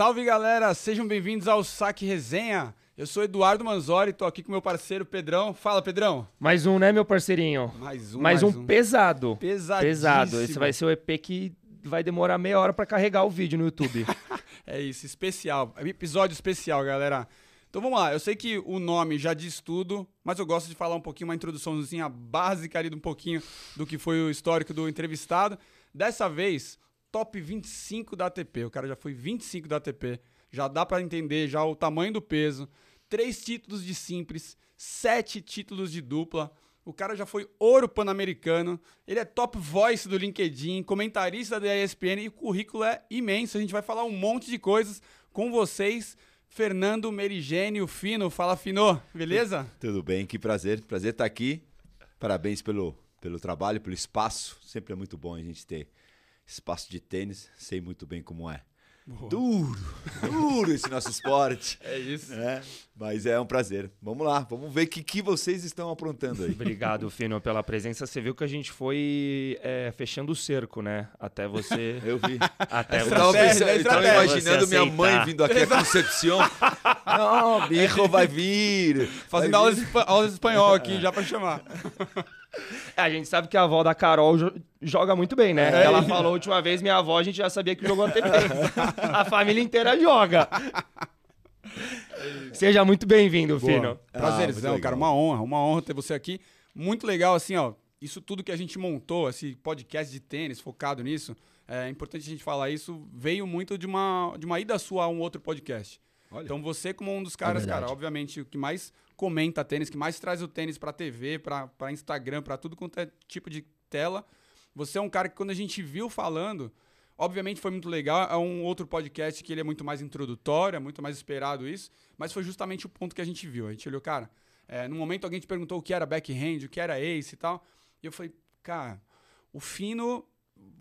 salve galera, sejam bem-vindos ao Saque Resenha. Eu sou Eduardo Manzori, tô aqui com meu parceiro Pedrão. Fala, Pedrão. Mais um, né, meu parceirinho? Mais um. Mais, um, pesado. Pesadíssimo. Pesado. Esse vai ser o EP que vai demorar meia hora pra carregar o vídeo no YouTube. É isso, especial. Episódio especial, galera. Então vamos lá, eu sei que o nome já diz tudo, mas eu gosto de falar um pouquinho, uma introduçãozinha básica ali um pouquinho do que foi o histórico do entrevistado. Dessa vez, top 25 da ATP. O cara já foi 25 da ATP. Já dá pra entender já o tamanho do peso. Três títulos de simples, sete títulos de dupla. O cara já foi ouro pan-americano. Ele é top voice do LinkedIn, comentarista da ESPN e o currículo é imenso. A gente vai falar um monte de coisas com vocês. Fernando Merigênio Fino. Fala, Fino. Beleza? Tudo bem, que prazer. Prazer estar aqui. Parabéns pelo, pelo trabalho, pelo espaço. Sempre é muito bom a gente ter espaço de tênis. Sei muito bem como é. Duro, duro esse nosso esporte. É isso. né? Mas é um prazer. Vamos lá, vamos ver o que, que vocês estão aprontando aí. Obrigado, Fino, pela presença. Você viu que a gente foi é, fechando o cerco, né? Até você. Eu vi. Até você. tava, pensando, eu tava imaginando minha mãe vindo aqui a Concepción. Não, bicho vai vir. Fazendo vai aulas vir. aulas de espanhol aqui, já pra chamar. É, a gente sabe que a avó da Carol jo- joga muito bem, né? É. Ela falou a última vez, minha avó, a gente já sabia que jogou ATP. a família inteira joga. Seja muito bem-vindo, Fino. Ah, Prazerzão, muito cara. Uma honra, uma honra ter você aqui. Muito legal, assim, ó. Isso tudo que a gente montou, esse podcast de tênis focado nisso, é importante a gente falar isso, veio muito de uma, de uma ida sua a um outro podcast. Olha. Então você, como um dos caras, verdade. cara, obviamente, o que mais comenta tênis, que mais traz o tênis pra TV, pra Instagram, pra tudo quanto é tipo de tela. Você é um cara que quando a gente viu falando, obviamente foi muito legal. É um outro podcast que ele é muito mais introdutório, é muito mais esperado isso, mas foi justamente o ponto que a gente viu. A gente olhou, cara, é, no momento alguém te perguntou o que era backhand, o que era ace e tal, e eu falei, cara, o fino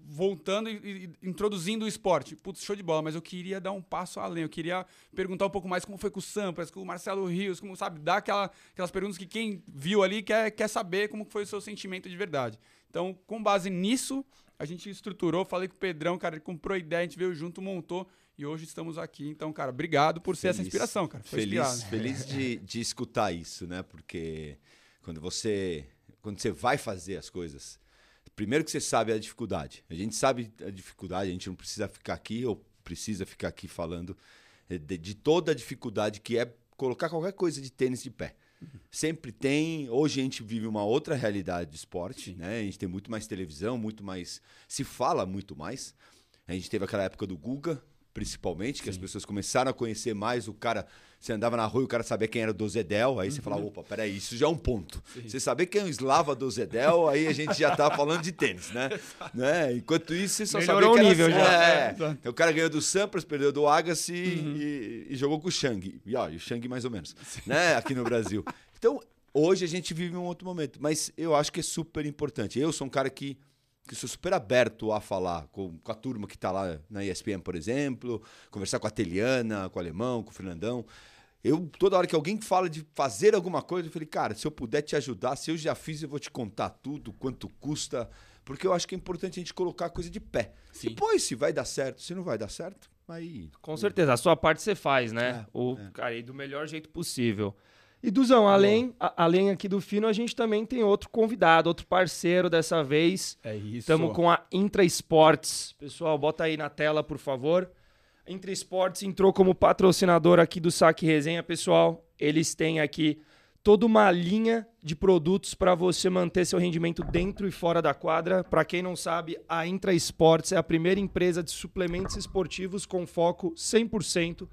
voltando e, e- introduzindo o esporte. Putz, show de bola, mas eu queria dar um passo além. Eu queria perguntar um pouco mais como foi com o Sampras, com o Marcelo Rios, como, sabe, dar aquela, aquelas perguntas que quem viu ali quer, quer saber como foi o seu sentimento de verdade. Então, com base nisso, a gente estruturou, falei com o Pedrão, cara, ele comprou a ideia, a gente veio junto, montou e hoje estamos aqui. Então, cara, obrigado por ser essa inspiração, cara. Foi feliz, inspirado. feliz de, de escutar isso, né? Porque quando você, quando você vai fazer as coisas, primeiro que você sabe a dificuldade. A gente sabe a dificuldade, a gente não precisa ficar aqui ou precisa ficar aqui falando eh, de, de toda a dificuldade que é colocar qualquer coisa de tênis de pé. Sempre tem. Hoje a gente vive uma outra realidade de esporte, né? A gente tem muito mais televisão, muito mais. Se fala muito mais. A gente teve aquela época do Guga, principalmente, que as pessoas começaram a conhecer mais o cara. Você andava na rua e o cara sabia quem era Dozedel, aí você falava, opa, peraí, isso já é um ponto. Você saber quem é o Slava Dozedel, aí a gente já tá falando de tênis, né? né? Enquanto isso, você só Melhorou sabia o que era... nível já. É, Exato. o cara ganhou do Sampras, perdeu do Agassi e, e jogou com o Shang. E, ó, e o Shang mais ou menos, né? Aqui no Brasil. Então, hoje a gente vive um outro momento, mas eu acho que é super importante. Eu sou um cara que, que sou super aberto a falar com, com a turma que está lá na ESPN, por exemplo, conversar com a Teliana, com o Alemão, com o Fernandão. Eu, toda hora que alguém fala de fazer alguma coisa, eu falei, cara, se eu puder te ajudar, se eu já fiz, eu vou te contar tudo, quanto custa, porque eu acho que é importante a gente colocar a coisa de pé. Sim. Depois, se vai dar certo, se não vai dar certo, aí. Com certeza, a sua parte você faz, né? É, o, é. Cara, e do melhor jeito possível. E Duzão, além, a- além aqui do Fino, a gente também tem outro convidado, outro parceiro dessa vez. É isso. Estamos com a Intra Esportes. Pessoal, bota aí na tela, por favor. A Intra Esportes entrou como patrocinador aqui do Saque Resenha, pessoal. Eles têm aqui toda uma linha de produtos para você manter seu rendimento dentro e fora da quadra. Para quem não sabe, a Intra Esportes é a primeira empresa de suplementos esportivos com foco 100%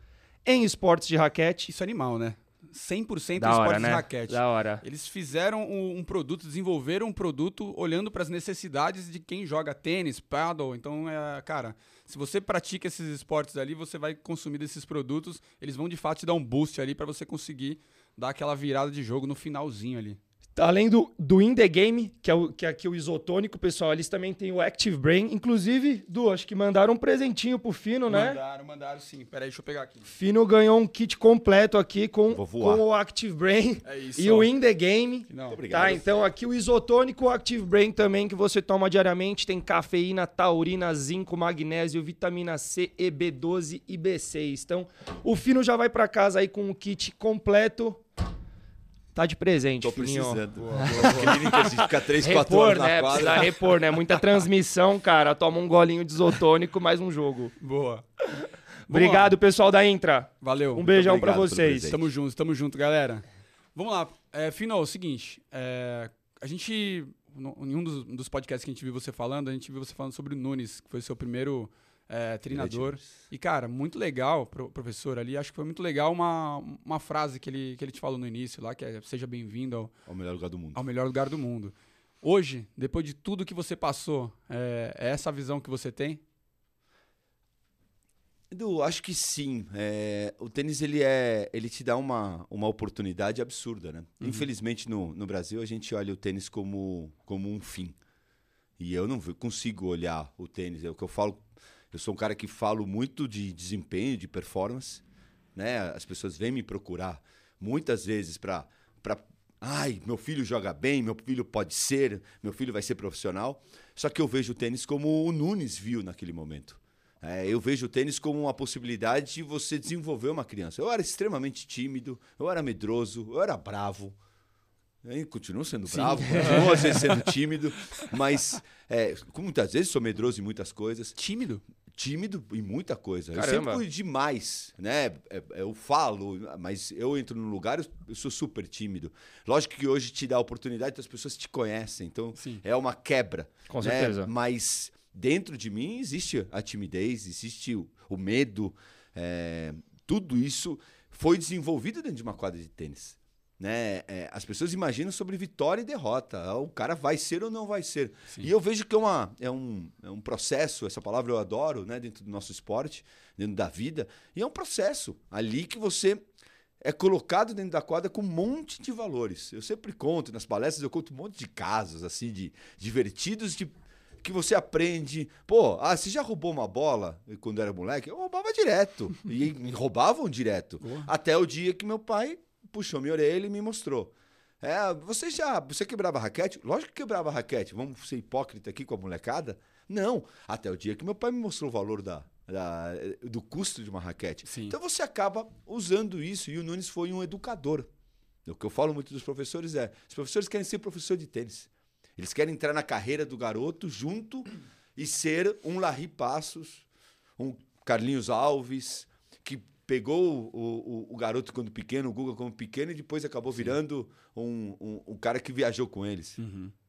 em esportes de raquete. Isso é animal, né? 100% Da esporte hora, de né? raquete. Da hora. Eles fizeram um, um produto, desenvolveram um produto olhando para as necessidades de quem joga tênis, paddle. Então, é, cara, se você pratica esses esportes ali, você vai consumir desses produtos. Eles vão de fato te dar um boost ali para você conseguir dar aquela virada de jogo no finalzinho ali. Além do, do In The Game, que é, o, que é aqui o isotônico, pessoal, eles também têm o Active Brain. Inclusive, Du, acho que mandaram um presentinho pro Fino, né? Mandaram, mandaram sim. Peraí, deixa eu pegar aqui. Fino ganhou um kit completo aqui com, com o Active Brain É isso. e o In The Game. Não, obrigado. Tá, então aqui o isotônico o Active Brain também, que você toma diariamente, tem cafeína, taurina, zinco, magnésio, vitamina C, E, B12 e B6. Então, o Fino já vai pra casa aí com o kit completo. Tá de presente, Tô Fininho. precisando. Clínica de ficar 3, 4 Repor, horas né? na Precisa quadra. repor, né? Muita transmissão, cara. Toma um golinho de isotônico, mais um jogo. Boa. Obrigado, pessoal da Intra. Valeu. Um beijão pelo vocês. Tamo junto, tamo junto, galera. Vamos lá. É, Final, é o seguinte. é, a gente. no- Em um dos, dos podcasts que a gente viu você falando, a gente viu você falando sobre o Nunes, que foi seu primeiro é, treinador. E, cara, muito legal, pro- professor, ali. Acho que foi muito legal uma, uma frase que ele, que ele te falou no início lá, que é seja bem-vindo ao, É o melhor lugar do mundo. ao melhor lugar do mundo. Hoje, depois de tudo que você passou, é, é essa a visão que você tem? Edu, acho que sim. É, o tênis ele é, ele te dá uma, uma oportunidade absurda, né? Infelizmente no, no Brasil a gente olha o tênis como, como um fim. E eu não consigo olhar o tênis. É o que eu falo. Eu sou um cara que falo muito de desempenho, de performance, né? As pessoas vêm me procurar muitas vezes para para ai, meu filho joga bem, meu filho pode ser, meu filho vai ser profissional. Só que eu vejo o tênis como o Nunes viu naquele momento. É, eu vejo o tênis como uma possibilidade de você desenvolver uma criança. Eu era extremamente tímido, eu era medroso, eu era bravo. Eu continuo sendo bravo, continuo às vezes sendo tímido, mas é, como muitas vezes sou medroso em muitas coisas, Tímido? Tímido em muita coisa. Eu Caramba. sempre fui demais, né? É, é, Eu falo, mas eu entro no lugar, eu- eu sou super tímido. Lógico que hoje te dá a oportunidade, as pessoas te conhecem, então Sim. é uma quebra. Com né? certeza. Mas dentro de mim existe a timidez, existe o, o medo, é, tudo isso foi desenvolvido dentro de uma quadra de tênis. Né? É, as pessoas imaginam sobre vitória e derrota. Ah, O cara vai ser ou não vai ser. Sim. E eu vejo que é, uma, é, um, é um processo, essa palavra eu adoro, né? dentro do nosso esporte, dentro da vida. E é um processo ali que você é colocado dentro da quadra com um monte de valores. Eu sempre conto, nas palestras eu conto um monte de casos, assim, de divertidos, de que você aprende. Pô, ah, você já roubou uma bola quando era moleque? Eu roubava direto. E roubavam direto. Até o dia que meu pai puxou minha orelha e me mostrou. É, você já. Você quebrava raquete? Lógico que quebrava raquete. Vamos ser hipócrita aqui com a molecada? Não. Até o dia que meu pai me mostrou o valor da, da- do custo de uma raquete. Sim. Então você acaba usando isso. E o Nunes foi um educador. O que eu falo muito dos professores é: os professores querem ser professor de tênis. Eles querem entrar na carreira do garoto junto e ser um Larry Passos, um Carlinhos Alves, pegou o, o, o garoto quando pequeno, o Guga como pequeno, e depois acabou virando um, um, um cara que viajou com eles.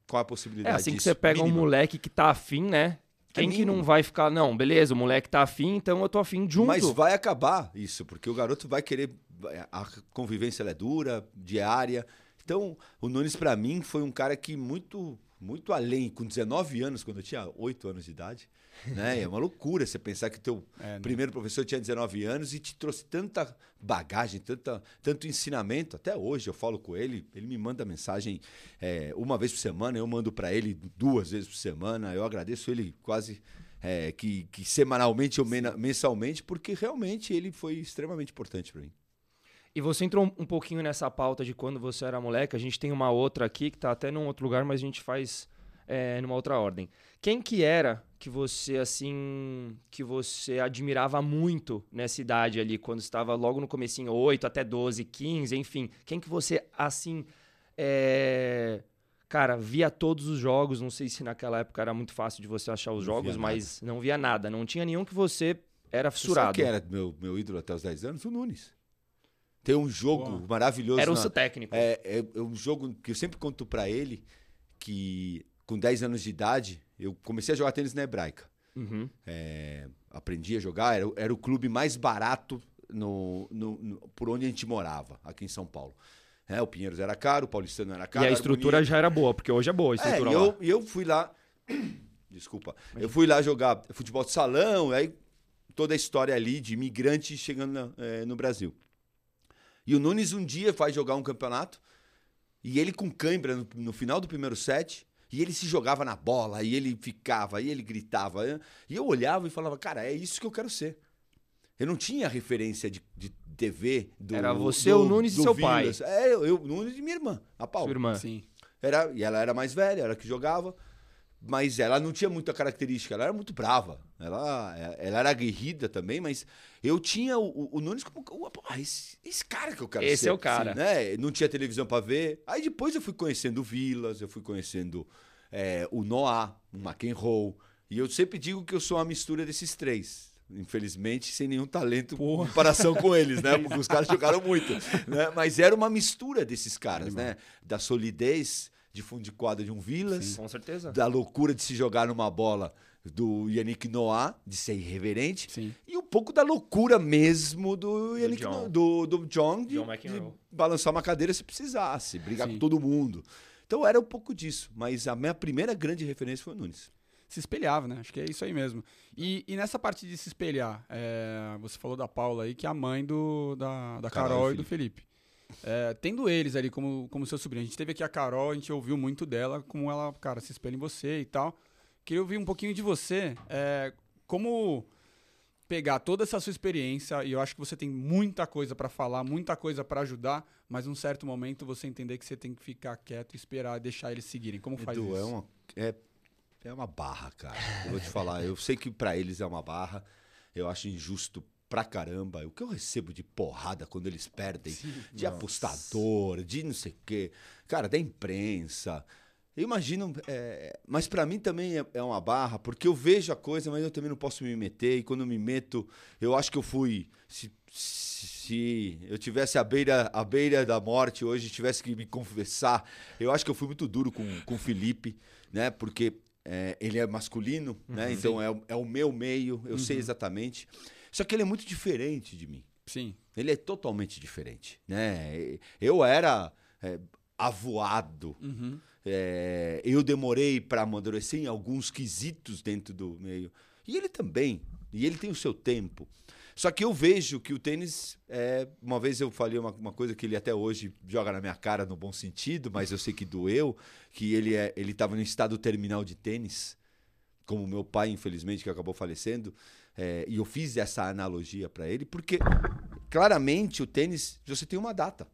Qual a É possibilidade assim que disso? você pega um Mínima. moleque que tá afim, né? Quem que mínimo. não vai ficar, não, beleza, o moleque tá afim, então eu tô afim junto. Mas vai acabar isso, porque o garoto vai querer. A convivência é dura, diária. Então, o Nunes, pra mim, foi um cara que muito, muito além, com 19 anos, quando eu tinha 8 anos de idade. Né? É uma loucura você pensar que teu É, né? primeiro professor tinha 19 anos e te trouxe tanta bagagem, tanta, tanto ensinamento. Até hoje eu falo com ele, ele me manda mensagem é, uma vez por semana, eu mando pra ele duas vezes por semana. Eu agradeço ele quase é, que, que semanalmente ou mensalmente, porque realmente ele foi extremamente importante pra mim. E você entrou um- pouquinho nessa pauta de quando você era moleque. A gente tem uma outra aqui que tá até num outro lugar, mas a gente faz é, numa outra ordem. Quem que era que você, assim, que você admirava muito nessa idade ali, quando estava logo no comecinho, 8 até 12, 15, enfim. Quem que você, assim, é, cara, via todos os jogos, não sei se naquela época era muito fácil de você achar os Não jogos, mas não via nada. Não tinha nenhum que você era Você sabe fissurado. quem era meu, meu ídolo até os 10 anos? O Nunes. Tem um jogo maravilhoso. Era o na- seu técnico. É, é, é um jogo que eu sempre conto pra ele que com 10 anos de idade eu comecei a jogar tênis na Hebraica. Uhum. É, aprendi a jogar, era, era o clube mais barato no, no- no- por onde a gente morava, aqui em São Paulo. É, o Pinheiros era caro, o Paulistano era caro. e a estrutura bonito. já era boa, porque hoje é boa a É, estrutura e lá. eu, e eu fui lá. Desculpa. Eu fui lá jogar futebol de salão, aí toda a história ali de imigrante chegando na- eh, no Brasil. E o Nunes um dia vai jogar um campeonato E ele com cãibra no, no final do primeiro set. E ele se jogava na bola, e ele ficava, e ele gritava. E eu olhava e falava, cara, é isso que eu quero ser. Eu não tinha referência de, de TV do. Era você, do, o Nunes e do seu Vilas. É, eu, eu, Nunes e minha irmã, a Paula. Sua irmã. Sim. Era, e ela era mais velha, era que jogava. Mas ela não tinha muita característica, ela era muito brava. Ela, ela era aguerrida também, mas eu tinha o, o Nunes como. Ah, esse, esse cara que eu quero Esse ser. é o cara. Né? Não tinha televisão pra ver. Aí depois eu fui conhecendo o Vilas, eu fui conhecendo é, o Noah, o McEnroe. E eu sempre digo que eu sou uma mistura desses três. Infelizmente, sem nenhum talento em comparação com eles, né? Porque os caras jogaram muito. Né? Mas era uma mistura desses caras, né? Da solidez de fundo de quadra de um Vilas, Com certeza. da loucura de se jogar numa bola do Yannick Noah, de ser irreverente, Sim. e um pouco da loucura mesmo do Yannick John. No- do, do John, de, John de balançar uma cadeira se precisasse, brigar Sim. com todo mundo. Então era um pouco disso, mas a minha primeira grande referência foi o Nunes. se espelhava, né? Acho que é isso aí mesmo. E, e nessa parte de se espelhar, é, você falou da Paula aí, que é a mãe do, da, da Carol e e do Felipe. É, tendo eles ali como, como seu sobrinho, a gente teve aqui a Carol, a gente ouviu muito dela, como ela, cara, se espelha em você e tal. Queria ouvir um pouquinho de você, é, como pegar toda essa sua experiência, e eu acho que você tem muita coisa pra falar, muita coisa pra ajudar, mas num certo momento você entender que você tem que ficar quieto e esperar, deixar eles seguirem. Como faz Edu, isso? é uma, é, é uma barra, cara. Eu vou te falar. Eu sei que pra eles é uma barra. Eu acho injusto pra caramba. O que eu recebo de porrada quando eles perdem, de apostador, de não sei o quê. Cara, da imprensa. Eu imagino. é, mas pra mim também é, é uma barra, porque eu vejo a coisa, mas eu também não posso me meter. E quando me meto, eu acho que eu fui. Se, se eu tivesse à beira, à beira da morte hoje, tivesse que me confessar, eu acho que eu fui muito duro com, com o Felipe, né? Porque é, ele é masculino, né? Então é, é o meu meio, eu sei exatamente. Só que ele é muito diferente de mim. Sim. Ele é totalmente diferente, né? Eu era é, avoado. Uhum. É, eu demorei para amadurecer em alguns quesitos dentro do meio. E ele também. E ele tem o seu tempo. Só que eu vejo que o tênis. É, uma vez eu falei uma, uma coisa que ele até hoje joga na minha cara no bom sentido, mas eu sei que doeu, que ele é, ele estava no estado terminal de tênis, como meu pai, infelizmente, que acabou falecendo. É, e eu fiz essa analogia para ele, porque claramente o tênis, você tem uma data.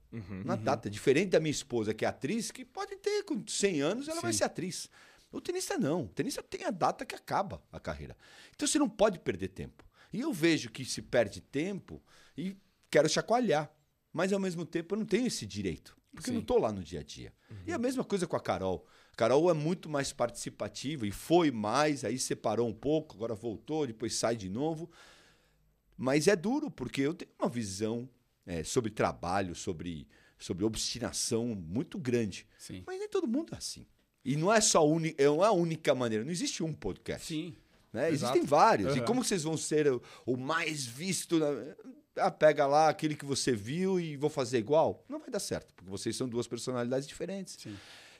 Uma data. Diferente da minha esposa, que é atriz, que pode ter com 100 anos, ela vai Sim. ser atriz. O tenista não. O tenista tem a data que acaba a carreira. Então você não pode perder tempo. E eu vejo que se perde tempo e quero chacoalhar. Mas ao mesmo tempo eu não tenho esse direito. Porque eu não Sim. estou lá no dia a dia. E a mesma coisa com a Carol. Carol é muito mais participativa e foi mais, aí separou um pouco, agora voltou, depois sai de novo. Mas é duro, porque eu tenho uma visão é, sobre trabalho, sobre, sobre obstinação muito grande. Sim. Mas nem todo mundo é assim. E não é só a, uni- não é a única maneira. Não existe um podcast. Sim. né? Existem vários. E Aham. como vocês vão ser o, o mais visto? na- Ah, pega lá aquele que você viu e vou fazer igual? Não vai dar certo, porque vocês são duas personalidades diferentes. Sim.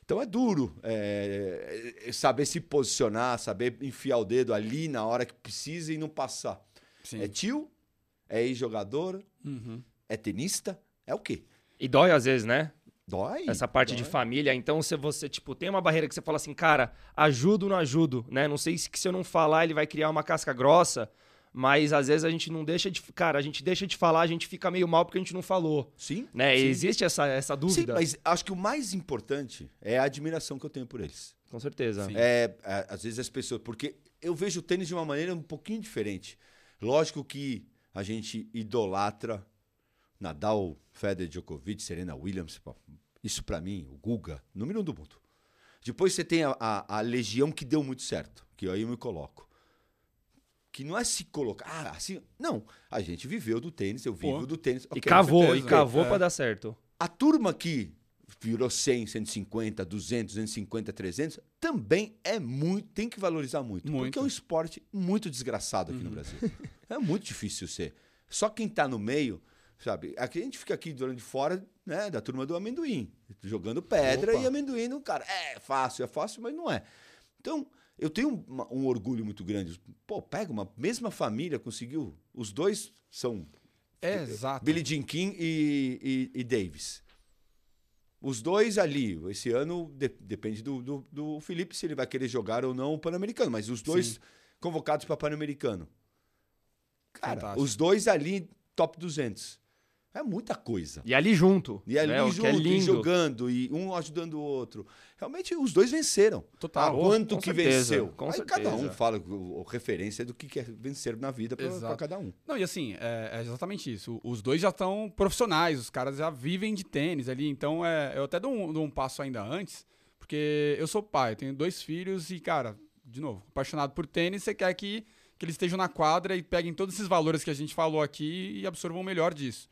Então é duro é, é, saber se posicionar, saber enfiar o dedo ali na hora que precisa e não passar. Sim. É tio? É ex-jogador? Uhum. É tenista? É o quê? E dói às vezes, né? Dói. Essa parte de dói. família. Então, se você, tipo, tem uma barreira que você fala assim, cara, ajudo ou não ajudo, né? Não sei se, que se eu não falar ele vai criar uma casca grossa, mas às vezes a gente não deixa de. Cara, a gente deixa de falar, a gente fica meio mal porque a gente não falou. Sim. Né? sim. Existe essa, essa Sim, dúvida? mas acho que o mais importante é a admiração que eu tenho por eles. Com certeza. Sim. É, é, às vezes as pessoas. Porque eu vejo o tênis de uma maneira um pouquinho diferente. Lógico que a gente idolatra Nadal, Federer, Djokovic, Serena Williams. Isso pra mim, o Guga, número um do mundo. Depois você tem a, a- a legião que deu muito certo, que aí eu me coloco. Que não é se colocar. Ah, assim. Não. A gente viveu do tênis, eu vivo Pô. do tênis. E ok. cavou, e cavou É. pra dar certo. A turma que virou 100, 150, 200, 250, 300, também é muito, tem que valorizar muito, Muito. Porque é um esporte muito desgraçado aqui no Brasil. É muito difícil ser. Só quem tá no meio, sabe? Aqui a gente fica aqui do lado de fora, né, da turma do amendoim, jogando pedra Opa. e amendoim no cara. É fácil, é fácil, mas não é. Então, eu tenho uma- um orgulho muito grande. Pô, pega uma mesma família, conseguiu. Os dois são É, exato. Billie Jean King e, e, e Davis. Os dois ali, esse ano de- depende do, do, do Felipe se ele vai querer jogar ou não o Pan-Americano, mas os dois Sim. convocados para Pan-Americano. Cara, Fantástico. os dois ali top 200. É muita coisa. E ali junto. E ali né? O junto, é e jogando, e um ajudando o outro. Realmente, os dois venceram. Total. Ah, quanto com que certeza, venceu? com Aí certeza. cada um fala o, referência do que quer vencer na vida para cada um. Não, e assim, é, é exatamente isso. Os dois já estão profissionais, os caras já vivem de tênis ali. Então, é, eu até dou um, dou um passo ainda antes, porque eu sou pai, tenho dois filhos e, cara, de novo, apaixonado por tênis, você quer que, que eles estejam na quadra e peguem todos esses valores que a gente falou aqui e absorvam o melhor disso.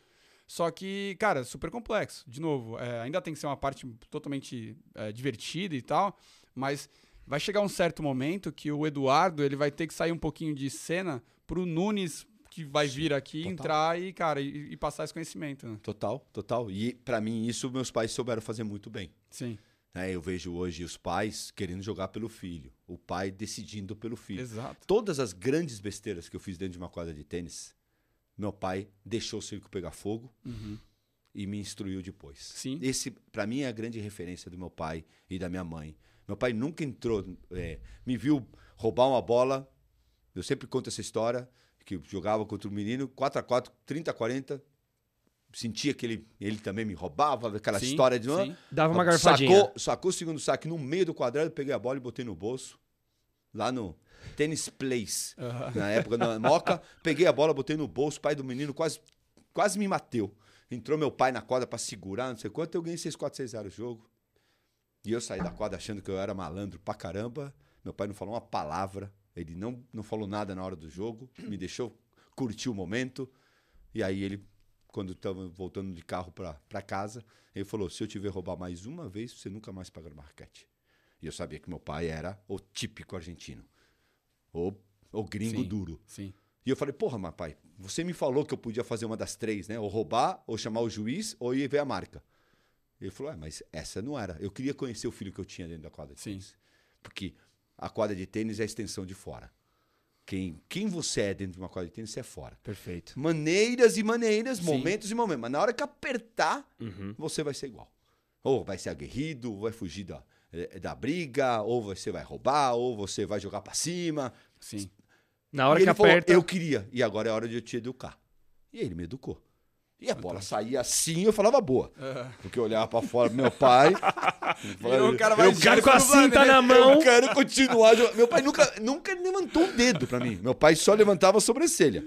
Só que, cara, super complexo. De novo, é, ainda tem que ser uma parte totalmente é, divertida e tal, mas vai chegar um certo momento que o Eduardo ele vai ter que sair um pouquinho de cena pro Nunes que vai vir aqui, total. entrar e, cara, e, e passar esse conhecimento. Né? Total, total. E para mim, isso meus pais souberam fazer muito bem. Sim, né? Eu vejo hoje os pais querendo jogar pelo filho, o pai decidindo pelo filho. exato. Todas as grandes besteiras que eu fiz dentro de uma quadra de tênis, meu pai deixou o circo pegar fogo Uhum. e me instruiu depois. Sim. Esse, para mim, é a grande referência do meu pai e da minha mãe. Meu pai nunca entrou, é, me viu roubar uma bola. Eu sempre conto essa história, que jogava contra um menino, 4x4, 30x40. Sentia que ele, ele também me roubava, aquela Sim, história de... sim. Dava uma garfadinha. Sacou, sacou o segundo saque no meio do quadrado, peguei a bola e botei no bolso. Lá no Tennis Place. Aham. Na época, na Moca. Peguei a bola, botei no bolso. O pai do menino quase, quase me mateu. Entrou meu pai na quadra pra segurar, não sei quanto. Eu ganhei 6-4, 6-0 o jogo. E eu saí da quadra achando que eu era malandro pra caramba. Meu pai não falou uma palavra. Ele não, não falou nada na hora do jogo. Me deixou curtir o momento. E aí ele, quando estava voltando de carro pra, pra casa, ele falou: se eu te ver roubar mais uma vez, você nunca mais paga no raquete. E eu sabia que meu pai era o típico argentino. O, o gringo Sim. duro. Sim. E eu falei, porra, mas pai, você me falou que eu podia fazer uma das três, né? Ou roubar, ou chamar o juiz, ou ir ver a marca. Ele falou, é, mas essa não era. Eu queria conhecer o filho que eu tinha dentro da quadra de Sim. tênis. Porque a quadra de tênis é a extensão de fora. Quem, quem você é dentro de uma quadra de tênis, você é fora. Perfeito. Maneiras e maneiras, Sim. momentos e momentos. Mas na hora que apertar, Uhum. você vai ser igual. Ou vai ser aguerrido, ou vai fugir da, eh, da briga, ou você vai roubar, ou você vai jogar pra cima. Sim. Na hora E que ele falou, aperta. eu queria, e agora é hora de eu te educar. E ele me educou. E a bola saía assim, eu falava boa. Porque eu olhava pra fora do meu pai. eu falava, o cara eu O justo com a cinta planeta. na mão. eu quero continuar jogando. Meu pai nunca, nunca levantou um dedo pra mim. Meu pai só levantava a sobrancelha.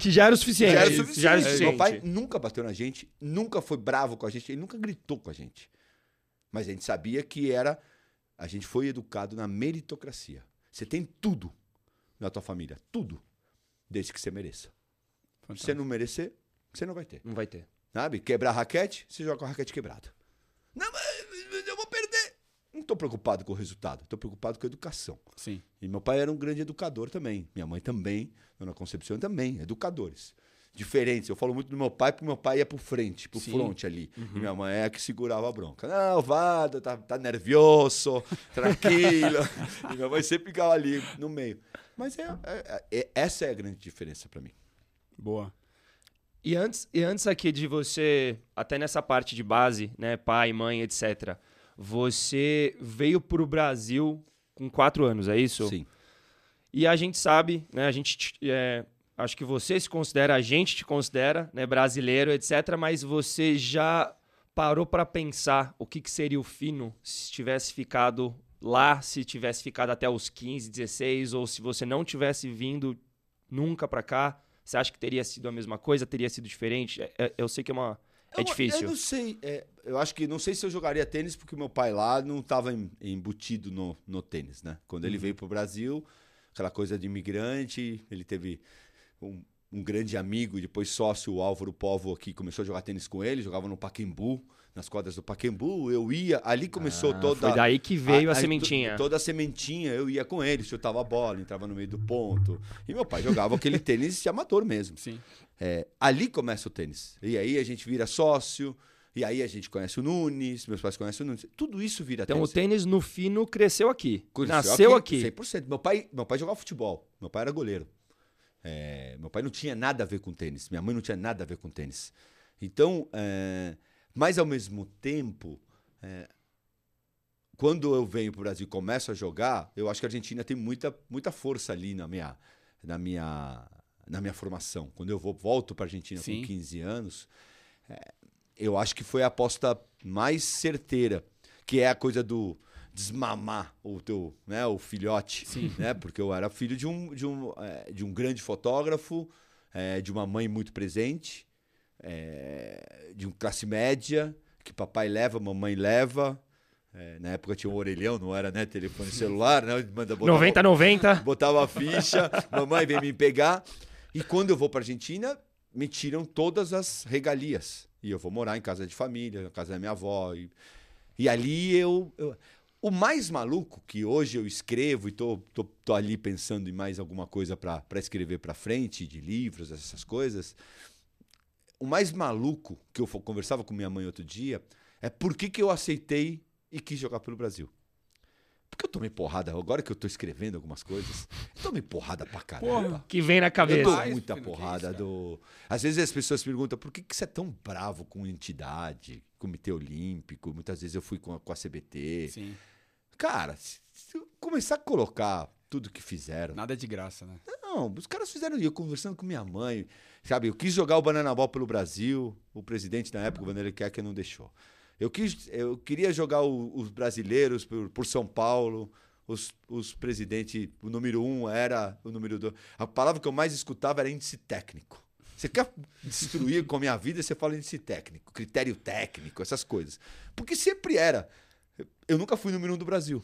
Que já era o suficiente. Já era isso, suficiente. Já era o suficiente. Meu pai nunca bateu na gente, nunca foi bravo com a gente, ele nunca gritou com a gente. Mas a gente sabia que era. A gente foi educado na meritocracia. Você tem tudo na tua família, tudo, desde que você mereça. Se você não merecer, você não vai ter. Não vai ter. Sabe? Quebrar a raquete, você joga com a raquete quebrada. Não, mas eu vou perder. Não estou preocupado com o resultado, estou preocupado com a educação. Sim. E meu pai era um grande educador também. Minha mãe também, Dona Concepção também, educadores. Diferentes. Eu falo muito do meu pai, porque meu pai ia pro frente, pro Sim. front ali. E minha mãe é a que segurava a bronca. Não, Vada, tá, tá nervioso, tranquilo. e minha mãe sempre ficava ali no meio. Mas é, é- é- essa é a grande diferença para mim. Boa. E antes, e antes aqui de você, até nessa parte de base, né, pai, mãe, etc., você veio pro Brasil com quatro anos, é isso? Sim. E a gente sabe, né, a gente, te- é, acho que você se considera, a gente te considera, né, brasileiro, etc., mas você já parou para pensar o que, que seria o fino se tivesse ficado lá, se tivesse ficado até os 15, 16, ou se você não tivesse vindo nunca para cá, você acha que teria sido a mesma coisa, teria sido diferente? É- é- eu sei que é uma é Eu- difícil. Eu não sei. é, eu acho que não sei se eu jogaria tênis porque meu pai lá não estava embutido no, no tênis, né? Quando ele veio para o Brasil, aquela coisa de imigrante, ele teve um, um grande amigo, e depois sócio, o Álvaro Povo, que começou a jogar tênis com ele, jogava no Paquembu, nas quadras do Paquembu. Eu ia, ali começou Ah, toda Foi daí que veio a, a- a- sementinha. to- Toda a sementinha, eu ia com ele, chutava a bola, entrava no meio do ponto. E meu pai jogava aquele tênis de amador mesmo. Sim. É, ali começa o tênis. E aí a gente vira sócio, e aí a gente conhece o Nunes, meus pais conhecem o Nunes. Tudo isso vira Então o tênis. tênis no fino cresceu aqui. Cresceu Nasceu aqui. 100%. Meu pai, meu pai jogava futebol. Meu pai era goleiro. É, meu pai não tinha nada a ver com tênis. Minha mãe não tinha nada a ver com tênis. Então, é, mas ao mesmo tempo, é, quando eu venho para o Brasil e começo a jogar, eu acho que a Argentina tem muita, muita força ali na minha, na minha, na minha formação. Quando eu vou, volto para a Argentina Sim. com 15 anos, é, eu acho que foi a aposta mais certeira, que é a coisa do desmamar o teu, né, o filhote, Sim. né? Porque eu era filho de um, de um, é, de um grande fotógrafo, é, de uma mãe muito presente, é, de um classe média, que papai leva, mamãe leva. É, na época tinha um orelhão, não era né, telefone celular, né? Manda botar- 90 90. botava a ficha, mamãe vem me pegar. E quando eu vou para Argentina, me tiram todas as regalias. E eu vou morar em casa de família, na casa da minha avó. E, e ali eu, eu- O mais maluco que hoje eu escrevo e tô, tô, tô ali pensando em mais alguma coisa para escrever para frente, de livros, essas coisas. O mais maluco que eu conversava com minha mãe outro dia é por que, que eu aceitei e quis jogar pelo Brasil. Porque eu tomei porrada, agora que eu tô escrevendo algumas coisas, eu tomei porrada pra caramba. Porra. Que vem na Eu cabeça. dou Demais, muita que porrada isso, do. Às vezes as pessoas perguntam por que, que você é tão bravo com entidade, Comitê Olímpico. Muitas vezes eu fui com a, com a CBT. Sim. Cara, se, se eu começar a colocar tudo que fizeram. Nada é de graça, né? Não, os caras fizeram. Eu conversando com minha mãe, sabe? Eu quis jogar o Banana Ball pelo Brasil. O presidente na época, o Vanderlei Keck, não deixou. Eu, quis, eu queria jogar o- os brasileiros por, por São Paulo. Os, os presidentes, o número um era o número dois. A palavra que eu mais escutava era índice técnico. Você quer destruir com a minha vida, você fala índice técnico, critério técnico, essas coisas. Porque sempre era. Eu nunca fui número um do Brasil.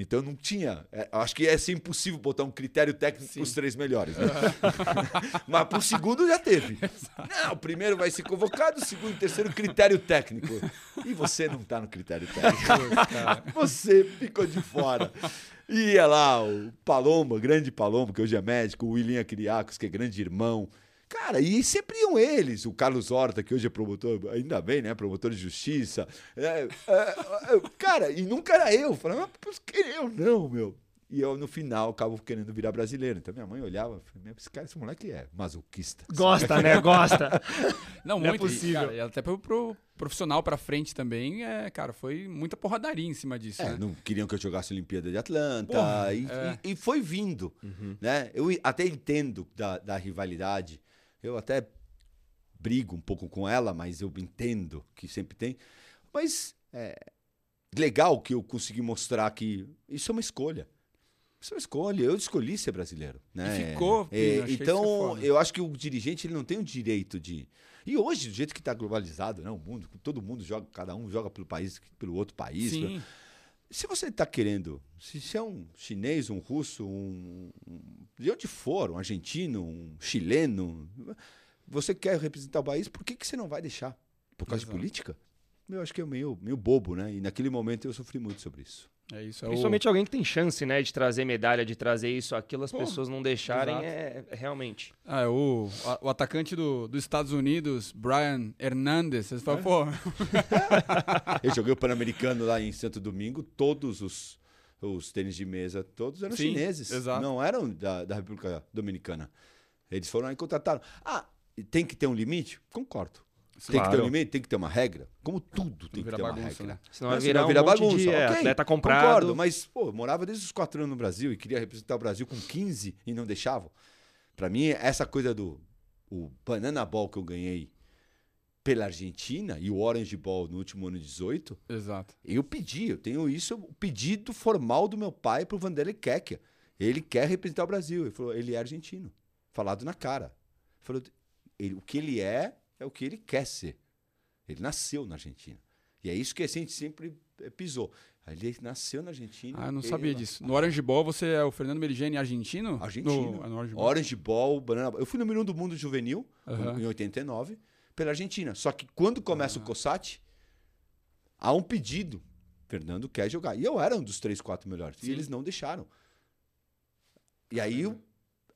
Então não tinha. é, acho que ia ser impossível botar um critério técnico para os três melhores. né? Mas pro segundo já teve. Não, o primeiro vai ser convocado, o segundo e terceiro, critério técnico. E você não tá no critério técnico. Você ficou de fora. Ia lá o Paloma, grande Paloma, que hoje é médico, o William Kiriakos, que é grande irmão. Cara, e sempre iam eles, o Carlos Horta, que hoje é promotor, ainda bem, né? Promotor de justiça. É, é, é, cara, e nunca era eu. Falava, mas por que eu não, meu? E eu, no final, acabo querendo virar brasileiro. Então minha mãe olhava e "Meu, esse cara, esse moleque é masoquista. Gosta, né? Gosta. Não, Não é muito. e, possível. cara, e até pro, pro profissional pra frente também, é, cara, foi muita porradaria em cima disso, É, né? não queriam que eu jogasse a Olimpíada de Atlanta. Porra, e, é. e- e foi vindo. Né? Eu até entendo da, da rivalidade. Eu até brigo um pouco com ela, mas eu entendo que sempre tem. Mas é legal que eu consegui mostrar que isso é uma escolha. Isso é uma escolha. Eu escolhi ser brasileiro. Né? ficou, É, então, eu acho que o dirigente ele não tem o direito de. E hoje, do jeito que está globalizado, né? o mundo, todo mundo joga, cada um joga pelo país, pelo outro país. Sim. Se você está querendo, se você é um chinês, um russo, um, um- de onde for, um argentino, um chileno, você quer representar o país, por que, que você não vai deixar? Por causa Exato. de política? Eu acho que é meio, meio bobo, né? E naquele momento eu sofri muito sobre isso. É isso. É o- Principalmente alguém que tem chance, né, de trazer medalha, de trazer isso, aquilo, as Pô, pessoas não deixarem, é, é realmente. Ah, é o, a- o atacante do, dos Estados Unidos, Brian Hernandez. Vocês falam, pô, Eu joguei o Pan-Americano lá em Santo Domingo, todos os, os tênis de mesa, todos eram Sim, chineses. exato. Não eram da, da República Dominicana. Eles foram lá e contrataram. Ah, tem que ter um limite? Concordo. Tem que ter um limite, tem que ter uma regra. Como tudo tem que vira ter uma bagunça, regra. né? Senão vai Né? virar, Senão um monte de é, Ok, atleta comprado. Concordo, mas, pô, eu morava desde os quatro anos no Brasil e queria representar o Brasil com 15 e não deixavam. Pra mim, essa coisa do o Banana Ball que eu ganhei pela Argentina e o Orange Ball no último ano de 18, Exato. eu pedi, eu tenho isso, o pedido formal do meu pai pro Vanderlei Keck. Ele quer representar o Brasil. Ele falou, ele é argentino. Falado na cara. Falou, ele- o que ele é, é o que ele quer ser. Ele nasceu na Argentina. E é isso que a gente sempre eh, pisou. Ele nasceu na Argentina. Ah, eu não sabia disso. No Orange Ball, você é o Fernando Merigene argentino? Argentino. No, é no Orange Ball. Orange Ball, Banana. Eu fui número um do mundo juvenil, Aham. em 89, pela Argentina. Só que quando começa o COSAT, há um pedido. Fernando quer jogar. E eu era um dos três, quatro melhores. Sim. E eles não deixaram. E aí o-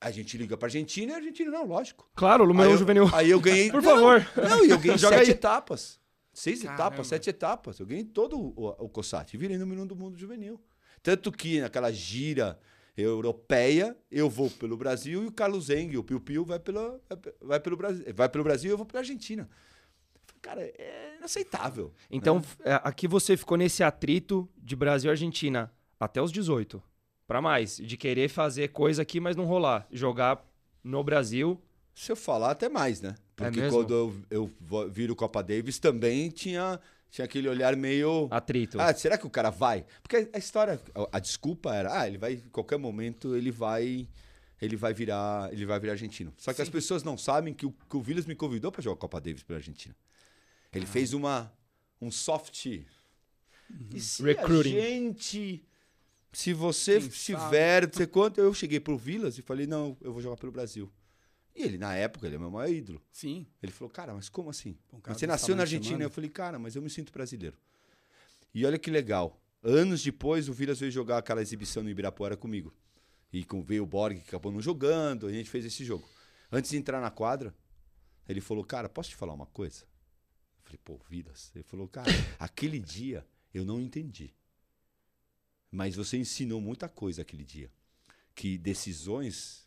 a gente liga pra Argentina e a Argentina, não, lógico. Claro, o aí, meu eu, juvenil. aí eu ganhei. Por Não, favor. Não, e eu ganhei Joga sete aí. etapas. Seis Caramba. etapas, sete etapas. Eu ganhei todo o, o COSAT. E virei número um do mundo juvenil. Tanto que naquela gira europeia, eu vou pelo Brasil e o Carlos Zeng, o Piu Piu, vai, pela, vai pelo Brasil, vai pelo Brasil e eu vou pela Argentina. cara, é inaceitável. Então, né? é, aqui você ficou nesse atrito de Brasil e Argentina até os 18. Pra mais. De querer fazer coisa aqui, mas não rolar. Jogar no Brasil. Se eu falar, até mais, né? Porque mesmo? quando eu, eu viro Copa Davis também tinha, tinha aquele olhar meio. Atrito. Ah, será que o cara vai? Porque a história, a, a desculpa era, ah, ele vai, em qualquer momento ele vai, ele vai virar, ele vai virar argentino. Só que as pessoas não sabem que o, que o Villas me convidou para jogar Copa Davis pela Argentina. Ele fez uma, um soft. E se Recruiting. a gente, se você Quem tiver, não sei quanto, eu cheguei pro Villas e falei, não, eu vou jogar pelo Brasil. E ele, na época, ele é meu maior ídolo. Sim. Ele falou, cara, mas como assim? Um cara você nasceu na Argentina. chamando. Eu falei, cara, mas eu me sinto brasileiro. E olha que legal. Anos depois, o Vilas veio jogar aquela exibição no Ibirapuera comigo. E com, veio o Borg, que acabou não jogando, a gente fez esse jogo. Antes de entrar na quadra, ele falou, cara, posso te falar uma coisa? Eu falei, pô, Vilas. Ele falou, cara, aquele dia eu não entendi. Mas você ensinou muita coisa aquele dia. Que decisões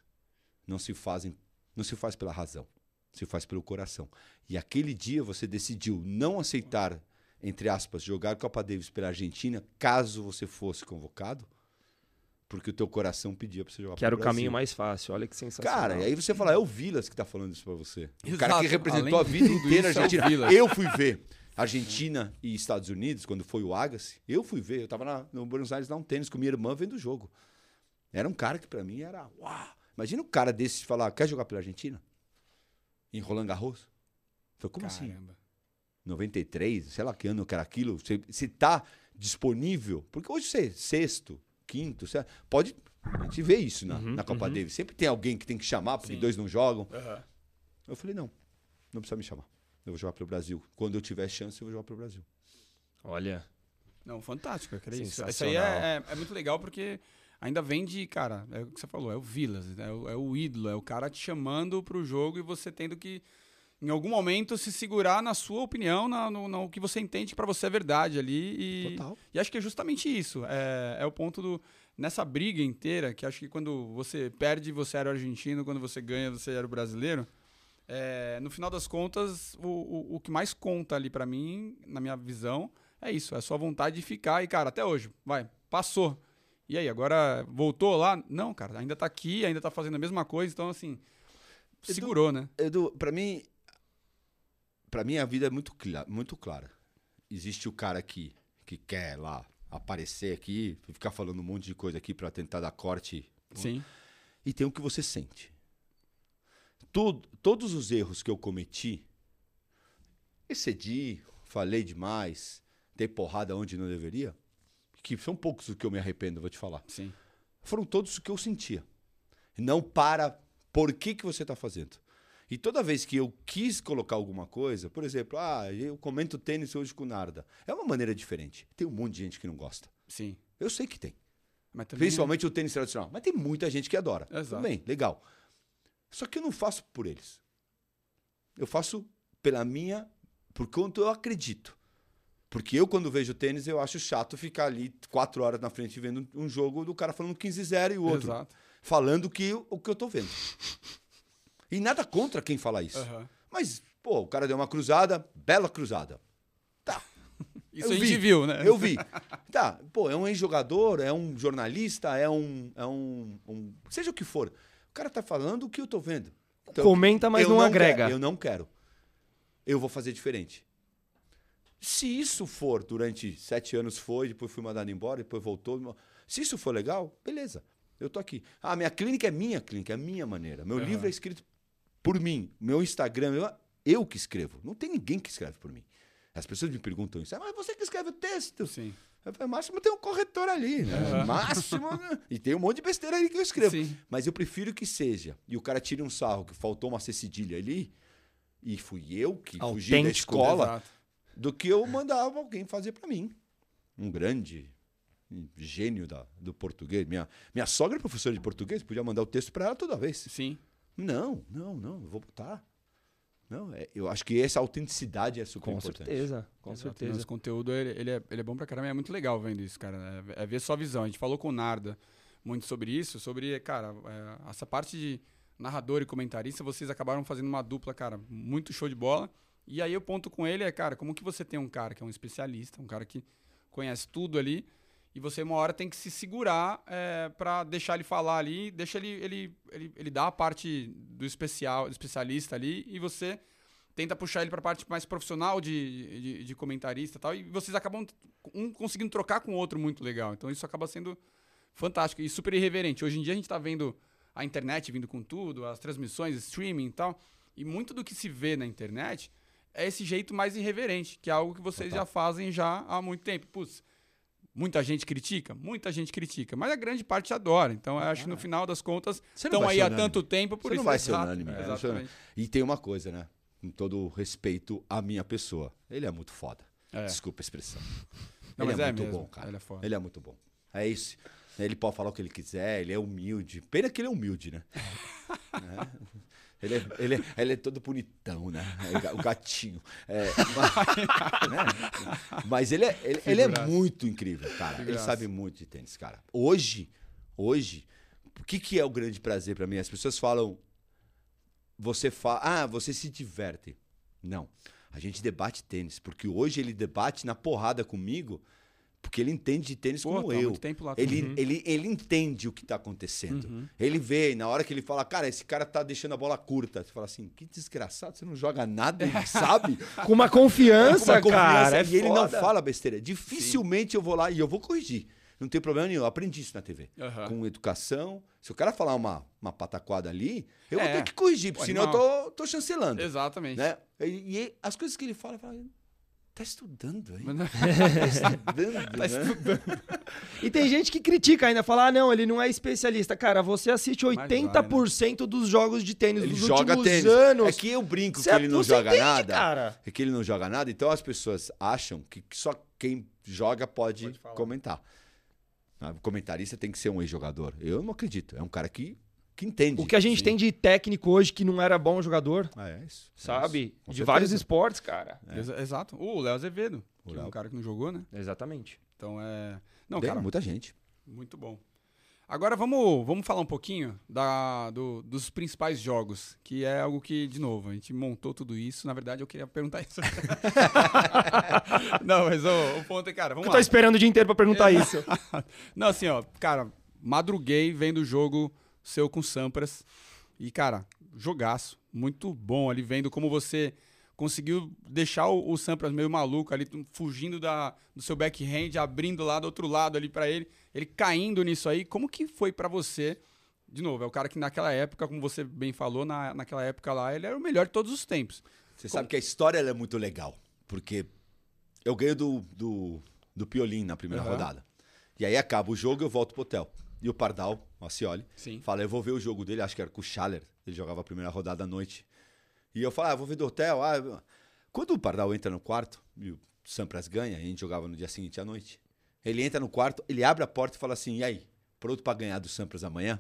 não se fazem, não se faz pela razão, se faz pelo coração. E aquele dia você decidiu não aceitar, entre aspas, jogar Copa Davis pela Argentina, caso você fosse convocado, porque o teu coração pedia para você jogar que era o caminho mais fácil. Olha que sensacional. Cara, e aí você fala, é o Vilas que tá falando isso pra você. O cara que representou Além a vida inteira a isso, é Argentina. Vilas. eu fui ver Argentina e Estados Unidos, quando foi o Agassi. Eu fui ver, eu tava na- no Buenos Aires dar um tênis com minha irmã vendo o jogo. Era um cara que pra mim era, uau. Imagina um cara desse falar, quer jogar pela Argentina? Em Roland Garros? Falei, como assim? Caramba. 93, sei lá que ano que era aquilo, se, se tá disponível, porque hoje você é sexto, quinto, lá, pode, a gente vê isso na, Uhum, na Copa uhum. Davis, sempre tem alguém que tem que chamar, porque Sim. dois não jogam. Aham. Eu falei, não, não precisa me chamar, eu vou jogar pelo Brasil, quando eu tiver chance eu vou jogar pelo Brasil. Olha. Não, fantástico, cara. Isso, isso aí é, é, é muito legal porque ainda vem de, cara, é o que você falou, é o Vilas, é o, é o ídolo, é o cara te chamando pro jogo e você tendo que, em algum momento, se segurar na sua opinião, na, no, no que você entende que pra você é verdade ali. E, Total. e acho que é justamente isso. É, é o ponto do. Nessa briga inteira, que acho que quando você perde, você era o argentino, quando você ganha, você era o brasileiro. É, no final das contas, o, o, o que mais conta ali pra mim, na minha visão, é isso. É a sua vontade de ficar. E, cara, até hoje, vai, passou. E aí, agora voltou lá? Não, cara, ainda tá aqui, ainda tá fazendo a mesma coisa. Então, assim, segurou, né? Edu, pra mim, pra mim a vida é muito, clara, muito clara. Existe o cara que, que quer lá aparecer aqui, ficar falando um monte de coisa aqui pra tentar dar corte Sim. e tem o que você sente. Todos os erros que eu cometi, excedi, falei demais, dei porrada onde não deveria, que são poucos os que eu me arrependo, vou te falar. Sim. Foram todos o que eu sentia. Não para por que, que você está fazendo. E toda vez que eu quis colocar alguma coisa, por exemplo, ah, eu comento tênis hoje com o Narda. É uma maneira diferente. Tem um monte de gente que não gosta. Sim. Eu sei que tem. Mas também, Principalmente o tênis tradicional. Mas tem muita gente que adora. Exato. Bem, legal. Só que eu não faço por eles. Eu faço pela minha, por quanto eu acredito. Porque eu, quando vejo tênis, eu acho chato ficar ali quatro horas na frente vendo um jogo do cara falando 15-0 e o outro Exato. falando que, o que eu tô vendo. E nada contra quem fala isso. Aham. Mas, pô, o cara deu uma cruzada, bela cruzada. Tá, Isso Eu a gente vi. viu, né? eu vi. Tá, pô, é um ex-jogador, é um jornalista, é um, é um, um- Seja o que for. O cara tá falando o que eu tô vendo. Então, Comenta, mas não, quero, agrega. eu não quero. Eu vou fazer diferente. Se isso for durante sete anos foi, depois fui mandado embora, depois voltou. Se isso for legal, beleza. Eu tô aqui. Ah, minha clínica é minha clínica, é a minha maneira. Meu Aham. livro é escrito por mim. Meu Instagram, eu, eu que escrevo. Não tem ninguém que escreve por mim. As pessoas me perguntam isso. Ah, mas você que escreve o texto. Sim. Eu falei, máximo tem um corretor ali, né? Aham. Máximo. né? E tem um monte de besteira aí que eu escrevo. Sim. Mas eu prefiro que seja. E o cara tire um sarro que faltou uma C cedilha ali. E fui eu que fugi da Autêntico, escola. Exato. Do que eu mandava alguém fazer pra mim. Um grande gênio da, do português. Minha, minha sogra é professora de português, podia mandar o texto pra ela toda vez. Sim. Não, não, não, eu vou botar. Não, é- eu acho que essa autenticidade é super Com importante. certeza, com Exato. certeza. Nosso conteúdo, ele, ele é, ele é bom pra caramba. e É muito legal vendo isso, cara. É, é ver sua visão. A gente falou com o Narda muito sobre isso, sobre, cara, é, essa parte de narrador e comentarista, vocês acabaram fazendo uma dupla, cara, muito show de bola. E aí o ponto com ele é, cara, como que você tem um cara que é um especialista, um cara que conhece tudo ali, e você uma hora tem que se segurar é, para deixar ele falar ali, deixa ele, ele, ele, ele dar a parte do especial, do especialista ali, e você tenta puxar ele para a parte mais profissional de, de, de, comentarista e tal, e vocês acabam um conseguindo trocar com o outro muito legal. Então isso acaba sendo fantástico e super irreverente. Hoje em dia a gente está vendo a internet vindo com tudo, as transmissões, streaming e tal, e muito do que se vê na internet é esse jeito mais irreverente, que é algo que vocês Total. já fazem já há muito tempo. Putz, muita gente critica? Muita gente critica, mas a grande parte adora. Então, eu acho que no final das contas, estão aí há tanto tempo por Você isso. não vai ser unânime. É, e tem uma coisa, né? Com todo respeito à minha pessoa. Ele é muito foda. É. Desculpa a expressão. Não, ele é, é, muito mesmo. bom, cara. Ele é, foda. ele é muito bom. É isso. Ele pode falar o que ele quiser, ele é humilde. Pena que ele é humilde, né? é. Ele é, ele, é, ele é todo bonitão, né? O gatinho. É, mas, né? mas, ele, é, ele, ele, é muito incrível, cara. Ele sabe muito de tênis, cara. Hoje, hoje, o que, que é o grande prazer para mim? As pessoas falam. Você fala. Ah, você se diverte. Não. A gente debate tênis, porque hoje ele debate na porrada comigo porque ele entende de tênis Pô, como tá eu. ele, uhum. ele, ele entende o que está acontecendo. Uhum. Ele vê, na hora que ele fala, cara, esse cara tá deixando a bola curta. Você fala assim, que desgraçado, você não joga nada, ele sabe? Com uma confiança, Com uma confiança cara. É e ele não fala besteira. Dificilmente Sim. eu vou lá e eu vou corrigir. Não tem problema nenhum. Eu aprendi isso na TV. Uhum. Com educação. Se o cara falar uma, uma pataquada ali, eu é. vou ter que corrigir, porque senão eu tô, tô chancelando. Exatamente. Né? E, e, as coisas que ele fala, eu falo, Tá estudando aí. tá estudando. tá né? estudando. e tem gente que critica ainda, fala: ah, não, ele não é especialista. Cara, você assiste 80% vai, né? dos jogos de tênis ele dos joga últimos tênis. anos. É que eu brinco você, que ele não joga entende, nada. Cara. É que ele não joga nada, então as pessoas acham que só quem joga pode, pode comentar. Ah, o comentarista tem que ser um ex-jogador. Eu não acredito. É um cara que que entende. O que a gente sim. tem de técnico hoje que não era bom jogador. Ah, é isso. Sabe? É isso. De certeza. vários esportes, cara. É. Exato. O Léo Azevedo, o que Léo. é um cara que não jogou, né? Exatamente. Então é. Não, Tem cara. muita gente. Muito bom. Agora vamos, vamos falar um pouquinho da, do, dos principais jogos, que é algo que, de novo, a gente montou tudo isso. Na verdade, eu queria perguntar isso. não, mas o, o ponto é, cara, vamos eu lá. Eu tô esperando o dia inteiro pra perguntar isso. não, assim, ó, cara, madruguei vendo o jogo seu com Sampras. E, cara, jogaço. Muito bom ali, vendo como você conseguiu deixar o, o Sampras meio maluco ali, fugindo da, do seu backhand, abrindo lá do outro lado ali para ele, ele caindo nisso aí. Como que foi para você? De novo, é o cara que naquela época, como você bem falou, na, naquela época lá, ele era o melhor de todos os tempos. Você como... sabe que a história é muito legal, porque eu ganho do, do, do Piolim na primeira uhum. rodada. E aí acaba o jogo e eu volto pro hotel. E o Pardal, o Acioli, Sim. fala: Eu vou ver o jogo dele, acho que era com o Schaller. Ele jogava a primeira rodada à noite. E eu falo: Ah, vou ver do hotel. Ah, quando o Pardal entra no quarto e o Sampras ganha, a gente jogava no dia seguinte à noite. Ele entra no quarto, ele abre a porta e fala assim: E aí, pronto para ganhar do Sampras amanhã?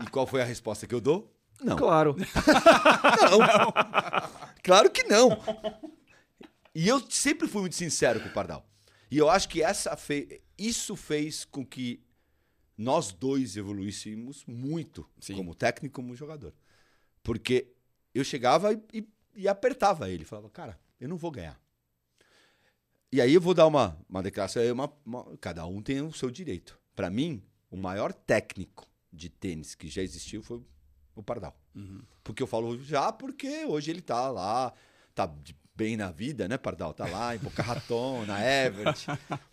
e qual foi a resposta que eu dou? Não. Claro. não. não. Claro que não. E eu sempre fui muito sincero com o Pardal. E eu acho que essa fe... isso fez com que nós dois evoluíssemos muito, Sim. como técnico e como jogador. Porque eu chegava e, e, e, apertava ele, falava, cara, eu não vou ganhar. E aí eu vou dar uma, uma declaração, uma, uma, cada um tem o seu direito. Para mim, o maior técnico de tênis que já existiu foi o Pardal. Uhum. Porque eu falo já porque hoje ele tá lá, tá de bem na vida, né, Pardal? Tá lá em Boca Raton, na Everett,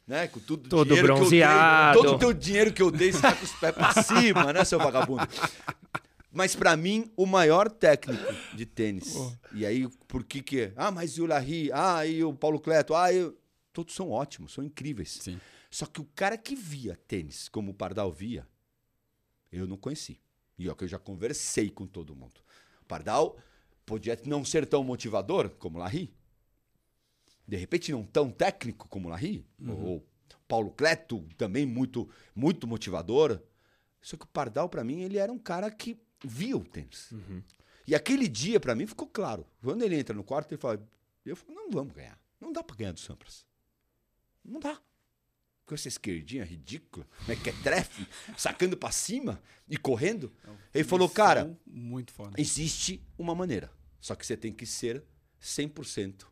né? Com tudo todo bronzeado. Dei, todo o teu dinheiro que eu dei, você tá com os pés pra cima, né, seu vagabundo? Mas para mim, o maior técnico de tênis. Oh. E aí, por que que... Ah, mas e o Larry? Ah, e o Paulo Cleto? Ah, eu... Todos são ótimos, são incríveis. Sim. Só que o cara que via tênis como o Pardal via, eu não conheci. E ó, que eu já conversei com todo mundo. O Pardal podia não ser tão motivador como Larry. De repente, não tão técnico como Larry. Uhum. Ou Paulo Cleto, também muito, muito motivador. Só que o Pardal, para mim, ele era um cara que via o tênis. Uhum. E aquele dia, para mim, ficou claro. Quando ele entra no quarto, ele fala: Eu falo, não vamos ganhar. Não dá para ganhar do Sampras. Não dá. Com essa esquerdinha ridícula, mequetrefe, sacando para cima e correndo. Ele falou, cara, muito foda. existe uma maneira. Só que você tem que ser 100%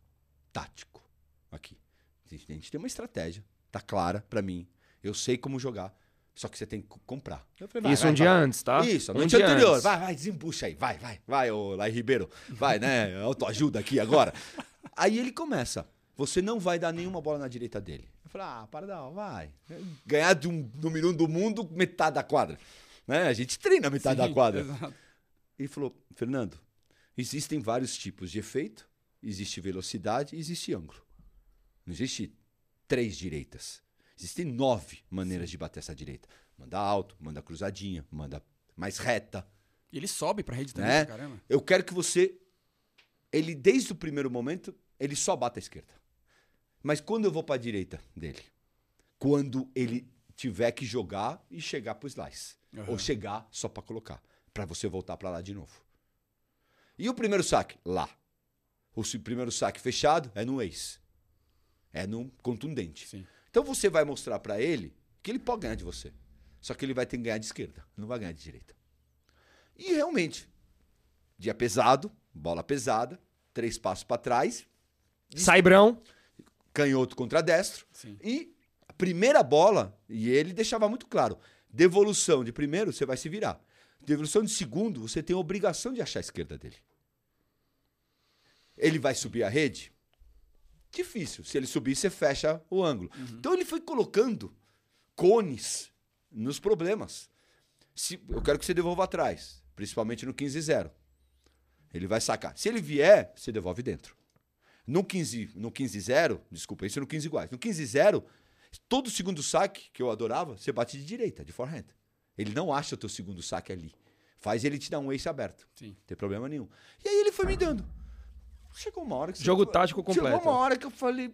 tático aqui. A gente tem uma estratégia, tá clara para mim. Eu sei como jogar. Só que você tem que comprar. Falei, vai, Isso vai, um vai. dia antes, tá? Isso, a noite um anterior. Antes. Vai, vai, desembucha aí. Vai, vai, vai, ô Lai Ribeiro. Vai, né? Autoajuda aqui agora. aí ele começa. Você não vai dar nenhuma bola na direita dele. Eu falei, ah, Pardal, vai. Ganhar de um, do minuto do mundo, metade da quadra. Né? A gente treina metade Sim, da quadra. Exato. Ele falou, Fernando, existem vários tipos de efeito. Existe velocidade e existe ângulo. Não existe três direitas. Existem nove maneiras Sim. de bater essa direita. Manda alto, manda cruzadinha, manda mais reta. E ele sobe pra rede também, né? caramba. Eu quero que você. Ele, desde o primeiro momento, ele só bata à esquerda. Mas quando eu vou pra direita dele? Quando ele tiver que jogar e chegar pro slice. Uhum. Ou chegar só para colocar. para você voltar para lá de novo. E o primeiro saque? Lá. O primeiro saque fechado é no ace. É no contundente. Sim. Então você vai mostrar para ele que ele pode ganhar de você. Só que ele vai ter que ganhar de esquerda, não vai ganhar de direita. E realmente, dia pesado, bola pesada, três passos para trás. Saibrão. Canhoto contra destro. Sim. E a primeira bola, e ele deixava muito claro: devolução de primeiro, você vai se virar. Devolução de segundo, você tem a obrigação de achar a esquerda dele. Ele vai subir a rede? Difícil. Se ele subir, você fecha o ângulo. Uhum. Então ele foi colocando cones nos problemas. Se, eu quero que você devolva atrás, principalmente no 15-0. Ele vai sacar. Se ele vier, você devolve dentro. No 15 no 15 0, desculpa, isso no 15 iguais. No 15 0, todo segundo saque que eu adorava, você bate de direita, de forehand. Ele não acha o teu segundo saque ali. Faz ele te dar um ace aberto. Sim. Não tem problema nenhum. E aí ele foi me dando. Chegou uma hora que Jogo você... tático completo. Chegou uma hora que eu falei,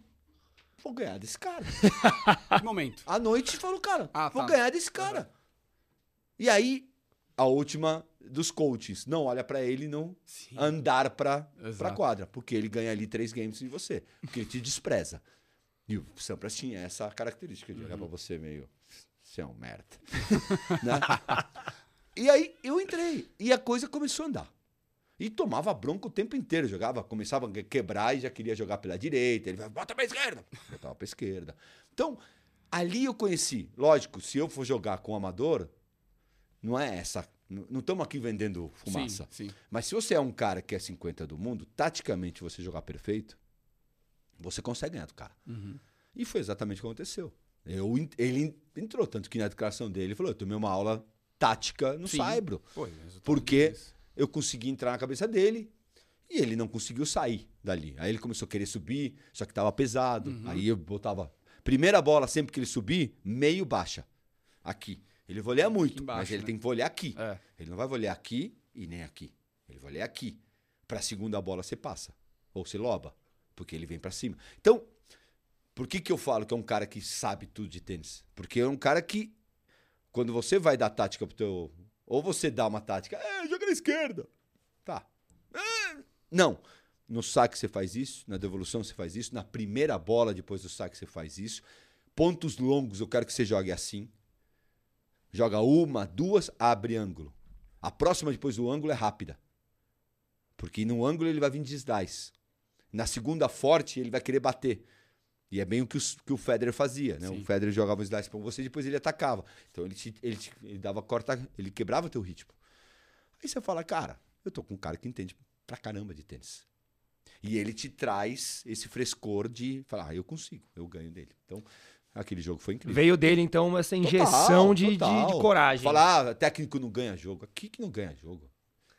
vou ganhar desse cara. que momento? À noite falou, cara, ah, vou tá. ganhar desse cara. Uhum. E aí, a última dos coaches, não olha para ele não Sim. andar pra, pra quadra, porque ele ganha ali três games de você, porque ele te despreza. E o Sampras tinha essa característica de olhar uhum. pra você meio, você é um merda. né? E aí eu entrei, e a coisa começou a andar. E tomava bronca o tempo inteiro. Jogava, começava a quebrar e já queria jogar pela direita. Ele vai, bota pra esquerda. Botava pra esquerda. Então, ali eu conheci. Lógico, se eu for jogar com o amador, não é essa. Não estamos aqui vendendo fumaça. Sim, sim. Mas se você é um cara que é 50 do mundo, taticamente você jogar perfeito, você consegue ganhar do cara. Uhum. E foi exatamente o que aconteceu. Eu, ele entrou, tanto que na declaração dele ele falou: eu tomei uma aula tática no Sim. Saibro. Foi, porque eu consegui entrar na cabeça dele e ele não conseguiu sair dali. Aí ele começou a querer subir, só que estava pesado. Uhum. Aí eu botava. Primeira bola, sempre que ele subir, meio baixa. Aqui. Ele voleia muito, embaixo, mas ele né? tem que volear aqui. É. Ele não vai volear aqui e nem aqui. Ele voleia aqui. Para a segunda bola você passa. Ou você loba. Porque ele vem para cima. Então, por que, que eu falo que é um cara que sabe tudo de tênis? Porque é um cara que, quando você vai dar tática pro teu ou você dá uma tática, é, joga na esquerda. Tá. É. Não. No saque você faz isso, na devolução você faz isso, na primeira bola depois do saque você faz isso. Pontos longos, eu quero que você jogue assim. Joga uma, duas, abre ângulo. A próxima depois do ângulo é rápida. Porque no ângulo ele vai vir de slice. Na segunda forte ele vai querer bater. E é bem o que, que o Federer fazia, né? Sim. O Federer jogava o slice para você e depois ele atacava. Então ele, te, ele, te, ele dava corta, ele quebrava teu ritmo. Aí você fala, cara, eu tô com um cara que entende pra caramba de tênis. E ele te traz esse frescor de falar, ah, eu consigo, eu ganho dele. Então, aquele jogo foi incrível. Veio dele, então, essa injeção total, de, total. De, de, coragem. Falar, ah, técnico não ganha jogo. Aqui que não ganha jogo.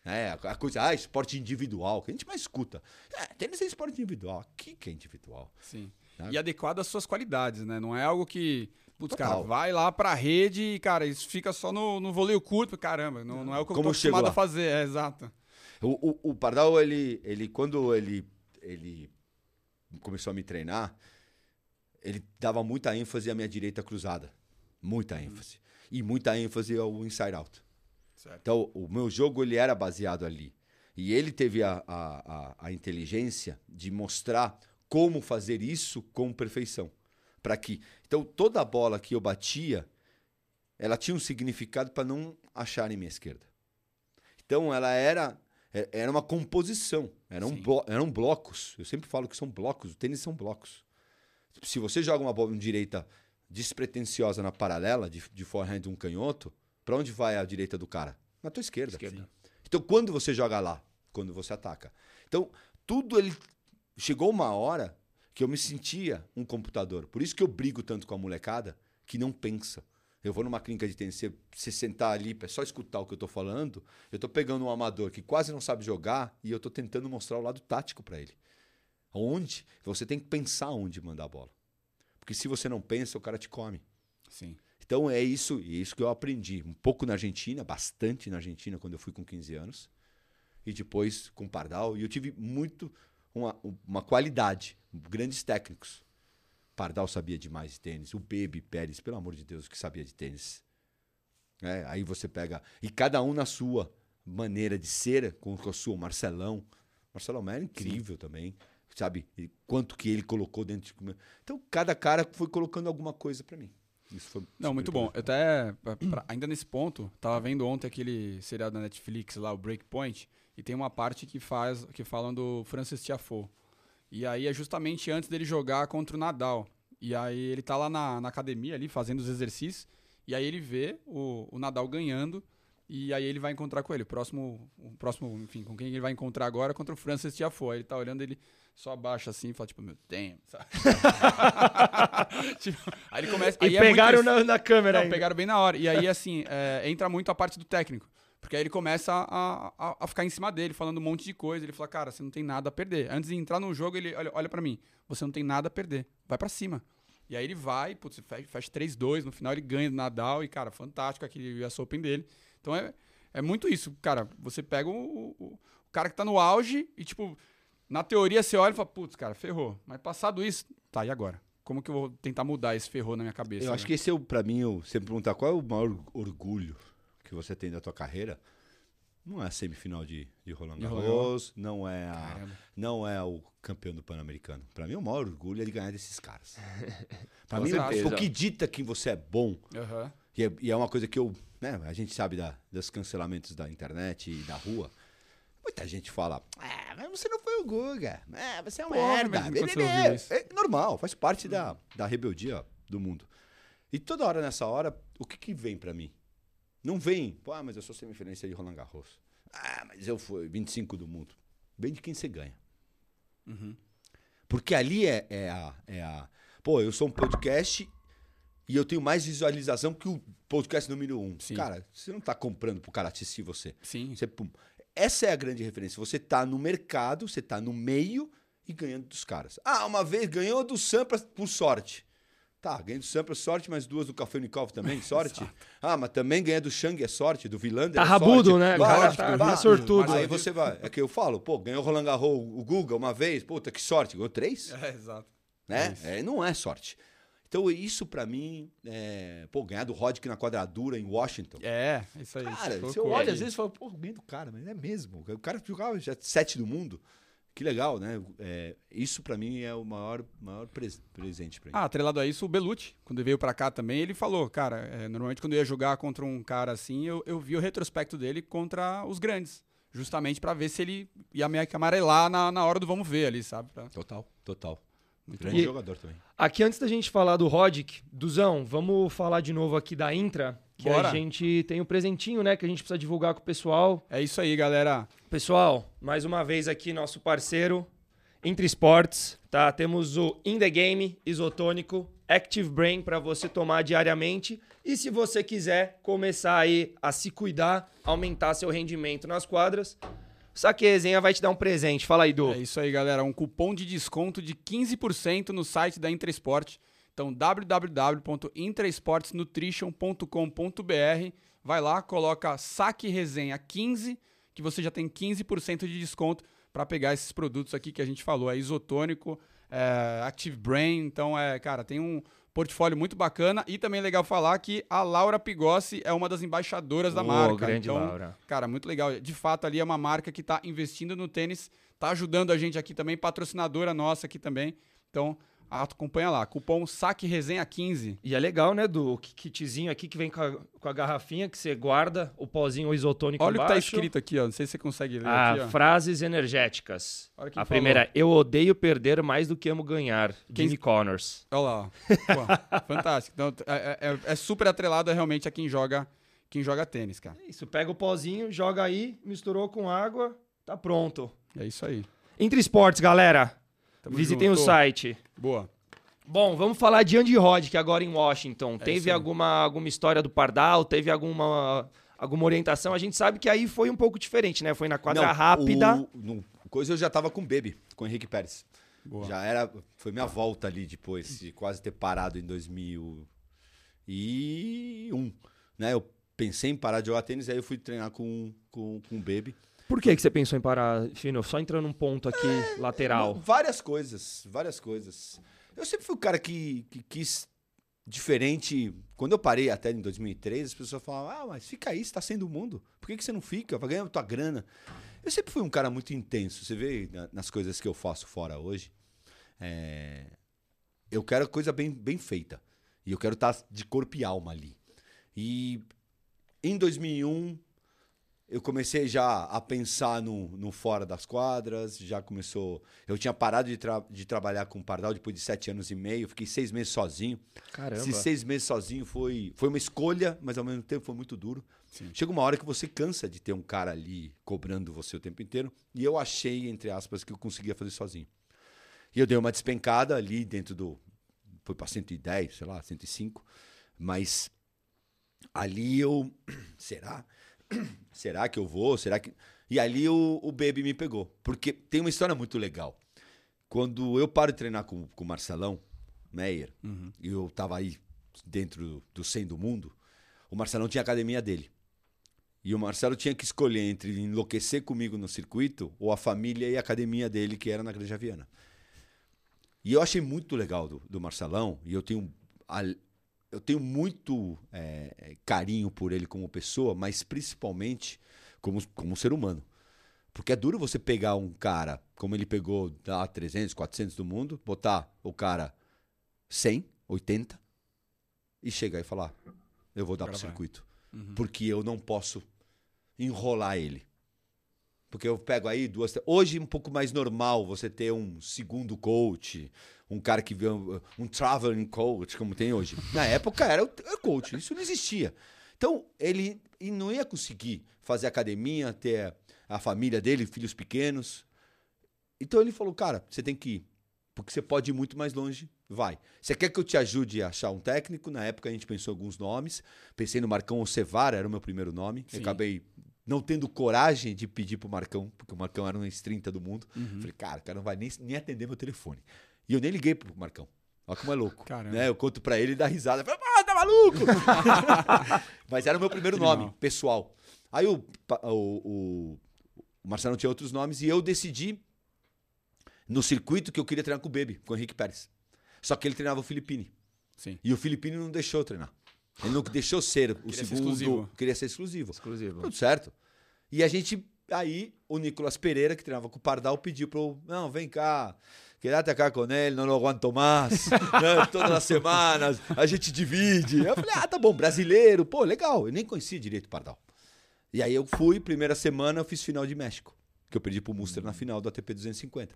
É, a coisa, ah, esporte individual, que a gente mais escuta. É, tênis é esporte individual. Aqui que é individual. Sim. Né? E adequado às suas qualidades, né? Não é algo que. Putz, cara, vai lá pra rede e, cara, isso fica só no, no voleio curto. Caramba, não, não é o que eu Como tô acostumado a fazer, é exato. O, o, o Pardal, ele, ele, quando ele, ele começou a me treinar, ele dava muita ênfase à minha direita cruzada. Muita ênfase. E muita ênfase ao inside out. Certo. Então, o meu jogo ele era baseado ali. E ele teve a, a, a, a inteligência de mostrar como fazer isso com perfeição. Para que. Então, toda bola que eu batia, ela tinha um significado para não acharem minha esquerda. Então, ela era É- Era uma composição, eram, blo- eram blocos. Eu sempre falo que são blocos, o tênis são blocos. Se você joga uma bola direita despretensiosa na paralela, de, de forehand um canhoto, pra onde vai a direita do cara? Na tua esquerda. Esquerda. Então, quando você joga lá, quando você ataca. Então, tudo ele. Chegou uma hora que eu me sentia um computador. Por isso que eu brigo tanto com a molecada que não pensa. Eu vou numa clínica de tênis, você, você sentar ali, é só escutar o que eu tô falando. Eu tô pegando um amador que quase não sabe jogar e eu tô tentando mostrar o lado tático para ele. Onde? Você tem que pensar onde mandar a bola. Porque se você não pensa, o cara te come. Sim. Então é isso, é isso que eu aprendi. Um pouco na Argentina, bastante na Argentina, quando eu fui com 15 anos. E depois com o Pardal. E eu tive muito, uma, uma qualidade, grandes técnicos. Pardal sabia demais de tênis. O Baby Pérez, pelo amor de Deus, que sabia de tênis. É, aí você pega. E cada um na sua maneira de ser, com a sua. O Marcelão. Marcelão era incrível também. Sabe? E quanto que ele colocou dentro de. Então, cada cara foi colocando alguma coisa pra mim. Isso foi Não, muito bom. Eu até, pra- pra- ainda nesse ponto, tava vendo ontem aquele seriado da Netflix lá, o Breakpoint, e tem uma parte que faz que falam do Francis Tiafoe. E aí é justamente antes dele jogar contra o Nadal. E aí ele tá lá na, na academia ali fazendo os exercícios, e aí ele vê o, o Nadal ganhando, e aí ele vai encontrar com ele. O próximo, o próximo, enfim, com quem ele vai encontrar agora é contra o Francis Tiafoe. Aí ele tá olhando, ele só abaixa assim e fala tipo, meu sabe? Tipo, aí ele começa... E aí é muito pegaram na, na câmera Não, ainda. pegaram bem na hora. E aí, assim, é, entra muito a parte do técnico. Porque aí ele começa a, a, a ficar em cima dele, falando um monte de coisa. Ele fala, cara, você não tem nada a perder. Antes de entrar no jogo, ele olha, olha para mim. Você não tem nada a perder. Vai pra cima. E aí ele vai, putz, fecha, fecha 3-2. No final ele ganha do Nadal. E, cara, fantástico aquele US Open dele. Então é, é muito isso, cara. Você pega o, o, o cara que tá no auge e, tipo, na teoria você olha e fala, putz, cara, ferrou. Mas passado isso, tá, e agora? Como que eu vou tentar mudar esse ferrou na minha cabeça? Eu né? acho que esse é, o, pra mim, o, você me perguntar qual é o maior orgulho que você tem da tua carreira, não é a semifinal de, de Roland Garros, não é, a, não é o campeão do Pan-Americano. Pra mim, o maior orgulho é de ganhar desses caras. Com mim, o que dita que você é bom, Aham. e é, e é uma coisa que eu, né, a gente sabe da, dos cancelamentos da internet e da rua, muita gente fala, ah, mas você não foi o Guga, ah, você é um merda. mas quando você Bebê." ouviu isso? É normal, faz parte da, da rebeldia do mundo. E toda hora nessa hora, o que, que vem pra mim? Não vem, pô, ah, mas eu sou semifinalista de Roland Garros. Ah, mas eu fui 25 do mundo. Vem de quem você ganha. Uhum. Porque ali é, é a, é a. Pô, eu sou um podcast e eu tenho mais visualização que o podcast número um. Sim. Cara, você não tá comprando pro cara assistir você. Sim. Você, pum. Essa é a grande referência. Você tá no mercado, você tá no meio e ganhando dos caras. Ah, uma vez ganhou do Sampras por sorte. Tá, ganhei do Sampras sorte, mas duas do Kafelnikov também, sorte. ah, mas também ganhei do Shang é sorte, do Vilander Tá é rabudo, sorte. né? Lógico, cara tá- tá sortudo. Aí você vai, é que eu falo, pô, ganhou o Roland Garros, o Guga uma vez, puta, que sorte, ganhou três? É, exato. né? isso. É, não é sorte. Então isso pra mim, é... pô, ganhar do Roddick na quadradura em Washington. É, isso aí. Cara, você olha às vezes e fala, pô, ganhei do cara, mas é mesmo. O cara jogava já sete do mundo. Que legal, né? É, isso pra mim é o maior, maior pres- presente pra mim. Ah, atrelado a isso, o Belucci, quando ele veio pra cá também, ele falou, cara, é, normalmente quando eu ia jogar contra um cara assim, eu, eu vi o retrospecto dele contra os grandes. Justamente pra ver se ele ia meio que amarelar na, na hora do vamos ver ali, sabe? Pra- Total, total. Muito Grande bom. jogador também. Aqui, antes da gente falar do Rodic, Duzão, vamos falar de novo aqui da Intra, que Bora. a gente tem o presentinho, né, que a gente precisa divulgar com o pessoal. É isso aí, galera. Pessoal, mais uma vez aqui nosso parceiro, Intra Sports, tá? Temos o In The Game isotônico Active Brain para você tomar diariamente. E se você quiser começar aí a se cuidar, aumentar seu rendimento nas quadras, o Saque Resenha vai te dar um presente. Fala aí, Du. É isso aí, galera. Um cupom de desconto de 15% no site da Intrasport. Então, www.intrasportsnutrition.com.br. Vai lá, coloca saque resenha 15, que você já tem 15% de desconto para pegar esses produtos aqui que a gente falou. É isotônico, é Active Brain. Então, é, cara, tem um portfólio muito bacana. E também é legal falar que a Laura Pigossi é uma das embaixadoras da marca. grande então, Laura. Cara, muito legal. De fato, ali é uma marca que está investindo no tênis, está ajudando a gente aqui também, patrocinadora nossa aqui também. Então, acompanha lá. Cupom Saque Resenha 15. E é legal, né, do kitzinho aqui que vem com a, com a garrafinha que você guarda o pozinho isotônico Olha o que embaixo. tá escrito aqui, ó. Não sei se você consegue ler Ah, aqui, frases energéticas. A falou. primeira, eu odeio perder mais do que amo ganhar. Quem- Jimmy Connors. Olha lá, ó. Pô, fantástico. Então, é, é- é super atrelado realmente a quem joga, quem joga tênis, cara. É Isso, pega o pozinho, joga aí, misturou com água, tá pronto. É isso aí. Entre esportes, galera. Tamo Visitem o junto. site. Boa. Bom, vamos falar de Andy Rod, que agora em Washington. É teve alguma, alguma história do Pardal? Teve alguma, alguma orientação? A gente sabe que aí foi um pouco diferente, né? Foi na quadra Não, rápida. O, no, coisa eu já tava com o Baby, com o Henrique Pérez. Boa. Já era. Foi minha volta ali depois de quase ter parado em 2001. Né? Eu pensei em parar de jogar tênis, aí eu fui treinar com, com, com o Baby. Por que, que você pensou em parar, Fino? Só entrando num ponto aqui É, lateral. Não, Várias coisas, várias coisas. Eu sempre fui o cara que, que quis diferente. Quando eu parei até em 2003, as pessoas falavam: Ah, mas fica aí, você tá sendo o mundo. Por que, que você não fica? Vai ganhar tua grana. Eu sempre fui um cara muito intenso. Você vê na- nas coisas que eu faço fora hoje. é, Eu quero coisa bem, bem feita. E eu quero estar de corpo e alma ali. E em 2001, eu comecei já a pensar no, no fora das quadras, já começou. Eu tinha parado de, tra- de trabalhar com o Pardal depois de sete anos e meio, fiquei seis meses sozinho. Caramba. Esses seis meses sozinho foi, foi uma escolha, mas ao mesmo tempo foi muito duro. Sim. Chega uma hora que você cansa de ter um cara ali cobrando você o tempo inteiro. E eu achei, entre aspas, que eu conseguia fazer sozinho. E eu dei uma despencada ali dentro do. Foi para 110, sei lá, 105. Mas ali eu. Será? Será que eu vou? Será que. E ali o, o Baby me pegou. Porque tem uma história muito legal. Quando eu paro de treinar com, com o Marcelão Meyer, e eu tava aí dentro do 100 do mundo, o Marcelão tinha a academia dele. E o Marcelo tinha que escolher entre enlouquecer comigo no circuito ou a família e a academia dele, que era na Granja Viana. E eu achei muito legal do, do Marcelão, e eu tenho, a- eu tenho muito é, é, carinho por ele como pessoa, mas principalmente como, como ser humano. Porque é duro você pegar um cara, como ele pegou lá 300, 400 do mundo, botar o cara 100, 80 e chegar e falar: eu vou dar pro vai. circuito. Porque eu não posso enrolar ele. Porque eu pego aí duas. Hoje é um pouco mais normal você ter um segundo coach, um cara que vê um, um traveling coach, como tem hoje. Na época era o coach, isso não existia. Então ele e não ia conseguir fazer academia, ter a família dele, filhos pequenos. Então ele falou, cara, você tem que ir. Porque você pode ir muito mais longe, vai. Você quer que eu te ajude a achar um técnico? Na época a gente pensou em alguns nomes. Pensei no Marcão Ocevara, era o meu primeiro nome. Acabei não tendo coragem de pedir pro Marcão, porque o Marcão era um ex-30 do mundo. Uhum. Falei, cara, o cara não vai nem, nem atender meu telefone. E eu nem liguei pro Marcão. Olha como é louco. Caramba. Né? Eu conto pra ele e dá risada. Fala, ah, tá maluco? Mas era o meu primeiro nome, pessoal. Aí o, o, o, Marcelo tinha outros nomes e eu decidi no circuito que eu queria treinar com o Baby, com o Henrique Pérez. Só que ele treinava o Filipine. Sim. E o Filipine não deixou eu treinar. Ele não deixou ser o Queria ser segundo. exclusivo. Queria ser exclusivo. Exclusivo. Tudo certo. E a gente, aí, o Nicolas Pereira, que treinava com o Pardal, pediu para eu, não, vem cá, quédate acá com ele, não lo aguanto mais. né? Todas as semanas, a gente divide. Eu falei, ah, tá bom, brasileiro, pô, legal. Eu nem conhecia direito o Pardal. E aí eu fui, primeira semana, eu fiz final de México, que eu perdi pro Muster na final do ATP 250.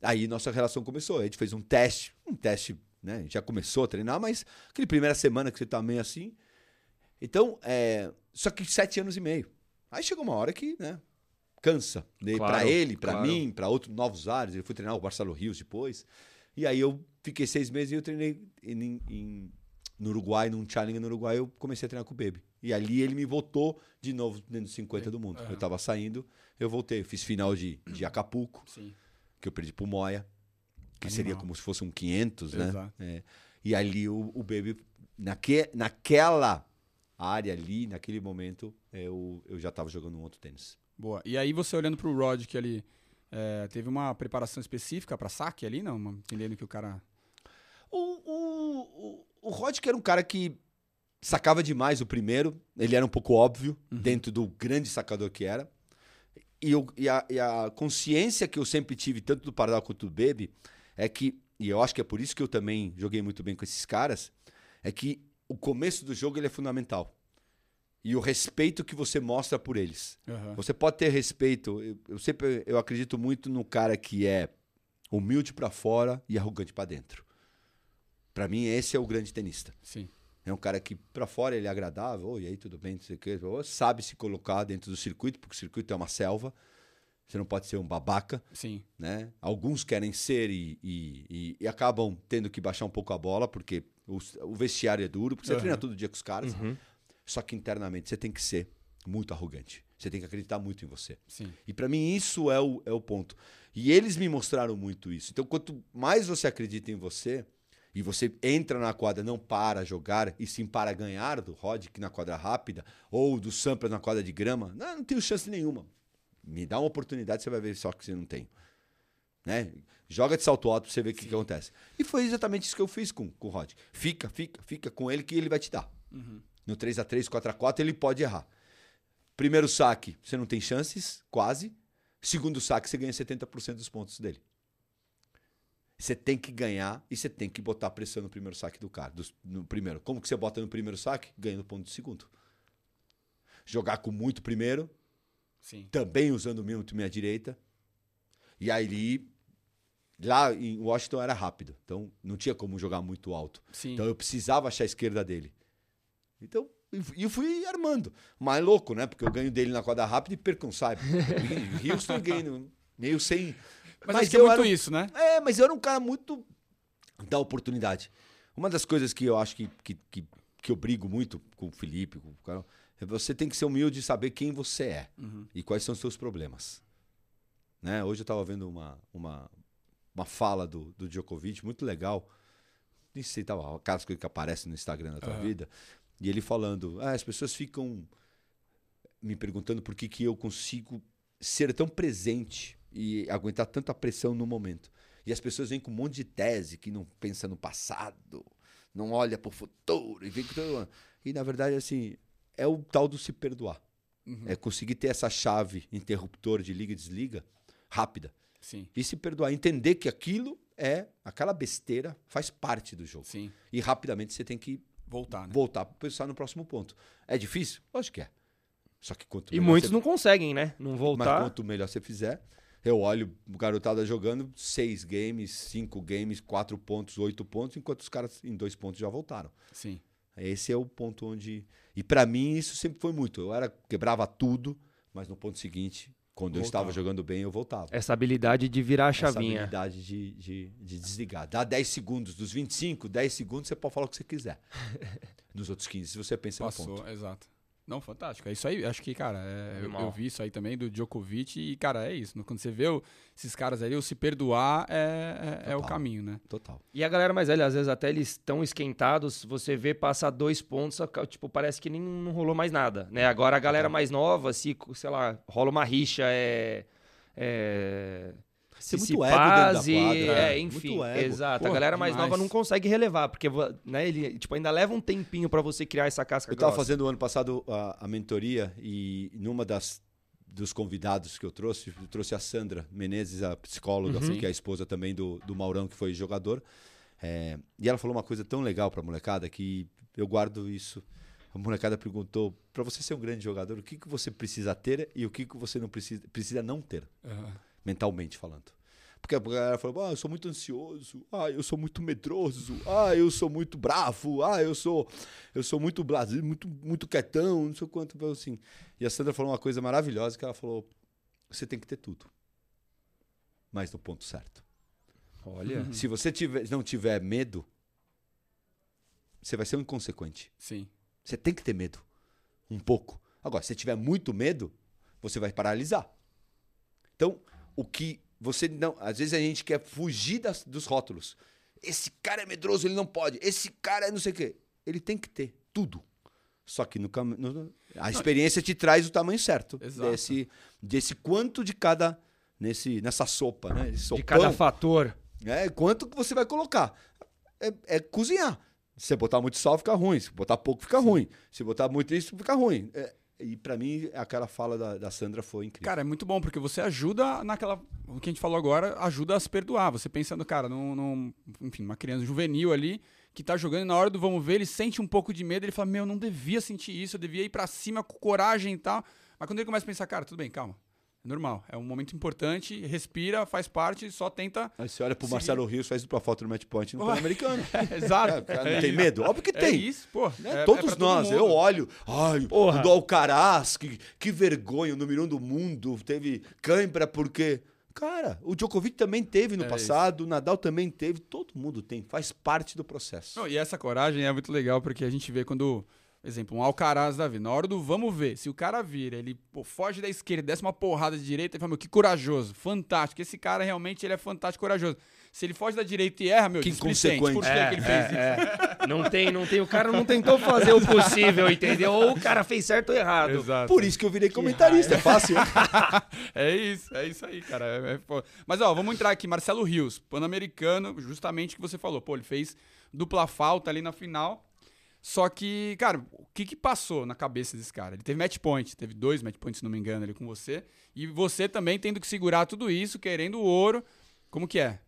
Aí nossa relação começou. A gente fez um teste, um teste, né? A gente já começou a treinar, mas aquele primeira semana que você tá meio assim. Então, é, só que sete anos e meio. Aí chegou uma hora que, né? Cansa. Né? Claro, Pra ele, pra claro. mim, pra outros novos áreas. Ele foi treinar o Marcelo Rios depois. E aí eu fiquei seis meses e eu treinei em, em- no Uruguai, num challenge no Uruguai, eu comecei a treinar com o Baby. E ali ele me votou de novo dentro dos 50 do mundo. Aham. Eu tava saindo, eu voltei. Fiz final de, de Acapulco Sim. que eu perdi pro Moia, que Animal. seria como se fosse um 500, né? Exato. É. E ali o, o Baby, naque, naquela área ali, naquele momento, eu, eu já estava jogando um outro tênis. Boa. E aí você olhando pro Rod, que ali é, teve uma preparação específica pra saque ali, não? Entendendo que o cara. O, o, o, o Rod, que era um cara que sacava demais o primeiro, ele era um pouco óbvio, dentro do grande sacador que era. E, eu- e a, e a consciência que eu sempre tive, tanto do Pardal quanto do Baby, é que e eu acho que é por isso que eu também joguei muito bem com esses caras, é que o começo do jogo ele é fundamental. E o respeito que você mostra por eles. Aham. Você pode ter respeito. Eu, eu sempre eu acredito muito no cara que é humilde pra fora e arrogante pra dentro. Pra mim esse é o grande tenista. Sim. É um cara que pra fora ele é agradável, "Oi, e aí tudo bem, não sei o quê. Sabe se colocar dentro do circuito, porque o circuito é uma selva. Você não pode ser um babaca, Sim. né? Alguns querem ser e, e- e- e acabam tendo que baixar um pouco a bola, porque o, o vestiário é duro, porque você Aham. treina todo dia com os caras. Uhum. Só que internamente você tem que ser muito arrogante. Você tem que acreditar muito em você. Sim. E pra mim isso é o, é o ponto. E eles me mostraram muito isso. Então, quanto mais você acredita em você e você entra na quadra, não para jogar, e sim para ganhar do Rodic na quadra rápida ou do Sampler na quadra de grama, não, não tenho chance nenhuma. Me dá uma oportunidade, você vai ver só que você não tem. Né? Joga de salto alto pra você ver o que, que acontece. E foi exatamente isso que eu fiz com, com o Rod. Fica, fica, fica com ele que ele vai te dar. No 3x3, 4x4, ele pode errar. Primeiro saque, você não tem chances, quase. Segundo saque, você ganha 70% dos pontos dele. Você tem que ganhar e você tem que botar pressão no primeiro saque do cara. dos- no primeiro. Como que você bota no primeiro saque? Ganha no ponto do segundo. Jogar com muito primeiro, Sim. também usando muito minha direita. E aí, lá em Washington era rápido. Então, não tinha como jogar muito alto. Sim. Então, eu precisava achar a esquerda dele. Então, e eu fui armando. Mais louco, né? Porque eu ganho dele na quadra rápida e perco um. Em Houston ganho meio sem... Mas, acho que é eu muito era isso, né? é, mas eu era um cara muito da oportunidade. Uma das coisas que eu acho que, que, que, que eu brigo muito com o Felipe, com o Carol, é você tem que ser humilde e saber quem você é e quais são os seus problemas. Né? Hoje eu estava vendo uma, uma, uma fala do, do Djokovic muito legal. Nem sei, tava, aquelas coisas que aparecem no Instagram da tua Aham. vida. E ele falando, ah, as pessoas ficam me perguntando por que, que eu consigo ser tão presente e aguentar tanta pressão no momento. E as pessoas vêm com um monte de tese que não pensa no passado, não olha para o futuro e vem com todo... E na verdade assim, é o tal do se perdoar. É conseguir ter essa chave interruptor de liga e desliga rápida Sim. e se perdoar, entender que aquilo é aquela besteira, faz parte do jogo. Sim. E rapidamente você tem que Voltar, né? voltar para pensar no próximo ponto. É difícil? Lógico que é. Só que quanto E muitos você- não conseguem, né? Não mas voltar. quanto melhor você fizer, eu olho o garotada jogando seis games, cinco games, quatro pontos, oito pontos, enquanto os caras em dois pontos já voltaram. Sim. Esse é o ponto onde. E pra mim isso sempre foi muito. Eu era quebrava tudo, mas no ponto seguinte, quando eu Voltava. estava jogando bem, eu voltava. Essa habilidade de virar a Essa chavinha. habilidade de, de, de desligar. Dá 10 segundos, dos 25, 10 segundos você pode falar o que você quiser. Nos outros 15, se você pensa no Passou, ponto. exato. Não, fantástico. É isso aí. Acho que, cara, é, eu, eu vi isso aí também do Djokovic e, cara, é isso. Quando você vê o- esses caras ali, o se perdoar é, é, é o caminho, né? Total. E a galera mais velha, às vezes até eles estão esquentados, você vê passar dois pontos, tipo, parece que nem não rolou mais nada, né? Agora a galera mais nova, se, sei lá, rola uma rixa, é... é... Tem se muito ego dentro da paz quadra, é, enfim, Muito ego. exato. a Pô, galera mais demais. nova não consegue relevar, porque né, ele tipo, ainda leva um tempinho pra você criar essa casca Eu estava grossa. fazendo o ano passado a, a mentoria e numa das dos convidados que eu trouxe, eu trouxe a Sandra Menezes, a psicóloga, Uhum. que é a esposa também do, do Maurão, que foi jogador. É, e ela falou uma coisa tão legal pra molecada que eu guardo isso. A molecada perguntou: para você ser um grande jogador, o que, que você precisa ter e o que, que você não precisa, precisa não ter, Aham. Mentalmente falando? Porque a galera falou: ah, eu sou muito ansioso, ah, eu sou muito medroso, ah, eu sou muito bravo, ah, eu sou eu sou muito blasé, muito muito quietão, não sei quanto, falou assim. E a Sandra falou uma coisa maravilhosa que ela falou: você tem que ter tudo, mas no ponto certo. Olha, Se você tiver, não tiver medo, você vai ser um inconsequente. Sim. Você tem que ter medo. Um pouco. Agora, se você tiver muito medo, você vai paralisar. Então, o que você não. Às vezes a gente quer fugir das- dos rótulos. Esse cara é medroso, ele não pode. Esse cara é não sei o quê. Ele tem que ter tudo. Só que no caminho. A experiência te traz o tamanho certo. Exato. Desse, desse quanto de cada. Nesse, nessa sopa, né? Esse de sopão. cada fator. É, quanto que você vai colocar? É, é cozinhar. Se você botar muito sal, fica ruim. Se botar pouco, fica ruim. Se botar muito isso, fica ruim. É, e para mim, aquela fala da, da, Sandra foi incrível. Cara, é muito bom, porque você ajuda naquela. O que a gente falou agora ajuda a se perdoar. Você pensando, cara, num, num enfim, uma criança juvenil ali que tá jogando na hora do vamos ver, ele sente um pouco de medo, ele fala: Meu, não devia sentir isso, eu devia ir para cima com coragem e tal. Mas quando ele começa a pensar, cara, tudo bem, calma. É normal. É um momento importante, respira, faz parte, só tenta. Aí você olha pro seguir. Marcelo Rios, faz dupla foto no match point no Pan-Americano. É, exato. É, não tem medo? Óbvio que tem. É isso, pô. Né? É, Todos é nós. Eu olho, ai, Porra. o do Alcaraz, que, que vergonha, o número um do mundo, teve cãibra porque. Cara, o Djokovic também teve no é passado, isso. o Nadal também teve, todo mundo tem, faz parte do processo. Não, e essa coragem é muito legal porque a gente vê quando Exemplo, um Alcaraz da vida. Na hora do vamos ver, se o cara vira, ele pô, foge da esquerda, desce uma porrada de direita, ele fala, meu, que corajoso, fantástico. Esse cara realmente ele é fantástico, corajoso. Se ele foge da direita e erra, meu, que inconsequente. Por que, é, que ele fez é, isso? É. Não tem, não tem. O cara não tentou fazer o possível, entendeu? Ou o cara fez certo ou errado. Exato. Por isso que eu virei comentarista, é fácil. é isso, é isso aí, cara. É, é Mas, ó, vamos entrar aqui. Marcelo Rios, pan-americano, justamente o que você falou. Pô, ele fez dupla falta ali na final. Só que, cara, o que, que passou na cabeça desse cara? Ele teve match point, teve dois match points, se não me engano, ali com você. E você também tendo que segurar tudo isso, querendo o ouro. Como que é?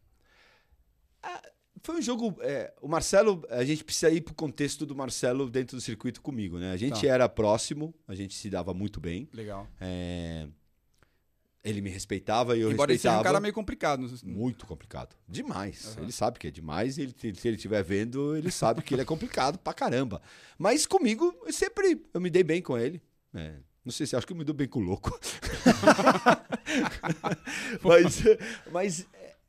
Ah, foi um jogo. É, o Marcelo, a gente precisa ir pro contexto do Marcelo dentro do circuito comigo, né? A gente tá. era próximo, a gente se dava muito bem. Legal. É, ele me respeitava e eu Embora respeitava. ele seja um cara meio complicado. Muito complicado. Demais. Uhum. Ele sabe que é demais e ele, se ele estiver vendo, ele sabe que ele é complicado pra caramba. Mas comigo, eu sempre eu me dei bem com ele. É, não sei se acho que eu me dou bem com o louco. mas mas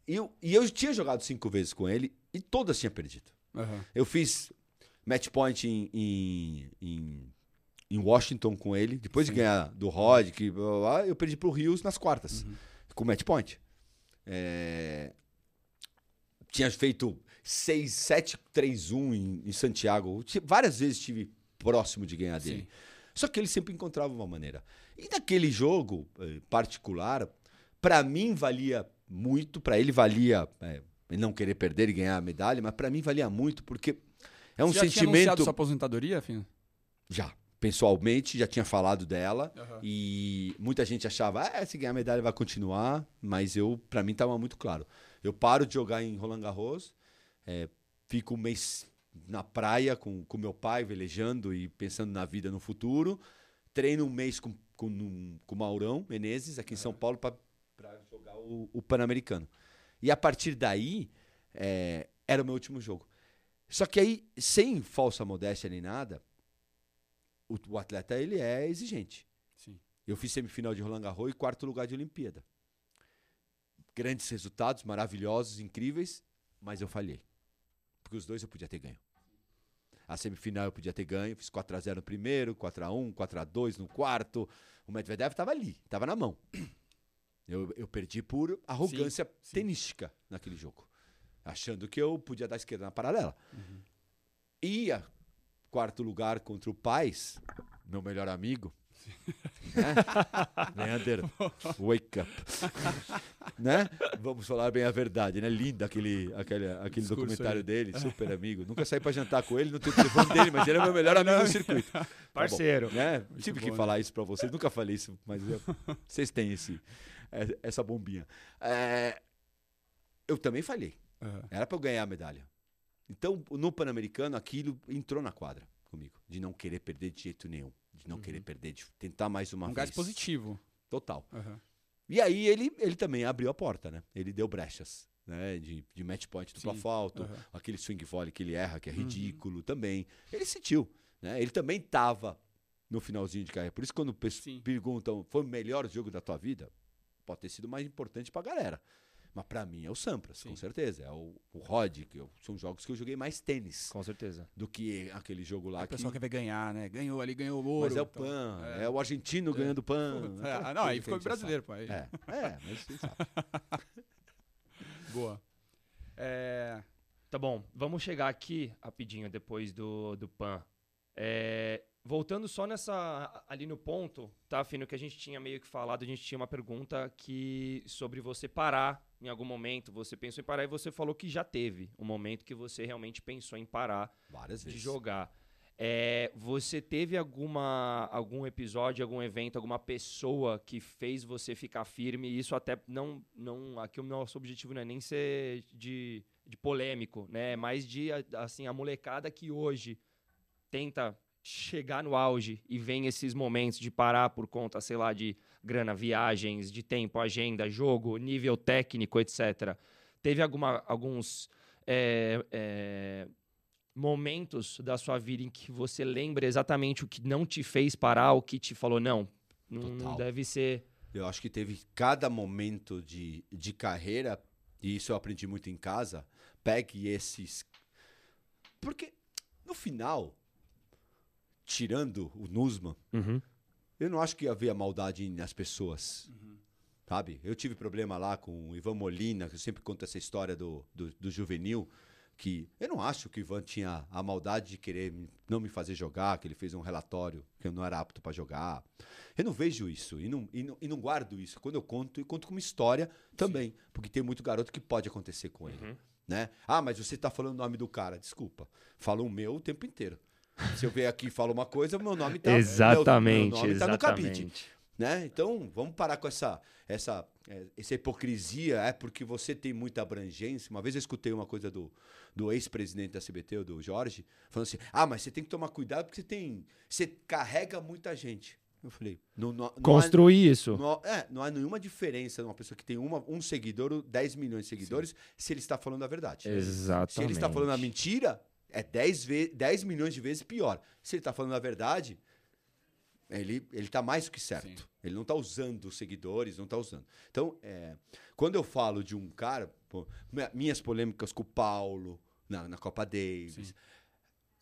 eu, e eu tinha jogado cinco vezes com ele e todas tinha perdido. Uhum. Eu fiz match point em, em, em em Washington com ele. Depois Sim. de ganhar do Rod, que, blá, blá, blá, eu perdi pro Rios nas quartas, uhum. com o match point. É... Tinha feito 6, 7, 3, 1 em, em Santiago. Várias vezes estive próximo de ganhar dele. Sim. Só que ele sempre encontrava uma maneira. E naquele jogo eh, particular, para mim valia muito, para ele valia é, não querer perder e ganhar a medalha, mas para mim valia muito porque é um Você já sentimento. Tinha sua aposentadoria, Fino? Já pessoalmente, já tinha falado dela. Uhum. E muita gente achava, ah, se ganhar medalha vai continuar. Mas eu, para mim, estava muito claro. Eu paro de jogar em Roland Garros, é, fico um mês na praia com, com meu pai, velejando e pensando na vida no futuro. Treino um mês com, com, com o Maurão Menezes, aqui em São Paulo, para jogar o, o Pan-Americano. E a partir daí, é, era o meu último jogo. Só que aí, sem falsa modéstia nem nada, o, o atleta ele é exigente. Sim. Eu fiz semifinal de Roland Garros e quarto lugar de Olimpíada. Grandes resultados, maravilhosos, incríveis, mas eu falhei. Porque os dois eu podia ter ganho. A semifinal eu podia ter ganho, fiz 4 x 0 no primeiro, 4 x 1, 4 x 2 no quarto. O Medvedev estava ali, estava na mão. Eu, eu perdi por arrogância sim, tenística sim. naquele jogo. Achando que eu podia dar esquerda na paralela. Uhum. Ia quarto lugar contra o Paz, meu melhor amigo. né? Leander, wake up. né? Vamos falar bem a verdade, né? Lindo aquele, aquele, aquele documentário aí. dele, super amigo. Nunca saí para jantar com ele, não tenho telefone dele, mas ele é meu melhor amigo no circuito. Parceiro. Tá né? Tive que falar né? isso para vocês, nunca falei isso, mas eu, vocês têm esse, é, essa bombinha. É, eu também falhei. Uhum. Era para eu ganhar a medalha. Então, no Pan-Americano, aquilo entrou na quadra comigo. De não querer perder de jeito nenhum. De não uhum. querer perder, de tentar mais uma um vez. Um gás positivo. Total. Uhum. E aí ele, ele também abriu a porta, né? Ele deu brechas. Né, de, de match point dupla falta, uhum. aquele swing volley que ele erra, que é uhum. ridículo uhum. também. Ele sentiu. Né? Ele também estava no finalzinho de carreira. Por isso, quando Sim. perguntam, foi o melhor jogo da tua vida? Pode ter sido mais importante pra galera. Mas para mim é o Sampras, Sim. com certeza. É o, o Rod, que eu, são jogos que eu joguei mais tênis. Com certeza. Do que aquele jogo lá. O pessoal que... quer ver ganhar, né? Ganhou ali, ganhou ouro. Mas é o então, PAN, é. é. o argentino é. ganhando PAN. É. Ah, não, aí ficou brasileiro, pô. Aí. É, é, mas você sabe. Boa. É... Tá bom, vamos chegar aqui rapidinho depois do, do PAN. É, Voltando só nessa ali no ponto, tá, Fino, que a gente tinha meio que falado, a gente tinha uma pergunta que sobre você parar em algum momento, você pensou em parar e você falou que já teve um momento que você realmente pensou em parar Várias de vezes. jogar. É, você teve alguma, algum episódio, algum evento, alguma pessoa que fez você ficar firme? Isso até não, não aqui o nosso objetivo não é nem ser de, de polêmico, né? É mais de assim a molecada que hoje tenta chegar no auge e vem esses momentos de parar por conta, sei lá, de grana, viagens, de tempo, agenda, jogo, nível técnico, etc. Teve alguma, alguns é, é, momentos da sua vida em que você lembra exatamente o que não te fez parar, o que te falou, não, não, não deve ser. Eu acho que teve cada momento de, de carreira, e isso eu aprendi muito em casa. Pegue esses. Porque, no final, tirando o Nusman, uhum. eu não acho que havia maldade nas pessoas. Uhum. Sabe? Eu tive problema lá com o Ivan Molina, que eu sempre conto essa história do, do, do juvenil que eu não acho que o Ivan tinha a maldade de querer não me fazer jogar, que ele fez um relatório que eu não era apto para jogar. Eu não vejo isso e não, e não, e, não, guardo isso. Quando eu conto, eu conto como história também, Sim. porque tem muito garoto que pode acontecer com ele. Uhum. Né? Ah, mas você está falando o nome do cara. Desculpa. Falo o meu o tempo inteiro. Se eu vier aqui e falo uma coisa, o meu nome está Exatamente. Meu, meu nome tá no capítulo. Né? Então, vamos parar com essa, essa, é, essa hipocrisia. É porque você tem muita abrangência. Uma vez eu escutei uma coisa do, do ex-presidente da CBT, o do Jorge, falando assim: ah, mas você tem que tomar cuidado porque você tem. Você carrega muita gente. Eu falei, não, não, construir há, isso. Não, é, não há nenhuma diferença numa pessoa que tem uma, um seguidor ou 10 milhões de seguidores Sim. se ele está falando a verdade. Exatamente. Se ele está falando a mentira, é 10, 10 milhões de vezes pior. Se ele está falando a verdade, ele está mais do que certo. Sim. Ele não está usando os seguidores, não está usando. Então, é, quando eu falo de um cara, pô, minhas polêmicas com o Paulo na, na Copa Davis. Sim.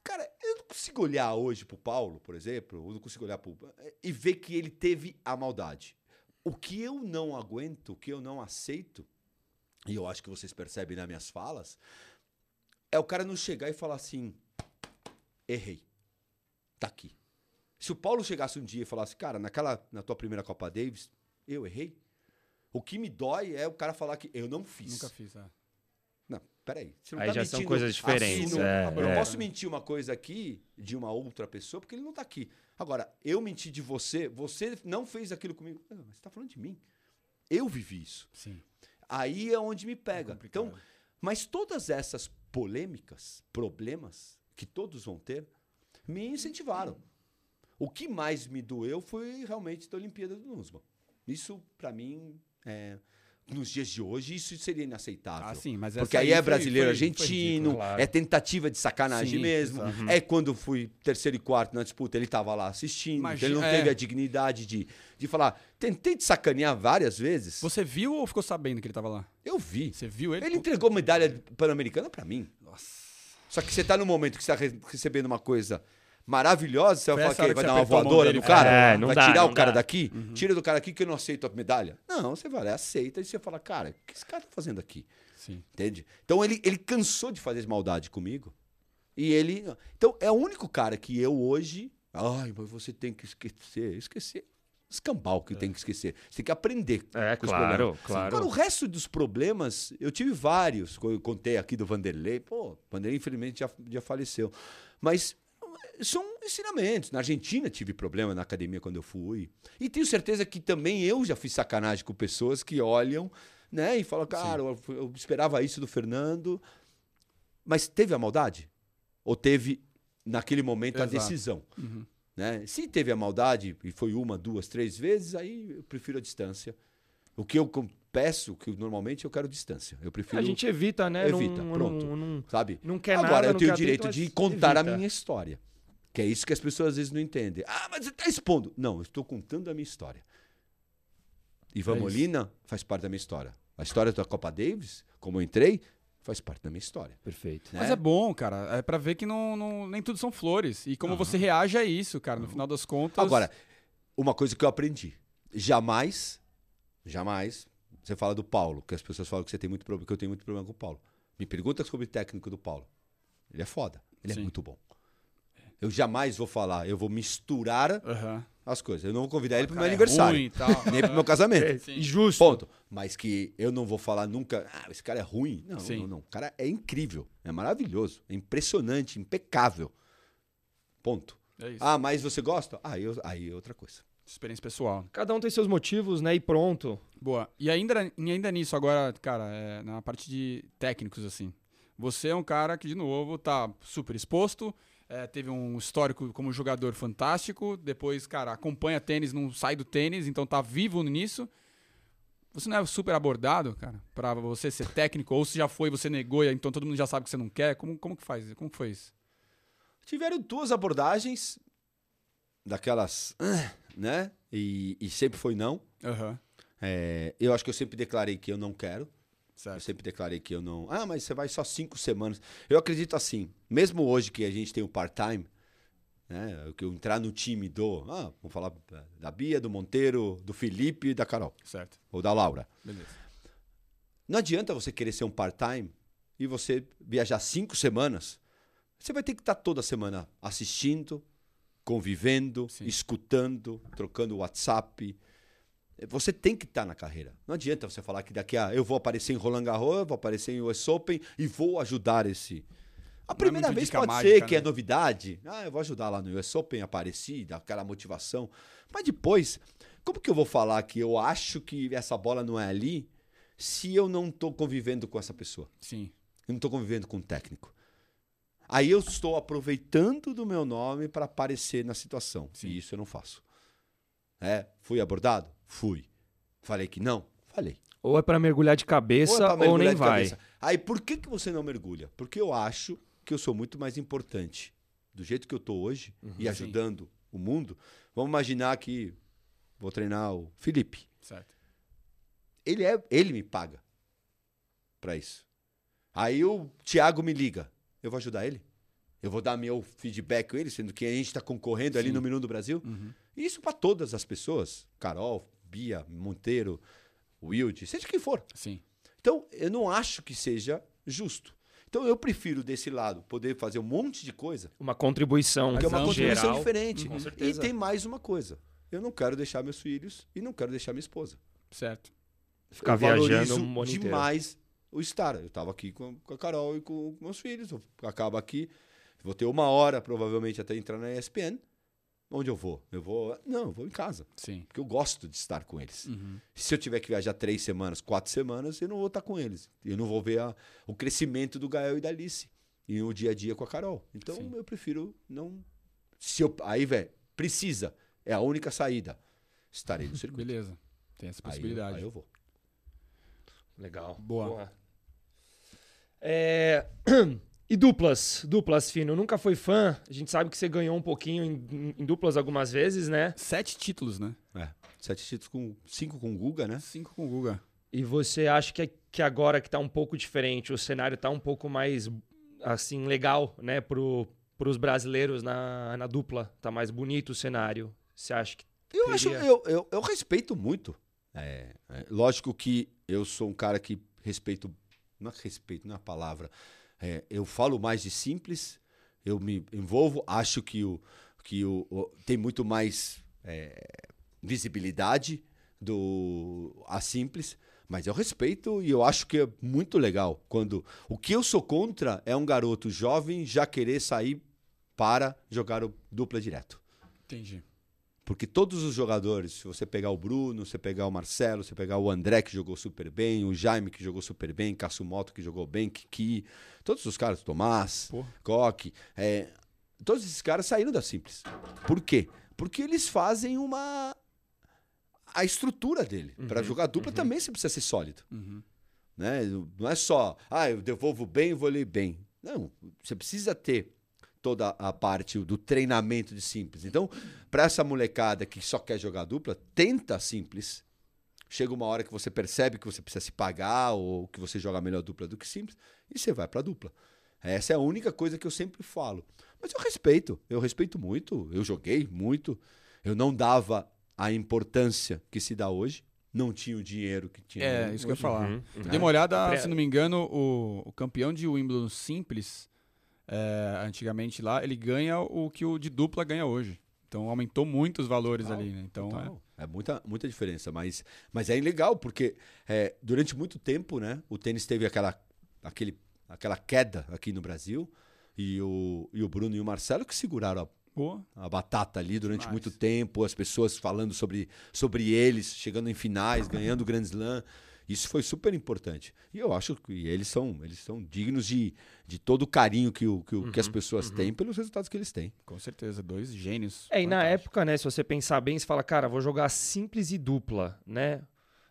Cara, eu não consigo olhar hoje pro Paulo, por exemplo, eu não consigo olhar pro, e ver que ele teve a maldade. O que eu não aguento, o que eu não aceito, e eu acho que vocês percebem nas minhas falas, é o cara não chegar e falar assim: errei. Tá aqui. Se o Paulo chegasse um dia e falasse, cara, naquela, na tua primeira Copa Davis, eu errei. O que me dói é o cara falar que eu não fiz. Nunca fiz, é. Não, peraí. Você não Aí tá já são coisas diferentes. Assim, é, eu não é. posso mentir uma coisa aqui de uma outra pessoa porque ele não tá aqui. Agora, eu menti de você, você não fez aquilo comigo. Não, você tá falando de mim. Eu vivi isso. Sim. Aí é onde me pega. É então, mas todas essas polêmicas, problemas que todos vão ter, me incentivaram. O que mais me doeu foi realmente da Olimpíada do Nusman. Isso, para mim, é, nos dias de hoje, isso seria inaceitável. Ah, sim, mas Porque aí, aí é brasileiro, foi, argentino, foi claro. é tentativa de sacanagem sim, mesmo. Uhum. É quando fui terceiro e quarto na disputa, ele estava lá assistindo, Imagina, ele não é. teve a dignidade de, de falar. Tentei de sacanear várias vezes. Você viu ou ficou sabendo que ele estava lá? Eu vi. Você viu ele? Ele entregou medalha pan-americana para mim. Nossa. Só que você está no momento que você está recebendo uma coisa maravilhosa, você vai falar que vai dar uma voadora no cara? É, vai dá, tirar o cara dá. daqui? Uhum. Tira do cara aqui que eu não aceito a medalha? Não, você vai lá, aceita e você fala, cara, o que esse cara tá fazendo aqui? Sim. Entende? Então ele, ele cansou de fazer maldade comigo. E ele. Então é o único cara que eu hoje. Ai, mas você tem que esquecer. Esquecer. Escambau que é. tem que esquecer. Você tem que aprender. É, claro, claro. Agora, o resto dos problemas, eu tive vários. Eu contei aqui do Vanderlei. Pô, o Vanderlei, infelizmente, já, já faleceu. Mas são ensinamentos. Na Argentina tive problema na academia quando eu fui. E tenho certeza que também eu já fiz sacanagem com pessoas que olham né, e falam, cara, eu, eu, esperava isso do Fernando. Mas teve a maldade? Ou teve, naquele momento, Exato. a decisão? Uhum. Né? Se teve a maldade, e foi uma, duas, três vezes, aí eu prefiro a distância. O que eu peço, que normalmente eu quero distância. Eu prefiro. A gente evita, né? Evita, não, pronto. Não, não, sabe? Não quer Agora, nada. eu tenho o direito de contar evita. a minha história. Que é isso que as pessoas às vezes não entendem. Ah, mas você está expondo. Não, eu estou contando a minha história. Ivan é Molina faz parte da minha história. A história da Copa Davis, como eu entrei, faz parte da minha história. Perfeito. Né? Mas é bom, cara. É para ver que não, não, nem tudo são flores. E como uhum. você reage a isso, cara, no uhum. final das contas. Agora, uma coisa que eu aprendi: jamais, jamais, você fala do Paulo, que as pessoas falam que você tem muito problema, que eu tenho muito problema com o Paulo. Me pergunta sobre o técnico do Paulo. Ele é foda. Ele é Sim. é muito bom. Eu jamais vou falar, eu vou misturar uhum. as coisas. Eu não vou convidar ele para o meu é aniversário, nem para o meu casamento. É, Justo. Ponto. Mas que eu não vou falar nunca, ah, esse cara é ruim. Não, Sim. não, não. O cara é incrível, é maravilhoso, é impressionante, impecável. Ponto. É isso. Ah, mas você gosta? Ah, eu, aí é outra coisa. Experiência pessoal. Cada um tem seus motivos, né? E pronto. Boa. E ainda, e ainda nisso, agora, cara, é, na parte de técnicos, assim. Você é um cara que, de novo, tá super exposto, é, teve um histórico como jogador fantástico, depois, cara, acompanha tênis, não sai do tênis, então tá vivo nisso. Você não é super abordado, cara, pra você ser técnico, ou se já foi, você negou, então todo mundo já sabe que você não quer? Como, como que faz? Como que foi isso? Tiveram duas abordagens daquelas, "Ah", né? E, e sempre foi não. Aham, É, eu acho que eu sempre declarei que eu não quero. Eu certo. sempre declarei que eu não. Ah, mas você vai só cinco semanas. Eu acredito assim, mesmo hoje que a gente tem o part-time, né? Que eu entrar no time do. Ah, vamos falar da Bia, do Monteiro, do Felipe e da Carol. Certo. Ou da Laura. Beleza. Não adianta você querer ser um part-time e você viajar cinco semanas. Você vai ter que estar toda semana assistindo, convivendo, Sim. escutando, trocando WhatsApp. Você tem que estar na carreira. Não adianta você falar que daqui a eu vou aparecer em Roland Garros, vou aparecer em US Open e vou ajudar esse. A primeira muito vez pode mágica, ser que é né? novidade. Ah, eu vou ajudar lá no US Open, apareci, dá aquela motivação. Mas depois, como que eu vou falar que eu acho que essa bola não é ali se eu não estou convivendo com essa pessoa? Sim. Eu não estou convivendo com o técnico. Aí eu estou aproveitando do meu nome para aparecer na situação. Sim. E isso eu não faço. É, fui abordado? Fui. Falei que não? Falei. Ou é pra mergulhar de Ou é cabeça ou, nem vai. cabeça. Aí por que, que você não mergulha? Porque eu acho que eu sou muito mais importante. Do jeito que eu estou hoje e ajudando o mundo, vamos imaginar que vou treinar o Felipe. Certo. Ele, é, ele me paga para isso. Aí o Thiago me liga. Eu vou ajudar ele? Eu vou dar meu feedback com ele, sendo que a gente está concorrendo ali Sim. no Minuto do Brasil? Uhum. Isso para todas as pessoas. Carol, Bia, Monteiro, Wilde, seja quem for. Sim. Então, eu não acho que seja justo. Então, eu prefiro desse lado poder fazer um monte de coisa, Uma contribuição que é uma contribuição geral. diferente. Com E tem mais uma coisa. Eu não quero deixar meus filhos e não quero deixar minha esposa. Certo. Ficar eu viajando um ano inteiro. demais o estar. Eu estava aqui com, a Carol e com, com meus filhos. Eu acabo aqui, vou ter uma hora provavelmente até entrar na ESPN. Onde eu vou? Eu vou. Não, eu vou em casa. Sim. Porque eu gosto de estar com eles. Uhum. Se eu tiver que viajar três semanas, quatro semanas, eu não vou estar com eles. Eu não vou ver a- o crescimento do Gael e da Alice. E o dia a dia com a Carol. Então Sim. eu prefiro não. Se eu, aí, velho, precisa. É a única saída. Estarei no circuito. Beleza. Tem essa Aí eu- possibilidade. aí eu vou. Legal. Boa. É, E duplas? Duplas, Fino. Nunca foi fã. A gente sabe que você ganhou um pouquinho em, em duplas algumas vezes, né? Sete títulos, né? É. Sete títulos com. Cinco com o Guga, né? Cinco com o Guga. E você acha que, que agora que tá um pouco diferente, o cenário tá um pouco mais, assim, legal, né? Pro, pros brasileiros na, na dupla. Tá mais bonito o cenário. Você acha que Eu acho, Teria. eu, eu, eu respeito muito. É, é, lógico que eu sou um cara que respeito, não é respeito, não é a palavra. É, eu falo mais de simples, eu me envolvo, acho que o que o, o- tem muito mais é, visibilidade do a simples, mas eu respeito e eu acho que é muito legal quando o que eu sou contra é um garoto jovem já querer sair para jogar o dupla direto. Entendi. Porque todos os jogadores, se você pegar o Bruno, você pegar o Marcelo, você pegar o André, que jogou super bem, o Jaime, que jogou super bem, Kassumoto, que jogou bem, Kiki, todos os caras, Tomás, Porra. Coque, é, todos esses caras saíram da Simples. Por quê? Porque eles fazem uma. a estrutura dele. Para jogar dupla também você precisa ser sólido. Uhum. Né? Não é só, ah, eu devolvo bem e vou ler bem. Não, você precisa ter toda a parte do treinamento de simples. Então, para essa molecada que só quer jogar dupla, tenta simples. Chega uma hora que você percebe que você precisa se pagar ou que você joga melhor dupla do que simples e você vai para dupla. Essa é a única coisa que eu sempre falo. Mas eu respeito, eu respeito muito, eu joguei muito. Eu não dava a importância que se dá hoje, não tinha o dinheiro que tinha É, hoje. isso que eu ia falar. Uhum, Dei uma olhada, Pre- se não me engano, o, o campeão de Wimbledon simples, é, antigamente lá, ele ganha o que o de dupla ganha hoje. Então aumentou muito os valores Total, ali, né? Então, é, Total. É muita, muita diferença, mas, mas é legal, porque é, durante muito tempo, né, o tênis teve aquela, aquele, aquela queda aqui no Brasil, e o, e o Bruno e o Marcelo que seguraram Pô, a batata ali durante Demais. muito tempo, as pessoas falando sobre, sobre eles, chegando em finais, ganhando o Grand Slam. Isso foi super importante. E eu acho que eles são, eles são dignos de, de todo o carinho que, o, que, o- que as pessoas têm pelos resultados que eles têm. com certeza, dois gênios. É, e na época, né, se você pensar bem, você fala, cara, vou jogar simples e dupla, né?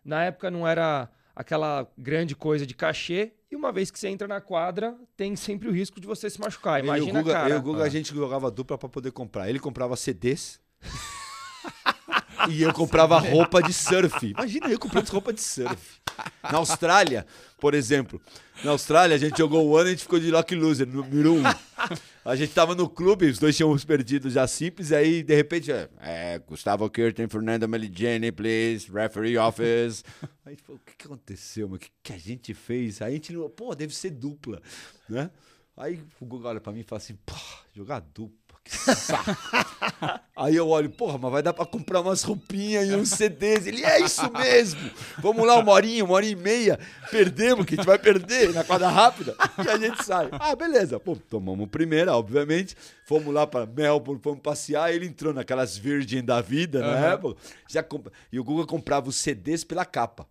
Na época não era aquela grande coisa de cachê, e uma vez que você entra na quadra, tem sempre o risco de você se machucar. Eu e Imagina, o Guga, cara. eu e o Guga, Ah. a gente jogava dupla pra poder comprar. Ele comprava CDs. e eu comprava roupa de surf. Imagina eu comprando roupa de surf. Na Austrália, por exemplo. Na Austrália, a gente jogou o ano e a gente ficou de Lock Loser, número um. A gente tava no clube, os dois tínhamos perdido já simples, aí de repente, é, é Gustavo Kirten, Fernando Meligeni, please, referee office. Aí a gente falou, o que, que aconteceu, mano? O que, que a gente fez? Aí a gente, pô, deve ser dupla, né? Aí o Guga olha pra mim e fala assim, pô, jogar dupla. Aí eu olho, porra, mas vai dar pra comprar umas roupinhas e uns CDs. Ele, é isso mesmo. Vamos lá, uma horinha, uma hora e meia. Perdemos, que a gente vai perder na quadra rápida. E a gente sai. Ah, beleza. Pô, tomamos primeira, obviamente. Fomos lá pra Melbourne, fomos passear. Ele entrou naquelas Virgin da vida, Aham. época. Já comp... E o Guga comprava os CDs pela capa.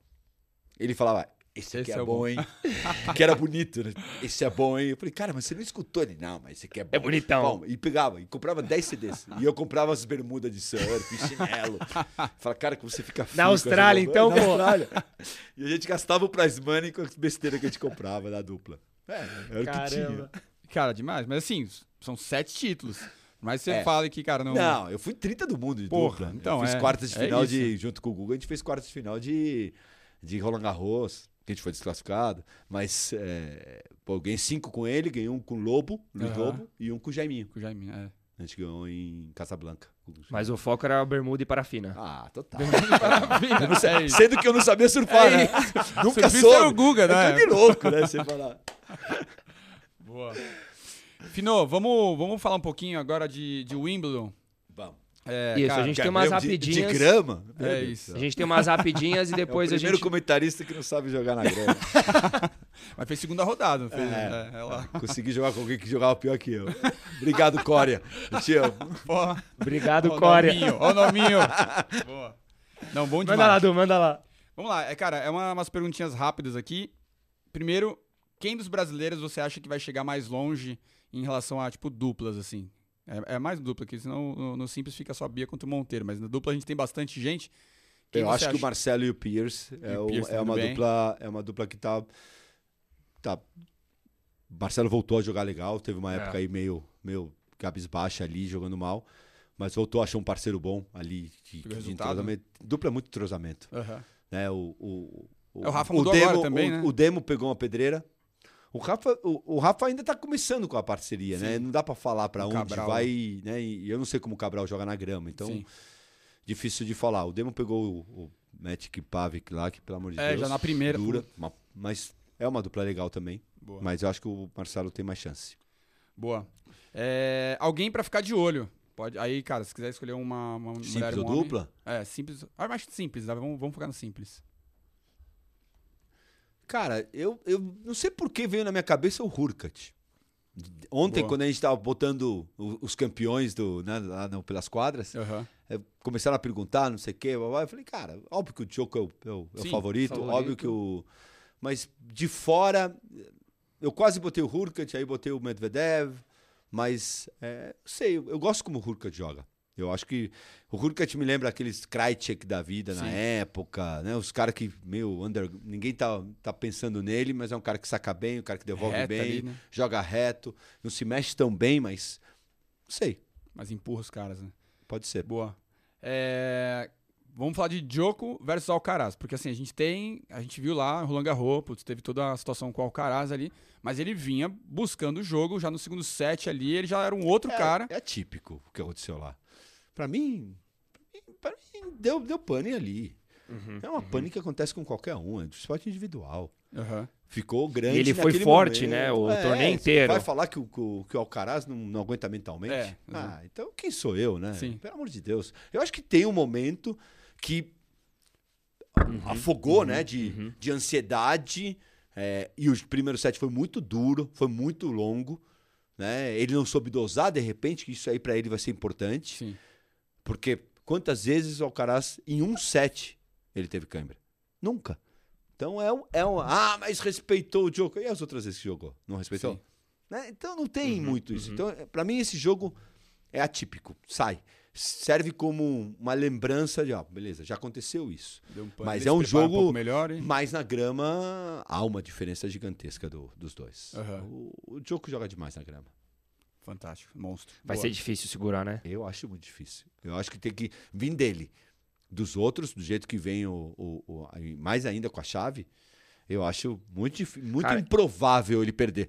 Ele falava, esse aqui Esse é, é bom, bom." hein? que era bonito, né? Esse é bom, hein? Eu falei, cara, mas você não escutou ele? Não, mas esse aqui é bom. É bonitão. Bom, e pegava, e comprava 10 CDs. E eu comprava as bermudas de surf, chinelo. Fala, cara, que você fica essa Austrália, então, Na pô. Austrália. E a gente gastava o prize money com as besteiras que a gente comprava na dupla. É, era o que Caramba. tinha. Cara, demais. Mas assim, são sete títulos. Mas você É. fala que, cara, não. Não, eu fui 30 do mundo de Porra, dupla. então, eu fiz é- quartas de é final de. Junto com o Google, a gente fez quartas de final de, de Roland Garros, que a gente foi desclassificado. Mas é, pô, eu ganhei cinco com ele, ganhei um com o Lobo, Luiz Aham. Lobo, e um com o Jaiminho. Com o Jaime, é. A gente ganhou em Casablanca. Mas o foco era bermuda e parafina. Ah, total. Maravilha. É isso. Sendo que eu não sabia surfar, É né? Nunca soube. era o Guga, É né? coisa de louco, né? Você falar. Boa. Fino, vamos, vamos falar um pouquinho agora de, de Wimbledon. É, Isso, cara, a gente tem umas mesmo de- rapidinhas. De, grama? É isso. A gente tem umas rapidinhas e depois é o a primeiro gente. comentarista que não sabe jogar na grama. Mas fez segunda rodada, não fez? É. É, é lá. Consegui jogar com alguém que jogava pior que eu. Obrigado, Cória. Eu te amo. Porra. Obrigado, Ó o Cória. nominho, ó o nominho. Boa. Não, bom demais. Manda lá, Du, manda lá. Vamos lá, é, cara, é uma, umas perguntinhas rápidas aqui. Primeiro, quem dos brasileiros você acha que vai chegar mais longe em relação a, tipo, duplas, assim? É, é mais dupla, porque senão no, no simples fica só Bia contra o Monteiro, mas na dupla a gente tem bastante gente. Quem eu acho que o acha? Marcelo e o Pierce é, E o o- Pierce é tá uma indo bem. dupla, é uma dupla que tá tá Marcelo voltou a jogar legal, teve uma É. época aí meio meio cabisbaixa ali, jogando mal, mas voltou a achar um parceiro bom ali de, de entrosamento. Dupla é muito entrosamento, Aham. né? O, o, É, o Rafa mudou agora também, o, né? o Demo pegou uma pedreira. O Rafa, o, o Rafa ainda tá começando com a parceria, né? Sim. Não dá pra falar pra O onde Cabral. vai, né? E eu não sei como o Cabral joga na grama, então Sim. difícil de falar. O Demo pegou o, o Matic Pavic lá, que pelo amor de É, Deus. já na primeira, Dura, uma- mas é uma dupla legal também. Boa. Mas eu acho que o Marcelo tem mais chance. Boa. É, alguém pra ficar de olho. Pode, aí, cara, se quiser escolher uma, uma mulher Simples um ou homem- dupla? É, simples. Ah, mas simples, tá? vamos, vamos focar no simples. Cara, eu, eu não sei por que veio na minha cabeça o Hurkat. Ontem, Boa. quando a gente tava botando os campeões do, né, lá no- pelas quadras, é, começaram a perguntar, não sei o quê, eu falei, cara, óbvio que o Djoko é o, é o- é o Sim, favorito, favorito. óbvio que o... Mas de fora, eu quase botei o Hurkat, aí botei o Medvedev, mas, é, sei, eu, eu gosto como o Hurkat joga. Eu acho que o Hurkat me lembra aqueles Krajcek da vida na Sim. época, né? Os caras que, meio, under, ninguém tá, tá pensando nele, mas é um cara que saca bem, um cara que devolve Reta bem, ali, né? joga reto, não se mexe tão bem, mas, não sei, Mas empurra os caras, né? pode ser. Boa. É, Vamos falar de Djoko versus Alcaraz, porque assim, a gente tem, a gente viu lá, Roland Garros, putz, teve toda a situação com o Alcaraz ali, mas ele vinha buscando o jogo, já no segundo set ali, ele já era um outro é, cara. É atípico o que aconteceu lá. Pra mim, pra mim, deu, deu pane ali. Uhum. É uma pane que acontece com qualquer um, é de esporte individual. Aham. Ficou grande E ele foi forte, momento. né, o É, torneio você inteiro. Vai falar que o, que o, Alcaraz não, não aguenta mentalmente? É, Ah, então quem sou eu, né? Sim. Pelo amor de Deus. Eu acho que tem um momento que afogou, né? De, de ansiedade. é, e o primeiro set foi muito duro, foi muito longo. né? Ele não soube dosar, de repente, que isso aí para ele vai ser importante. Sim. Porque quantas vezes o Alcaraz, em um set, ele teve câimbra? Nunca. Então é um, é um. Ah, mas respeitou o jogo. E as outras vezes que jogou? Não respeitou? Né? Então não tem Uhum, muito isso. uhum. Então, para mim, esse jogo é atípico. Sai. Serve como uma lembrança de, ó, beleza, já aconteceu isso. Um Mas é um jogo- pouco melhor. Mas na grama há uma diferença gigantesca do- dos dois. Aham. O, o Djoko joga demais na grama. Fantástico, monstro. Vai Boa. ser difícil segurar, né? Eu acho muito difícil. Eu acho que tem que vir dele. Dos outros, do jeito que vem o, o- o- mais ainda com a chave, eu acho muito, muito Cara- improvável ele perder.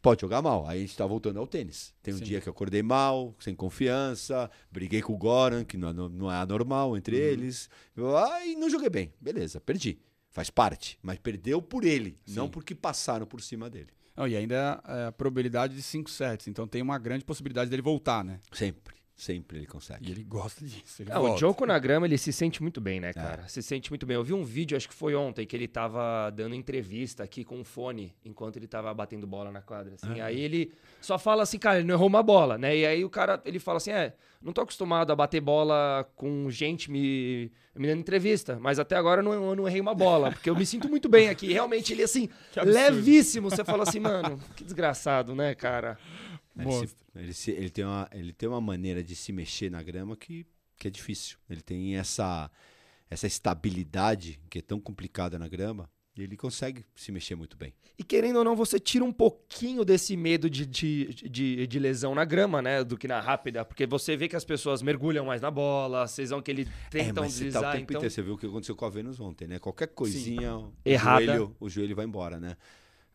Pode jogar mal. Aí a gente tá voltando ao tênis. Tem um Sim. dia que eu acordei mal, sem confiança, briguei com o Goran, que não, é não é anormal entre Uhum. eles. Ah, e não joguei bem. Beleza, perdi. Faz parte. Mas perdeu por ele, Sim. não porque passaram por cima dele. Não, e ainda é a probabilidade de 5 sets, então tem uma grande possibilidade dele voltar, né? Sempre. Sempre ele consegue. E ele gosta disso. Ele É, o. Joko na grama, ele se sente muito bem, né, cara? Se sente muito bem. Eu vi um vídeo, acho que foi ontem, que ele tava dando entrevista aqui com um fone, enquanto ele tava batendo bola na quadra, assim. Aí ele só fala assim, cara, ele não errou uma bola, né? E aí o cara, ele fala assim, é, não tô acostumado a bater bola com gente me, me dando entrevista, mas até agora eu não, eu não errei uma bola, porque eu me sinto muito bem aqui. Realmente, ele, assim, levíssimo. Você fala assim, mano, que desgraçado, né, cara? Ele, se- ele, se- ele tem uma, ele tem uma maneira de se mexer na grama que, que é difícil. Ele tem essa, essa estabilidade que é tão complicada na grama e ele consegue se mexer muito bem. E querendo ou não, você tira um pouquinho desse medo de, de, de, de lesão na grama, né? Do que na rápida. Porque você vê que as pessoas mergulham mais na bola, vocês vão que ele é, tentam mas você tá o deslizar. tempo então... inteiro. Você viu o que aconteceu com a Vênus ontem, né? Qualquer coisinha, o, Errada. joelho, o joelho vai embora, né?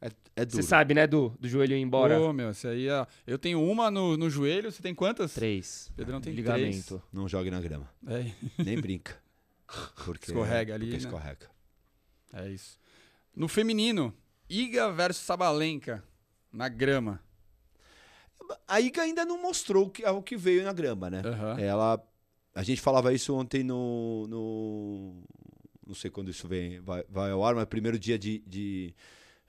É, é duro. Você sabe, né, do, do joelho ir embora? Ô, meu, esse aí é... Eu tenho uma no, no joelho, você tem quantas? Três. Pedrão tem Ligamento. Não jogue na grama. três. Nem brinca. Porque, Escorrega ali, Porque né? escorrega. É, é isso. No feminino, Iga versus Sabalenka, na grama. A Iga ainda não mostrou o que, o que veio na grama, né? Aham. Ela. A gente falava isso ontem no. no não sei quando isso vem, vai, vai ao ar, mas primeiro dia de, de,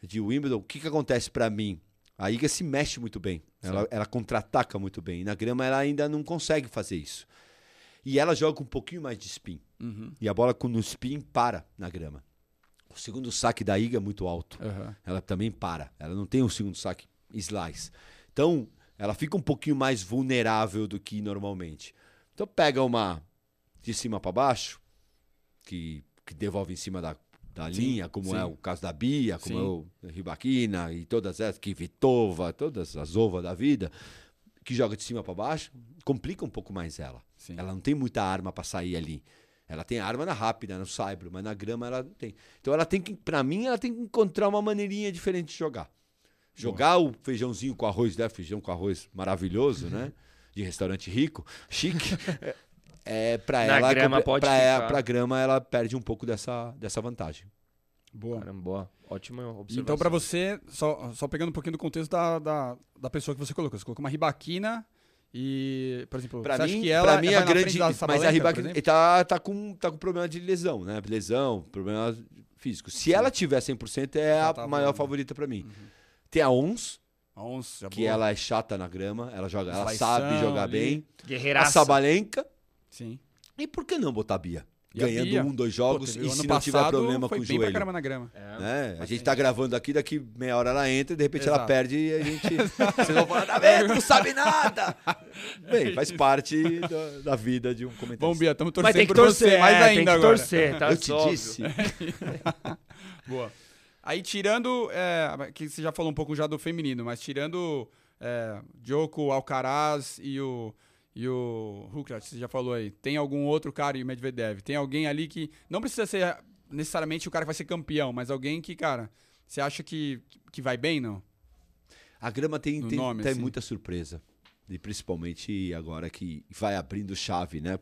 de Wimbledon. O que, que acontece pra mim? A Iga se mexe muito bem. Ela, ela contra-ataca muito bem. E na grama ela ainda não consegue fazer isso. E ela joga com um pouquinho mais de spin. Uhum. E a bola com- no spin para na grama. O segundo saque da Iga é muito alto Aham. ela também para. Ela não tem um segundo saque slice. Então, ela fica um pouquinho mais vulnerável do que normalmente. Então, pega uma de cima para baixo, que, que devolve em cima da, da Sim, linha, como sim. é o caso da Bia, como Sim. é o Ribaquina e todas essas, Kivitova, todas as ovas da vida, que joga de cima para baixo, complica um pouco mais ela. Ela não tem muita arma para sair ali. Ela tem arma na rápida, no saibro, mas na grama ela não tem. Então ela tem que, para mim, ela tem que encontrar uma maneirinha diferente de jogar. Jogar o feijãozinho com arroz, né? Feijão com arroz maravilhoso, né? De restaurante rico, chique. É, para ela, grama pode pra, ficar. pra grama, ela perde um pouco dessa, dessa vantagem. Boa. Caramba, boa. Ótima observação. Então, pra você, só, só pegando um pouquinho do contexto da, da, da pessoa que você colocou. Você colocou uma ribaquina e, por exemplo, Pra mim, que ela pra mim vai a grande. Mas a Ribaquina tá, tá, com, tá com problema de lesão, né? Lesão, problema físico. Se ela tiver 100%, é Já a tá maior voando. favorita pra mim. Tem a Ons, A onça, que boa. ela é chata na grama, ela joga, ela sabe jogar ali. bem. A Guerreiraça. Sabalenka. Sim. E por que não botar a Bia? E a Ganhando Bia? um, dois Pô, jogos teve- e se não tiver problema foi com o bem pra joelho. caramba na grama. É. né? A gente tá gravando aqui, daqui meia hora ela entra e de repente ela Exato. perde e a gente. Vocês vão falar, vendo? Não sabe nada! Bem, faz parte da, da vida de um comentarista. Bom, Bia, estamos Mas torcendo tem que torcer, você mais é, ainda tem que agora. torcer, tá? Eu te Óbvio. disse. Boa. Aí tirando, é, que você já falou um pouco já do feminino, mas tirando é, Djoko, Alcaraz e o e o Hukrat, você já falou aí. Tem algum outro cara e o Medvedev? Tem alguém ali que não precisa ser necessariamente o cara que vai ser campeão, mas alguém que, cara, você acha que, que vai bem, não? A grama tem, No tem, nome, tem assim. muita surpresa. E principalmente agora que vai abrindo chave, né?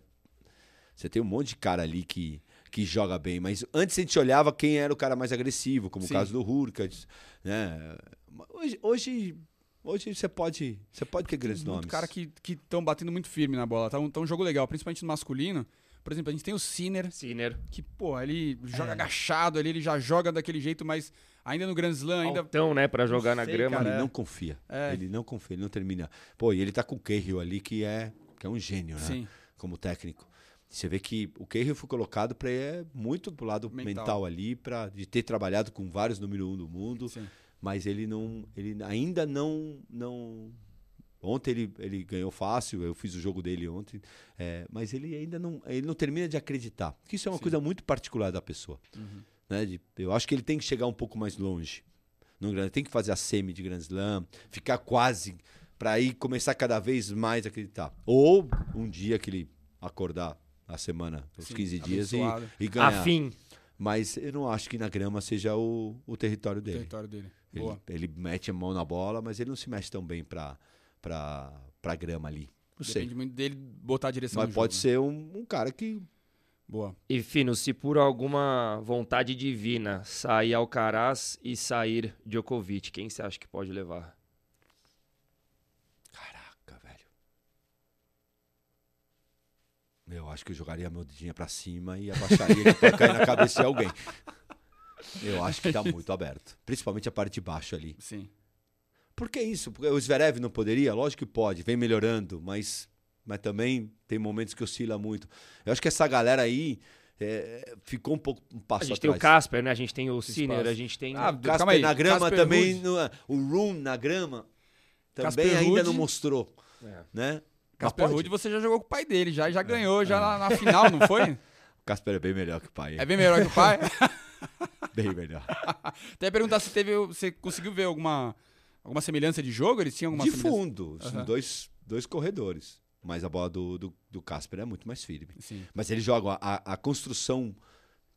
Você tem um monte de cara ali que, que joga bem, mas antes a gente olhava quem era o cara mais agressivo, como Sim. o caso do Hurkacz, né? Hoje, hoje, hoje você pode, você pode ter grandes muito nomes. cara que estão batendo muito firme na bola. Tá um, tá um jogo legal, principalmente no masculino. Por exemplo, a gente tem o Sinner, Sinner. que, pô, ele joga É. agachado ali, ele já joga daquele jeito, mas Ainda no Grand Slam, ainda. Altão, né, pra jogar na sei, grama. cara. ele é. não confia. É. Ele não confia, ele não termina. Pô, e ele tá com o Cahill ali, que é, que é um gênio, né? Sim. Como técnico. Você vê que o Cahill foi colocado para é muito pro lado Mental. mental, ali, para de ter trabalhado com vários número um do mundo, Sim. Mas ele não, ele ainda não, não. Ontem ele, ele ganhou fácil, eu fiz o jogo dele ontem, é, mas ele ainda não, ele não termina de acreditar. Que isso é uma Sim. coisa muito particular da pessoa. Uhum. né? De- eu acho que ele tem que chegar um pouco mais longe. No Grand, tem que fazer a semi de Grand Slam, ficar quase para aí começar cada vez mais a acreditar. Ou um dia que ele acordar a semana, os Sim, 15 dias e, abençoado. e ganhar. Afim. Mas eu não acho que na grama seja o, o território O dele. território dele. Ele, ele mete a mão na bola, mas ele não se mexe tão bem pra, pra, pra grama ali. Não sei. Depende muito dele botar a direção Mas pode jogo, ser um, um cara que né? Boa. E, Fino, se por alguma vontade divina sair Alcaraz e sair Djokovic, quem você acha que pode levar? Caraca, velho. Eu acho que eu jogaria meu dedinho pra cima e abaixaria ele pra cair na cabeça de alguém. Eu acho que tá muito aberto. Principalmente a parte de baixo ali. Sim. Por que isso? Porque o Zverev não poderia? Lógico que pode, vem melhorando, mas, mas também tem momentos que oscila muito. Eu acho que essa galera aí é, ficou um pouco um A passo gente tem o atrás. Casper, né? A gente tem o Sinner, a gente tem... Ah, O Casper Calma aí, na grama Casper também, não é- o Room na grama também Casper ainda Ruud. não mostrou, É. né? Casper. Ruud, você já jogou com o pai dele, já, já ganhou, já na, na final, não foi? O Casper é bem melhor que o pai. É bem melhor que o pai. bem melhor. Até perguntar se teve, você conseguiu ver alguma, alguma semelhança de jogo? Eles tinham alguma De fundo, Aham. dois, dois corredores. Mas a bola do, do, do Casper é muito mais firme. Sim, Mas eles jogam, a, a construção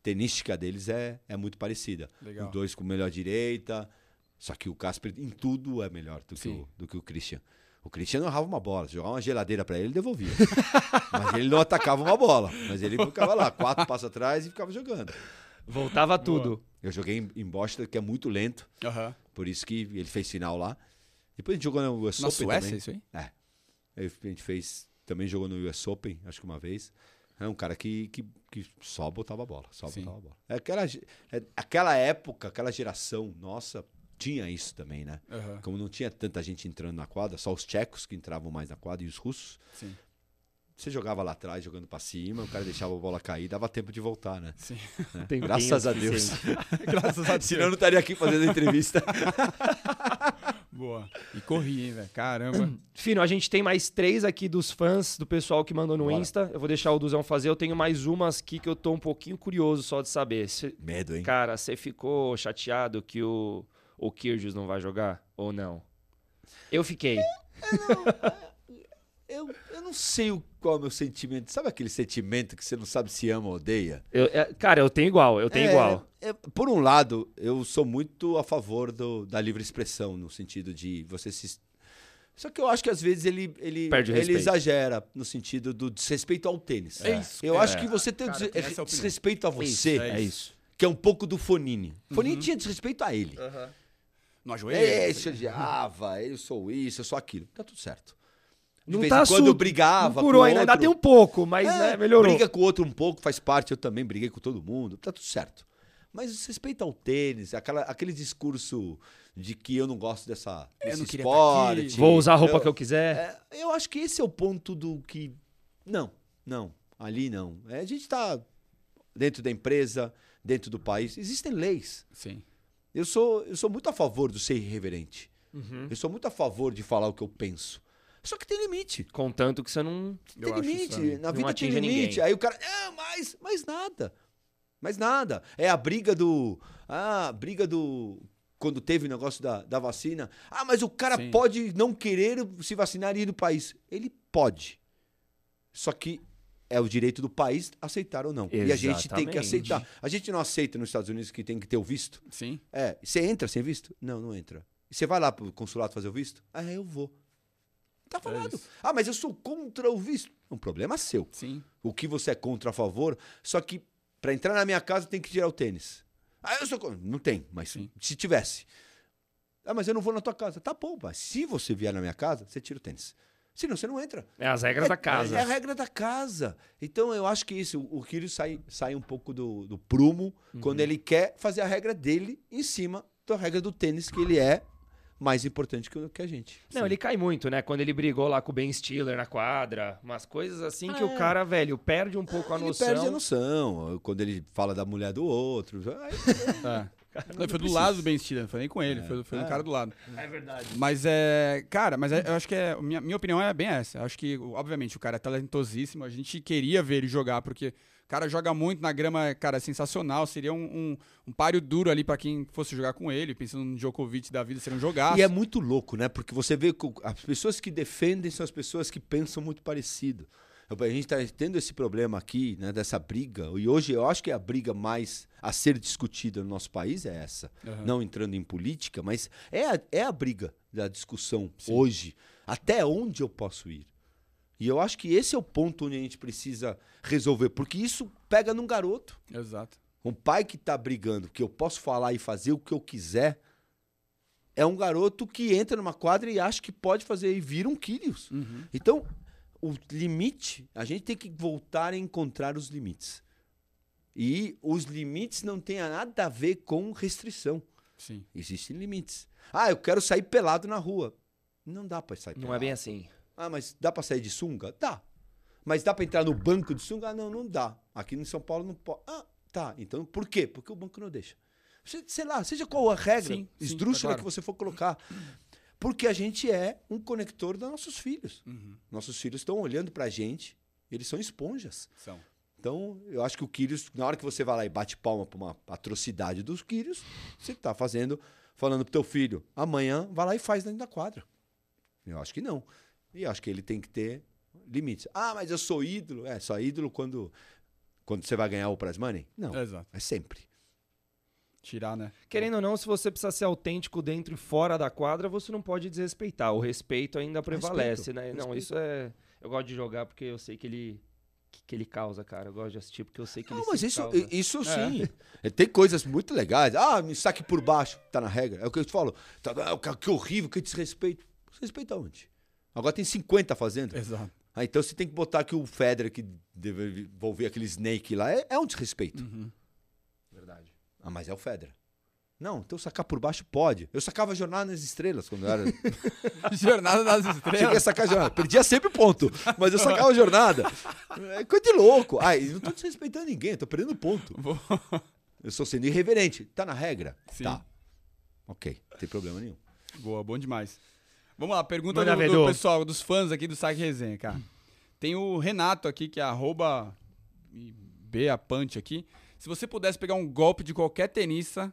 tenística deles é, é muito parecida. legal. Os dois com melhor direita. Só que o Casper em tudo é melhor do que, o, do que o Christian. O Christian não errava uma bola. Jogar uma geladeira pra ele, ele devolvia. mas ele não atacava uma bola. Mas ele ficava lá, quatro passos atrás e ficava jogando. Voltava tudo. Eu joguei em, Boston, que é muito lento. Por isso que ele fez final lá. Depois a gente jogou no US Na Open Suécia, também. isso aí? É. A gente fez. Também jogou no US Open, acho que uma vez. É um cara que, que, que só botava a bola. Só Sim. botava a bola. É aquela, é aquela época, aquela geração, nossa, tinha isso também, né? Aham. Como não tinha tanta gente entrando na quadra, só os tchecos que entravam mais na quadra e os russos. Sim, Você jogava lá atrás, jogando pra cima, o cara deixava a bola cair, dava tempo de voltar, né? sim. Tem Graças a Deus. Graças a Deus. Senão eu não estaria aqui fazendo entrevista. Boa. E corri, hein, velho. Caramba. Fino, a gente tem mais três aqui dos fãs, do pessoal que mandou no Bora. Insta. Eu vou deixar o Duzão fazer. Eu tenho mais umas aqui que eu tô um pouquinho curioso só de saber. Cê- Medo, hein? cara, você ficou chateado que o, o Kyrgios não vai jogar? Ou não? Eu fiquei. Eu, eu não sei o, qual é o meu sentimento. Sabe aquele sentimento que você não sabe se ama ou odeia? Eu- é, cara, eu tenho igual, eu tenho É, igual. é, por um lado, eu sou muito a favor do- da livre expressão, no sentido de você se. Só que eu acho que às vezes ele, ele, ele exagera no sentido do desrespeito ao tênis. É isso, Eu cara. acho que você tem o Cara, des- desrespeito a você, é É isso. que é um pouco do Fonini. Fonini tinha desrespeito a ele. No É, ajoelho? Esse odiava, eu sou isso, eu sou aquilo. Tá tudo certo. De Não vez tá em quando eu brigava. Não curou ainda, ainda tem um pouco, mas É, né, melhorou. Briga com o outro um pouco, faz parte. Eu também briguei com todo mundo. Tá tudo certo. Mas respeita ao tênis, aquela, aquele discurso de que eu não gosto dessa, Eu desse esporte. tá aqui. Vou usar a roupa eu, que eu quiser. é, eu acho que esse é o ponto do que. Não, não. Ali não. É, a gente tá dentro da empresa, dentro do país. Existem leis. Sim. Eu sou, eu sou muito a favor do ser irreverente. Uhum. Eu sou muito a favor de falar o que eu penso. Só que tem limite. Contanto que você não. Eu tem limite. isso. Na vida tem limite. ninguém. Aí o cara. Ah, mas, mas nada. Mas nada. É a briga do. Ah, a briga do. Quando teve o negócio da, da vacina. Ah, mas o cara Sim. pode não querer se vacinar e ir do país. Ele pode. Só que é o direito do país aceitar ou não. E a gente tem que Exatamente. aceitar. A gente não aceita nos Estados Unidos que tem que ter o visto. Sim. É, você entra sem visto? Não, não entra. E você vai lá pro consulado fazer o visto? Ah, eu vou. Tá falado. isso. ah, mas eu sou contra o visto. Um problema seu. Sim. O que você é contra a favor, só que pra entrar na minha casa tem que tirar o tênis. Ah, eu sou contra. Não tem, mas Sim. se tivesse. Ah, mas eu não vou na tua casa. Tá bom, mas se você vier na minha casa, você tira o tênis. Senão você não entra. É as regras da casa. É a regra da casa. Então eu acho que isso, o Kyrgios sai, sai um pouco do, do prumo Uhum. quando ele quer fazer a regra dele em cima da regra do tênis, que ele é mais importante que, o- que a gente. Não, ele cai muito, né? Quando ele brigou lá com o Ben Stiller na quadra, umas coisas assim que o cara, velho, perde um pouco a Ele noção. perde a noção. Quando ele fala da mulher do outro. aí- É. Não, foi do lado do Ben Stiller, não foi nem com ele, foi, foi É. do cara do lado. É verdade. Mas é. Cara, mas é- eu acho que é. Minha, minha opinião é bem essa. Eu acho que, obviamente, o cara é talentosíssimo. A gente queria ver ele jogar, porque cara joga muito na grama, cara, é sensacional. Seria um, um, um páreo duro ali pra quem fosse jogar com ele, pensando no Djokovic da vida, seria um jogaço. E é muito louco, né? Porque você vê que as pessoas que defendem são as pessoas que pensam muito parecido. A gente está tendo esse problema aqui, né, dessa briga, e hoje eu acho que a briga mais a ser discutida no nosso país é essa. Aham. Não entrando em política, mas é a, é a briga da discussão hoje. Até onde eu posso ir? E eu acho que esse é o ponto onde a gente precisa resolver, porque isso pega num garoto. Exato. Um pai que tá brigando, que eu posso falar e fazer o que eu quiser, é um garoto que entra numa quadra e acha que pode fazer e vira um Kyrios. Uhum. Então, o limite, a gente tem que voltar a encontrar os limites. E os limites não têm nada a ver com restrição. Sim. Existem limites. Ah, eu quero sair pelado na rua. Não dá pra sair Não pelado. é bem assim. Ah, mas dá pra sair de sunga? Dá. Mas dá pra entrar no banco de sunga? Ah, não, não dá. Aqui em São Paulo não pode. Ah, tá. Então por quê? Porque o banco não deixa. Se- Sei lá, seja qual a regra Sim, esdrúxula tá claro. que você for colocar. Porque a gente é um conector dos nossos filhos. Uhum. Nossos filhos estão olhando pra gente, eles são esponjas. São. Então, eu acho que o Quírios, na hora que você vai lá e bate palma pra uma atrocidade dos Quírios, você tá fazendo, falando pro teu filho, amanhã vai lá e faz dentro da quadra. Eu acho que não. E acho que ele tem que ter limites. Ah, mas eu sou ídolo. É, só ídolo quando, quando você vai ganhar o prize money? Não, Exato. é sempre. Tirar, né? Querendo ou não, se você precisa ser autêntico dentro e fora da quadra, você não pode desrespeitar. O respeito ainda prevalece, né? Não, respeito. isso é. Eu gosto de jogar porque eu sei que ele. que- Que ele causa, cara. Eu gosto de assistir porque eu sei que Não, ele mas isso, causa. isso É. sim. Tem coisas muito legais. Ah, me saque por baixo. Tá na regra. É o que eu te falo. Tá, que- que horrível, que desrespeito. Desrespeito aonde? Agora tem 50 fazendo. Exato. Ah, então você tem que botar que o Federer, que deve envolver aquele Snake lá, é, é um desrespeito. Uhum. Verdade. Ah, mas é o Federer. Não, então sacar por baixo pode. Eu sacava Jornada nas Estrelas quando eu era. Jornada das Cheguei a Estrelas. sacar Jornada. Perdia sempre ponto, mas eu sacava Jornada. É coisa de louco. Ah, e não tô desrespeitando ninguém, tô perdendo ponto. Eu estou sendo irreverente. Tá na regra? Sim. Tá. Ok, não tem problema nenhum. Boa, bom demais. Vamos lá, pergunta do, do pessoal, dos fãs aqui do Saque Resenha, cara. Tem o Renato aqui, que é arroba Beapante aqui. Se você pudesse pegar um golpe de qualquer tenista,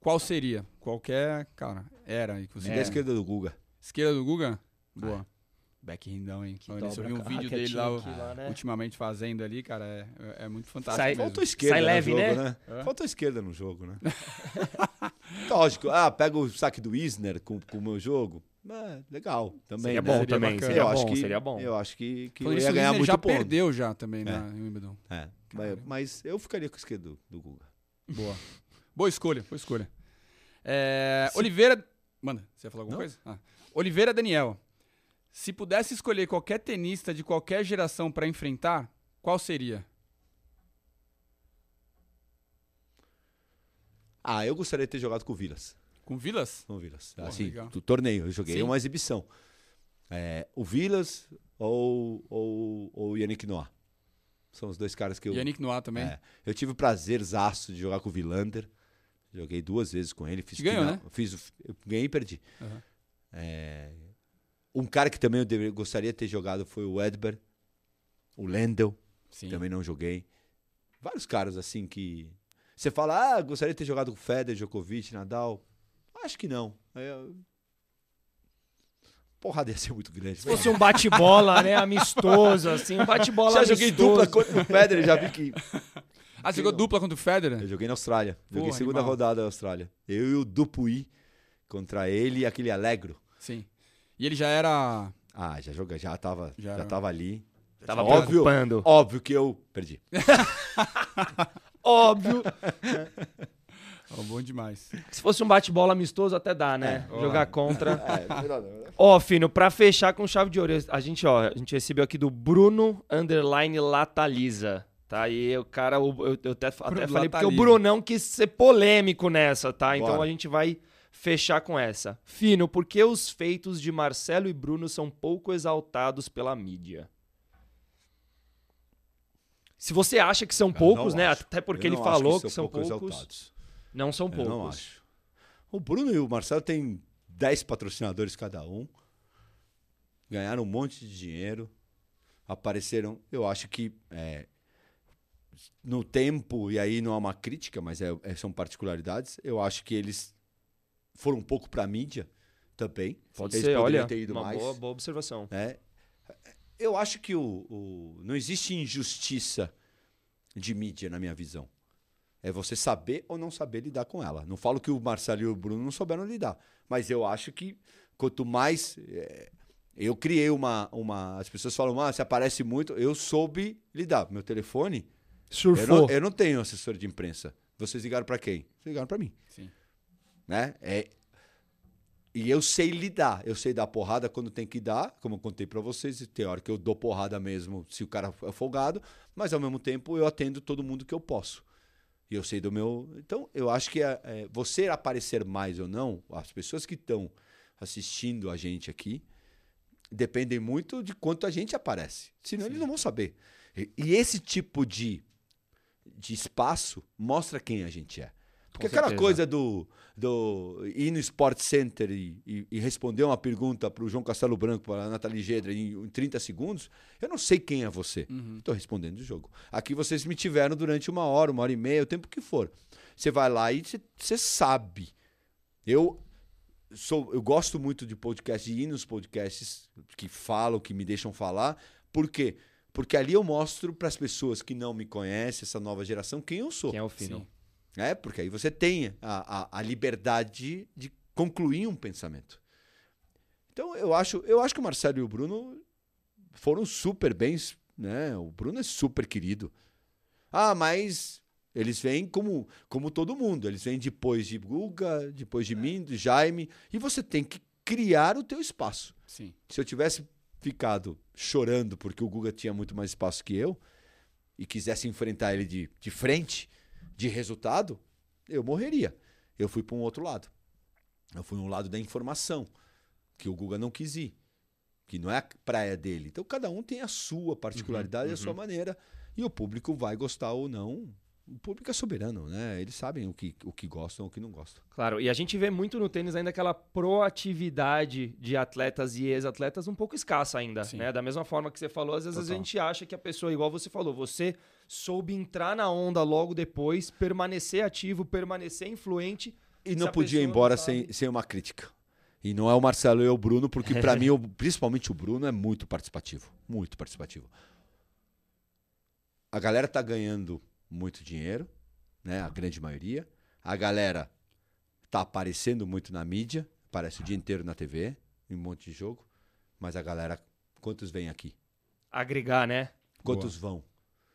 qual seria? Qualquer, cara, era você É. Da esquerda do Guga. Esquerda do Guga? Boa. Backhindão, hein? Que você dobra viu um a vídeo dele lá, aqui lá, né? ultimamente fazendo ali, cara, é, é- é muito fantástico Sai- mesmo. Faltou esquerda Sai no leve, jogo, né? né? É. Faltou esquerda no jogo, né? Lógico. Ah, pega o saque do Isner com, com o meu jogo. É, legal. Também. Seria né? bom Seria também. bacana. Seria eu bom, acho que, seria bom. Eu acho que, que isso, ia o ganhar Isner muito já ponto. perdeu já também na em Wimbledon. É, mas, mas eu ficaria com a esquerda do, Guga. Boa. Boa escolha, boa escolha. É, Oliveira. Manda, você ia falar alguma Não. coisa? Ah. Oliveira Daniel. Se pudesse escolher qualquer tenista de qualquer geração pra enfrentar, qual seria? Ah, eu gostaria de ter jogado com o Vilas. Com Vilas? Com o Vilas. Pô, assim, legal. do torneio. Eu joguei Sim. uma exibição. É, o Vilas ou, ou, ou o Yannick Noah. São os dois caras que eu. Yannick Noah também. É, eu tive o prazerzaço de jogar com o Vilander. Joguei duas vezes com ele. Fiz Te ganhou, final- né? Fiz, o- ganhei e perdi. Aham. É, um cara que também eu gostaria de ter jogado foi o Edber. O Lendl. Também não joguei. Vários caras assim que. Você fala, ah, gostaria de ter jogado com Federer, Djokovic, Nadal. Acho que não. É... Porrada ia ser muito grande. Se fosse um bate-bola, né? Amistoso, assim, um bate-bola já amistoso. joguei dupla contra o Federer, já vi que. Ah, você jogou dupla contra o Federer? Eu joguei na Austrália. Joguei Porra, segunda animal. rodada da Austrália. Eu e o Dupuy contra ele e aquele Alegro. Sim. E ele já era. Ah, já joga, já tava, Já já, tava ali. Tava Óbvio. preocupando. Óbvio que eu perdi. Óbvio. Oh, bom demais. Se fosse um bate-bola amistoso, até dá, né? É. Jogar contra. É, verdade, verdade. Ó, Fino, pra fechar com chave de ouro, a gente, ó, a gente recebeu aqui do Bruno Underline Lataliza. Tá aí o cara, eu, eu até, até falei tá porque o. Brunão quis ser polêmico nessa, tá? Então Bora. a gente vai fechar com essa. Fino, por que os feitos de Marcelo e Bruno são pouco exaltados pela mídia? Se você acha que são Eu poucos, né? acho. Até porque Eu ele falou que são, pouco poucos. exaltados. Não são Eu poucos. não acho. O Bruno e o Marcelo têm 10 patrocinadores cada um. Ganharam um monte de dinheiro. Apareceram. Eu acho que é, no tempo, e aí não é uma crítica, mas é- é- são particularidades. Eu acho que eles foram um pouco para a mídia também. Pode Eles ser, olha, ter ido uma mais. boa, boa observação. né? Eu acho que o, o- não existe injustiça de mídia, na minha visão. É você saber ou não saber lidar com ela. Não falo que o Marcelo e o Bruno não souberam lidar, mas eu acho que quanto mais. é, eu criei uma, uma. As pessoas falam, ah, você aparece muito. Eu soube lidar. Meu telefone. Eu Surfou. não, eu não tenho assessor de imprensa. Vocês ligaram para quem? Vocês ligaram para mim Sim. né? É, e eu sei lidar, eu sei dar porrada quando tem que dar, como eu contei pra vocês, e tem hora que eu dou porrada mesmo se o cara é folgado, mas ao mesmo tempo eu atendo todo mundo que eu posso. E eu sei do meu. Então, eu acho que é, é, você aparecer mais ou não, as pessoas que estão assistindo a gente aqui, dependem muito de quanto a gente aparece. Senão eles não vão saber. E, e esse tipo de, de espaço mostra quem a gente é. Porque Com aquela certeza. coisa do, do ir no Sport Center e, e- e responder uma pergunta para o João Castelo Branco, para a Nathalie Gedra, em, em 30 segundos, eu não sei quem é você. Estou respondendo o jogo. Aqui vocês me tiveram durante uma hora, uma hora e meia, o tempo que for. Você vai lá e você- você sabe. Eu sou, eu gosto muito de podcast, de ir nos podcasts que falam, que me deixam falar. Por quê? Porque ali eu mostro para as pessoas que não me conhecem, essa nova geração, quem eu sou. Quem é o Fino? Sim. É, porque aí você tem a, a, a liberdade de concluir um pensamento. Então eu acho, eu acho que o Marcelo e o Bruno foram super bens, né? O Bruno é super querido. Ah, mas eles vêm como, como todo mundo. Eles vêm depois de Guga, depois de mim, de Jaime, e você tem que criar o teu espaço. Sim. Se eu tivesse ficado chorando porque o Guga tinha muito mais espaço que eu e quisesse enfrentar ele de, de frente, de resultado, eu morreria. Eu fui para um outro lado. Eu fui um lado da informação, que o Guga não quis ir, que não é a praia dele. Então cada um tem a sua particularidade, a sua maneira, e o público vai gostar ou não. O público é soberano, né? Eles sabem o que, o que gostam ou o que não gostam. Claro, e a gente vê muito no tênis ainda aquela proatividade de atletas e ex-atletas um pouco escassa ainda, Sim. né? Da mesma forma que você falou, às vezes a Total. gente acha que a pessoa, igual você falou, você soube entrar na onda logo depois, permanecer ativo, permanecer influente. E não a podia ir embora sem, sem uma crítica. E não é o Marcelo e o Bruno, porque pra mim, o- principalmente o Bruno, é muito participativo. Muito participativo. A galera tá ganhando muito dinheiro, né? A grande maioria. A galera tá aparecendo muito na mídia, aparece o dia inteiro na TV, em um monte de jogo. Mas a galera, quantos vêm aqui? Agregar, né? Quantos vão?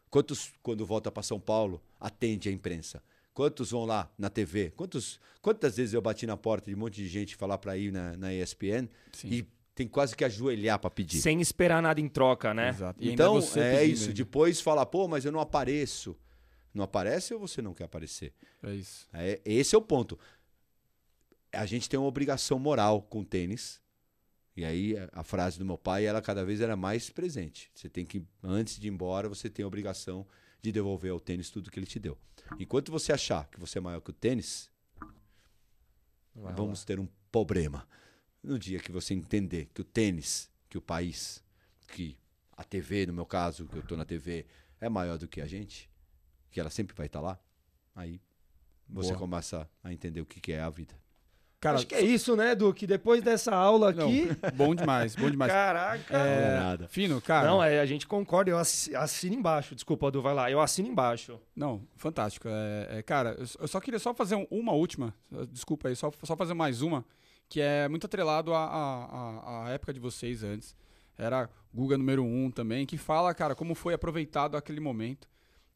Quantos, quando volta para São Paulo, atende a imprensa? Quantos vão lá na TV? Quantos, quantas vezes eu bati na porta de um monte de gente falar para ir na, na ESPN Sim. e tem quase que ajoelhar para pedir? Sem esperar nada em troca, né? Exato. E Então, é isso. mesmo. Depois fala, pô, mas eu não apareço. Não aparece ou você não quer aparecer? É isso. É, esse é o ponto. A gente tem uma obrigação moral com o tênis. E aí a- frase do meu pai, ela cada vez era mais presente. Você tem que, antes de ir embora, você tem a obrigação de devolver ao tênis tudo que ele te deu. Enquanto você achar que você é maior que o tênis, vai vamos ter um problema. No dia que você entender que o tênis, que o país, que a TV, no meu caso, que eu estou na TV, é maior do que a gente, que ela sempre vai estar lá, aí você Boa. começa a entender o que que é a vida. Cara, Acho que é isso, né, Duque? Depois dessa aula não, aqui. bom demais, bom demais. Caraca! É, Não é nada. Fino, cara. Não, é, a gente concorda, eu assi- assino embaixo. Desculpa, Du, vai lá. Eu assino embaixo. Não, fantástico. É, é, cara, eu só- queria só fazer um- uma última, desculpa aí, só, só fazer mais uma, que é muito atrelado à, à, à- à época de vocês antes. Era Guga número um também, que fala, cara, como foi aproveitado aquele momento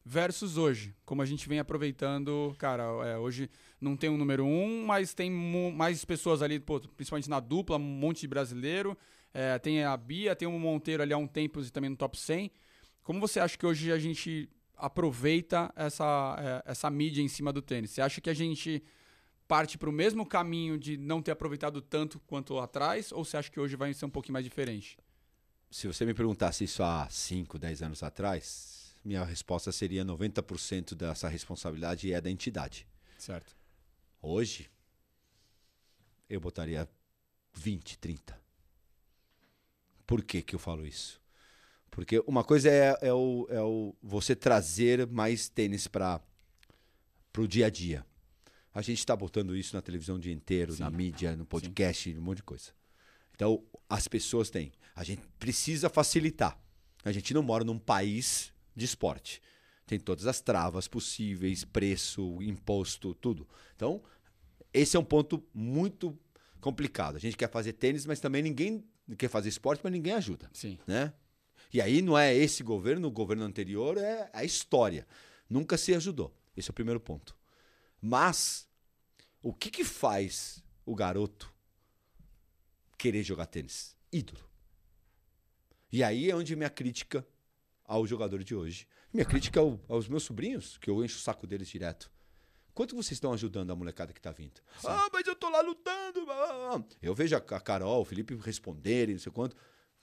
versus hoje. Como a gente vem aproveitando, cara, é, hoje não tem um número um, mas tem mais pessoas ali, pô, principalmente na dupla, um monte de brasileiro. É, tem a Bia, tem o Monteiro ali há um tempo e também no top 100. Como você acha que hoje a gente aproveita essa, é, essa mídia em cima do tênis? Você acha que a gente parte para o mesmo caminho de não ter aproveitado tanto quanto atrás? Ou você acha que hoje vai ser um pouquinho mais diferente? Se você me perguntasse isso há 5, 10 anos atrás, minha resposta seria 90% dessa responsabilidade é da entidade. Certo. Hoje, eu botaria 20, 30. Por que, que eu falo isso? Porque uma coisa é, é, o, é o você trazer mais tênis para o dia a dia. A gente está botando isso na televisão o dia inteiro, Sim. na mídia, no podcast, Sim. um monte de coisa. Então, as pessoas têm. A gente precisa facilitar. A gente não mora num país de esporte. Tem todas as travas possíveis, preço, imposto, tudo. Então, esse é um ponto muito complicado. A gente quer fazer tênis, mas também ninguém quer fazer esporte, mas ninguém ajuda. Sim. Né? E aí não é esse governo, o governo anterior é a história. Nunca se ajudou. Esse é o primeiro ponto. Mas o que, que faz o garoto querer jogar tênis? Ídolo. E aí é onde minha crítica ao jogador de hoje. Minha crítica ao, aos meus sobrinhos, que eu encho o saco deles direto. Quanto vocês estão ajudando a molecada que está vindo? Sim. Ah, mas eu tô lá lutando. Eu vejo a Carol, o Felipe responderem, não sei quanto.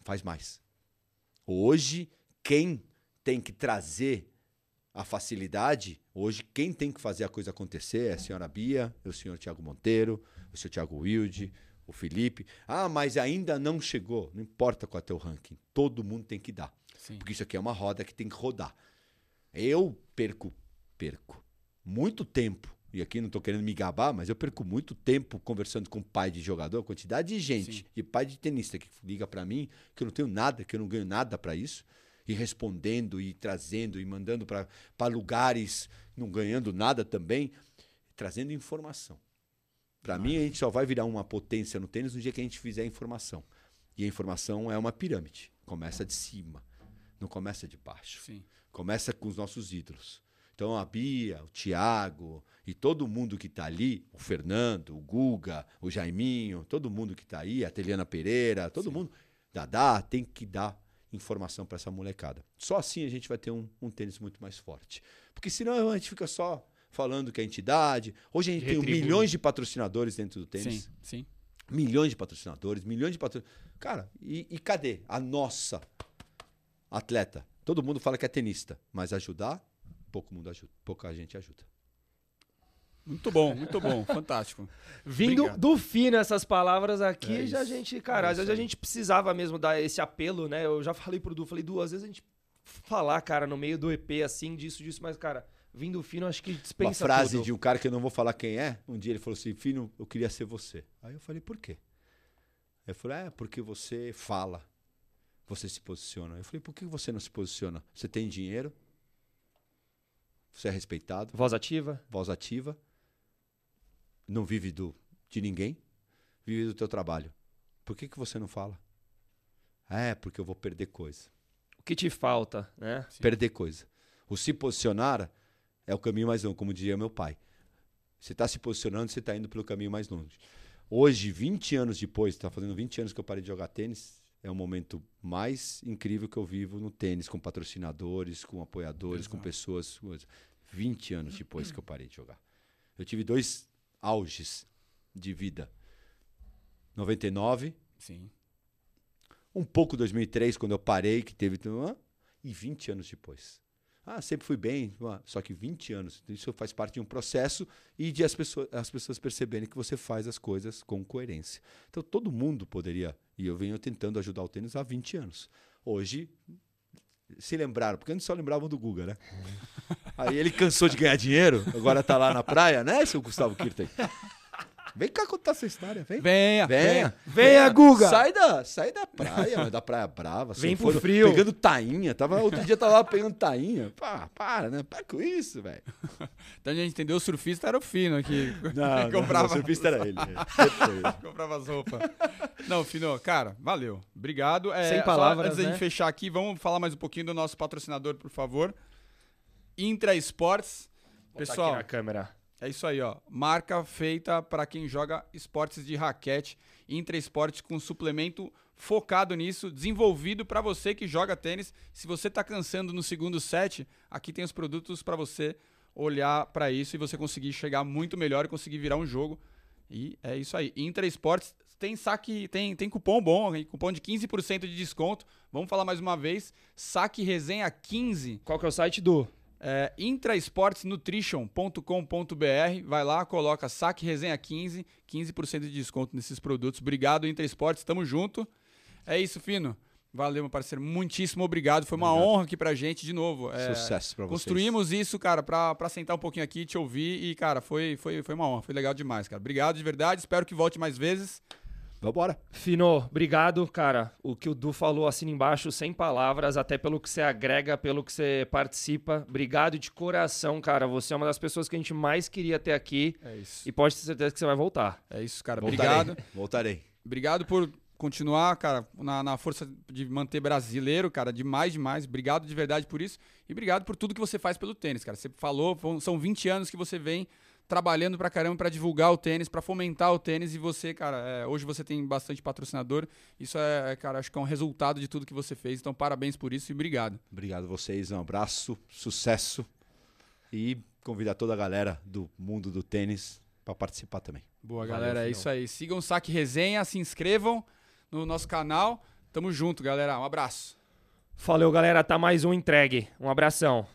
Faz mais. Hoje, quem tem que trazer a facilidade, hoje, quem tem que fazer a coisa acontecer é a senhora Bia, o senhor Tiago Monteiro, o senhor Tiago Wilde, o Felipe. Ah, mas ainda não chegou. Não importa qual é o teu ranking. Todo mundo tem que dar. Sim. Porque isso aqui é uma roda que tem que rodar. Eu perco, perco muito tempo, e aqui não estou querendo me gabar, mas eu perco muito tempo conversando com pai de jogador, quantidade de gente, Sim. de pai de tenista que liga para mim, que eu não tenho nada, que eu não ganho nada para isso, e respondendo, e trazendo, e mandando para lugares, não ganhando nada também, trazendo informação. Para mim, a gente só vai virar uma potência no tênis no dia que a gente fizer informação. E a informação é uma pirâmide. Começa de cima, não começa de baixo. Sim. Começa com os nossos ídolos. Então a Bia, o Tiago e todo mundo que está ali, o Fernando, o Guga, o Jaiminho, todo mundo que está aí, a Teliana Pereira, todo Sim. mundo, Dadá, tem que dar informação para essa molecada. Só assim a gente vai ter um, um, tênis muito mais forte. Porque senão a gente fica só falando que é entidade. Hoje a gente Retribui. tem milhões de patrocinadores dentro do tênis. Sim, sim. Milhões de patrocinadores, milhões de patrocinadores. Cara, e, e cadê a nossa atleta? Todo mundo fala que é tenista, mas ajudar pouco mundo ajuda, pouca gente ajuda. Muito bom, muito bom, fantástico. Vindo Obrigado. do fino essas palavras aqui, é já a gente, cara, é às vezes a gente precisava mesmo dar esse apelo, né? Eu já falei pro Du, falei, Du, às vezes a gente falar, cara, no meio do EP assim, disso, disso, mas, cara, vindo fino, acho que dispensa Uma frase tudo. de um cara que eu não vou falar quem é, um dia ele falou assim, Fino, eu queria ser você. Aí eu falei, por quê? Ele falou, é, porque você fala, você se posiciona. Eu falei, por que você não se posiciona? Você tem dinheiro? Você é respeitado. Voz ativa. Voz ativa. Não vive do, de ninguém. Vive do teu trabalho. Por que, que você não fala? É, porque eu vou perder coisa. O que te falta, né? Sim. Perder coisa. O se posicionar é o caminho mais longo, como diria meu pai. Você está se posicionando, você está indo pelo caminho mais longe. Hoje, 20 anos depois, está fazendo 20 anos que eu parei de jogar tênis, é o momento mais incrível que eu vivo no tênis, com patrocinadores, com apoiadores, Exato. com pessoas. 20 anos depois que eu parei de jogar. Eu tive dois auges de vida. 99. Sim. Um pouco 2003, quando eu parei, que teve. E 20 anos depois. Ah, sempre fui bem, só que 20 anos. Isso faz parte de um processo e de as pessoas, as pessoas perceberem que você faz as coisas com coerência. Então todo mundo poderia, e eu venho tentando ajudar o tênis há 20 anos. Hoje, se lembraram, porque antes só lembravam do Guga, né? Aí ele cansou de ganhar dinheiro, agora tá lá na praia, né, seu Gustavo Kirten? Vem cá contar essa história, vem. Venha, venha. Venha, Guga. Sai da, sai da praia, da Praia Brava. Vem pro frio. Pegando tainha. Tava, outro dia tava lá pegando tainha. Pá, para, né? Para com isso, velho. Então a gente entendeu, o surfista era o Fino aqui. Não, comprava... não, o surfista era ele. comprava as roupas. Não, Fino, cara, valeu. Obrigado. É, Sem palavras, Antes né? da gente fechar aqui, vamos falar mais um pouquinho do nosso patrocinador, por favor. Intra Esportes. Pessoal, aqui na câmera. É isso aí, ó. Marca feita para quem joga esportes de raquete. Intra Esportes com suplemento focado nisso, desenvolvido para você que joga tênis. Se você tá cansando no segundo set, aqui tem os produtos para você olhar para isso e você conseguir chegar muito melhor e conseguir virar um jogo. E é isso aí. Intra Esportes tem saque, tem, tem cupom bom, cupom de 15% de desconto. Vamos falar mais uma vez. Saque resenha 15. Qual que é o site do? É, intrasportsnutrition.com.br. Vai lá, coloca saque resenha 15, 15% de desconto nesses produtos. Obrigado, Intra Esportes, tamo junto. É isso, Fino. Valeu, meu parceiro. Muitíssimo obrigado. Foi uma Obrigado. honra aqui pra gente, de novo. É, Sucesso pra vocês. Construímos isso, cara, pra, pra sentar um pouquinho aqui, te ouvir. E, cara, foi, foi, foi uma honra. Foi legal demais, cara. Obrigado de verdade. Espero que volte mais vezes. Vambora. Fino, obrigado, cara. O que o Du falou assina embaixo, sem palavras, até pelo que você agrega, pelo que você participa. Obrigado de coração, cara. Você é uma das pessoas que a gente mais queria ter aqui É isso. e pode ter certeza que você vai voltar. É isso, cara. Voltarei. Obrigado. Voltarei. Obrigado por continuar, cara, na, na força de manter brasileiro, cara, demais, demais. Obrigado de verdade por isso. E obrigado por tudo que você faz pelo tênis, cara. Você falou, são 20 anos que você vem trabalhando pra caramba pra divulgar o tênis, pra fomentar o tênis e você, cara, é, hoje você tem bastante patrocinador. Isso é, é, cara, acho que é um resultado de tudo que você fez. Então, parabéns por isso e obrigado. Obrigado a vocês. Um abraço, sucesso. E convidar toda a galera do mundo do tênis para participar também. Boa, Valeu, galera. É isso aí. Sigam o Saque Resenha, se inscrevam no nosso canal. Tamo junto, galera. Um abraço. Valeu, galera. Tá mais um entregue. Um abração.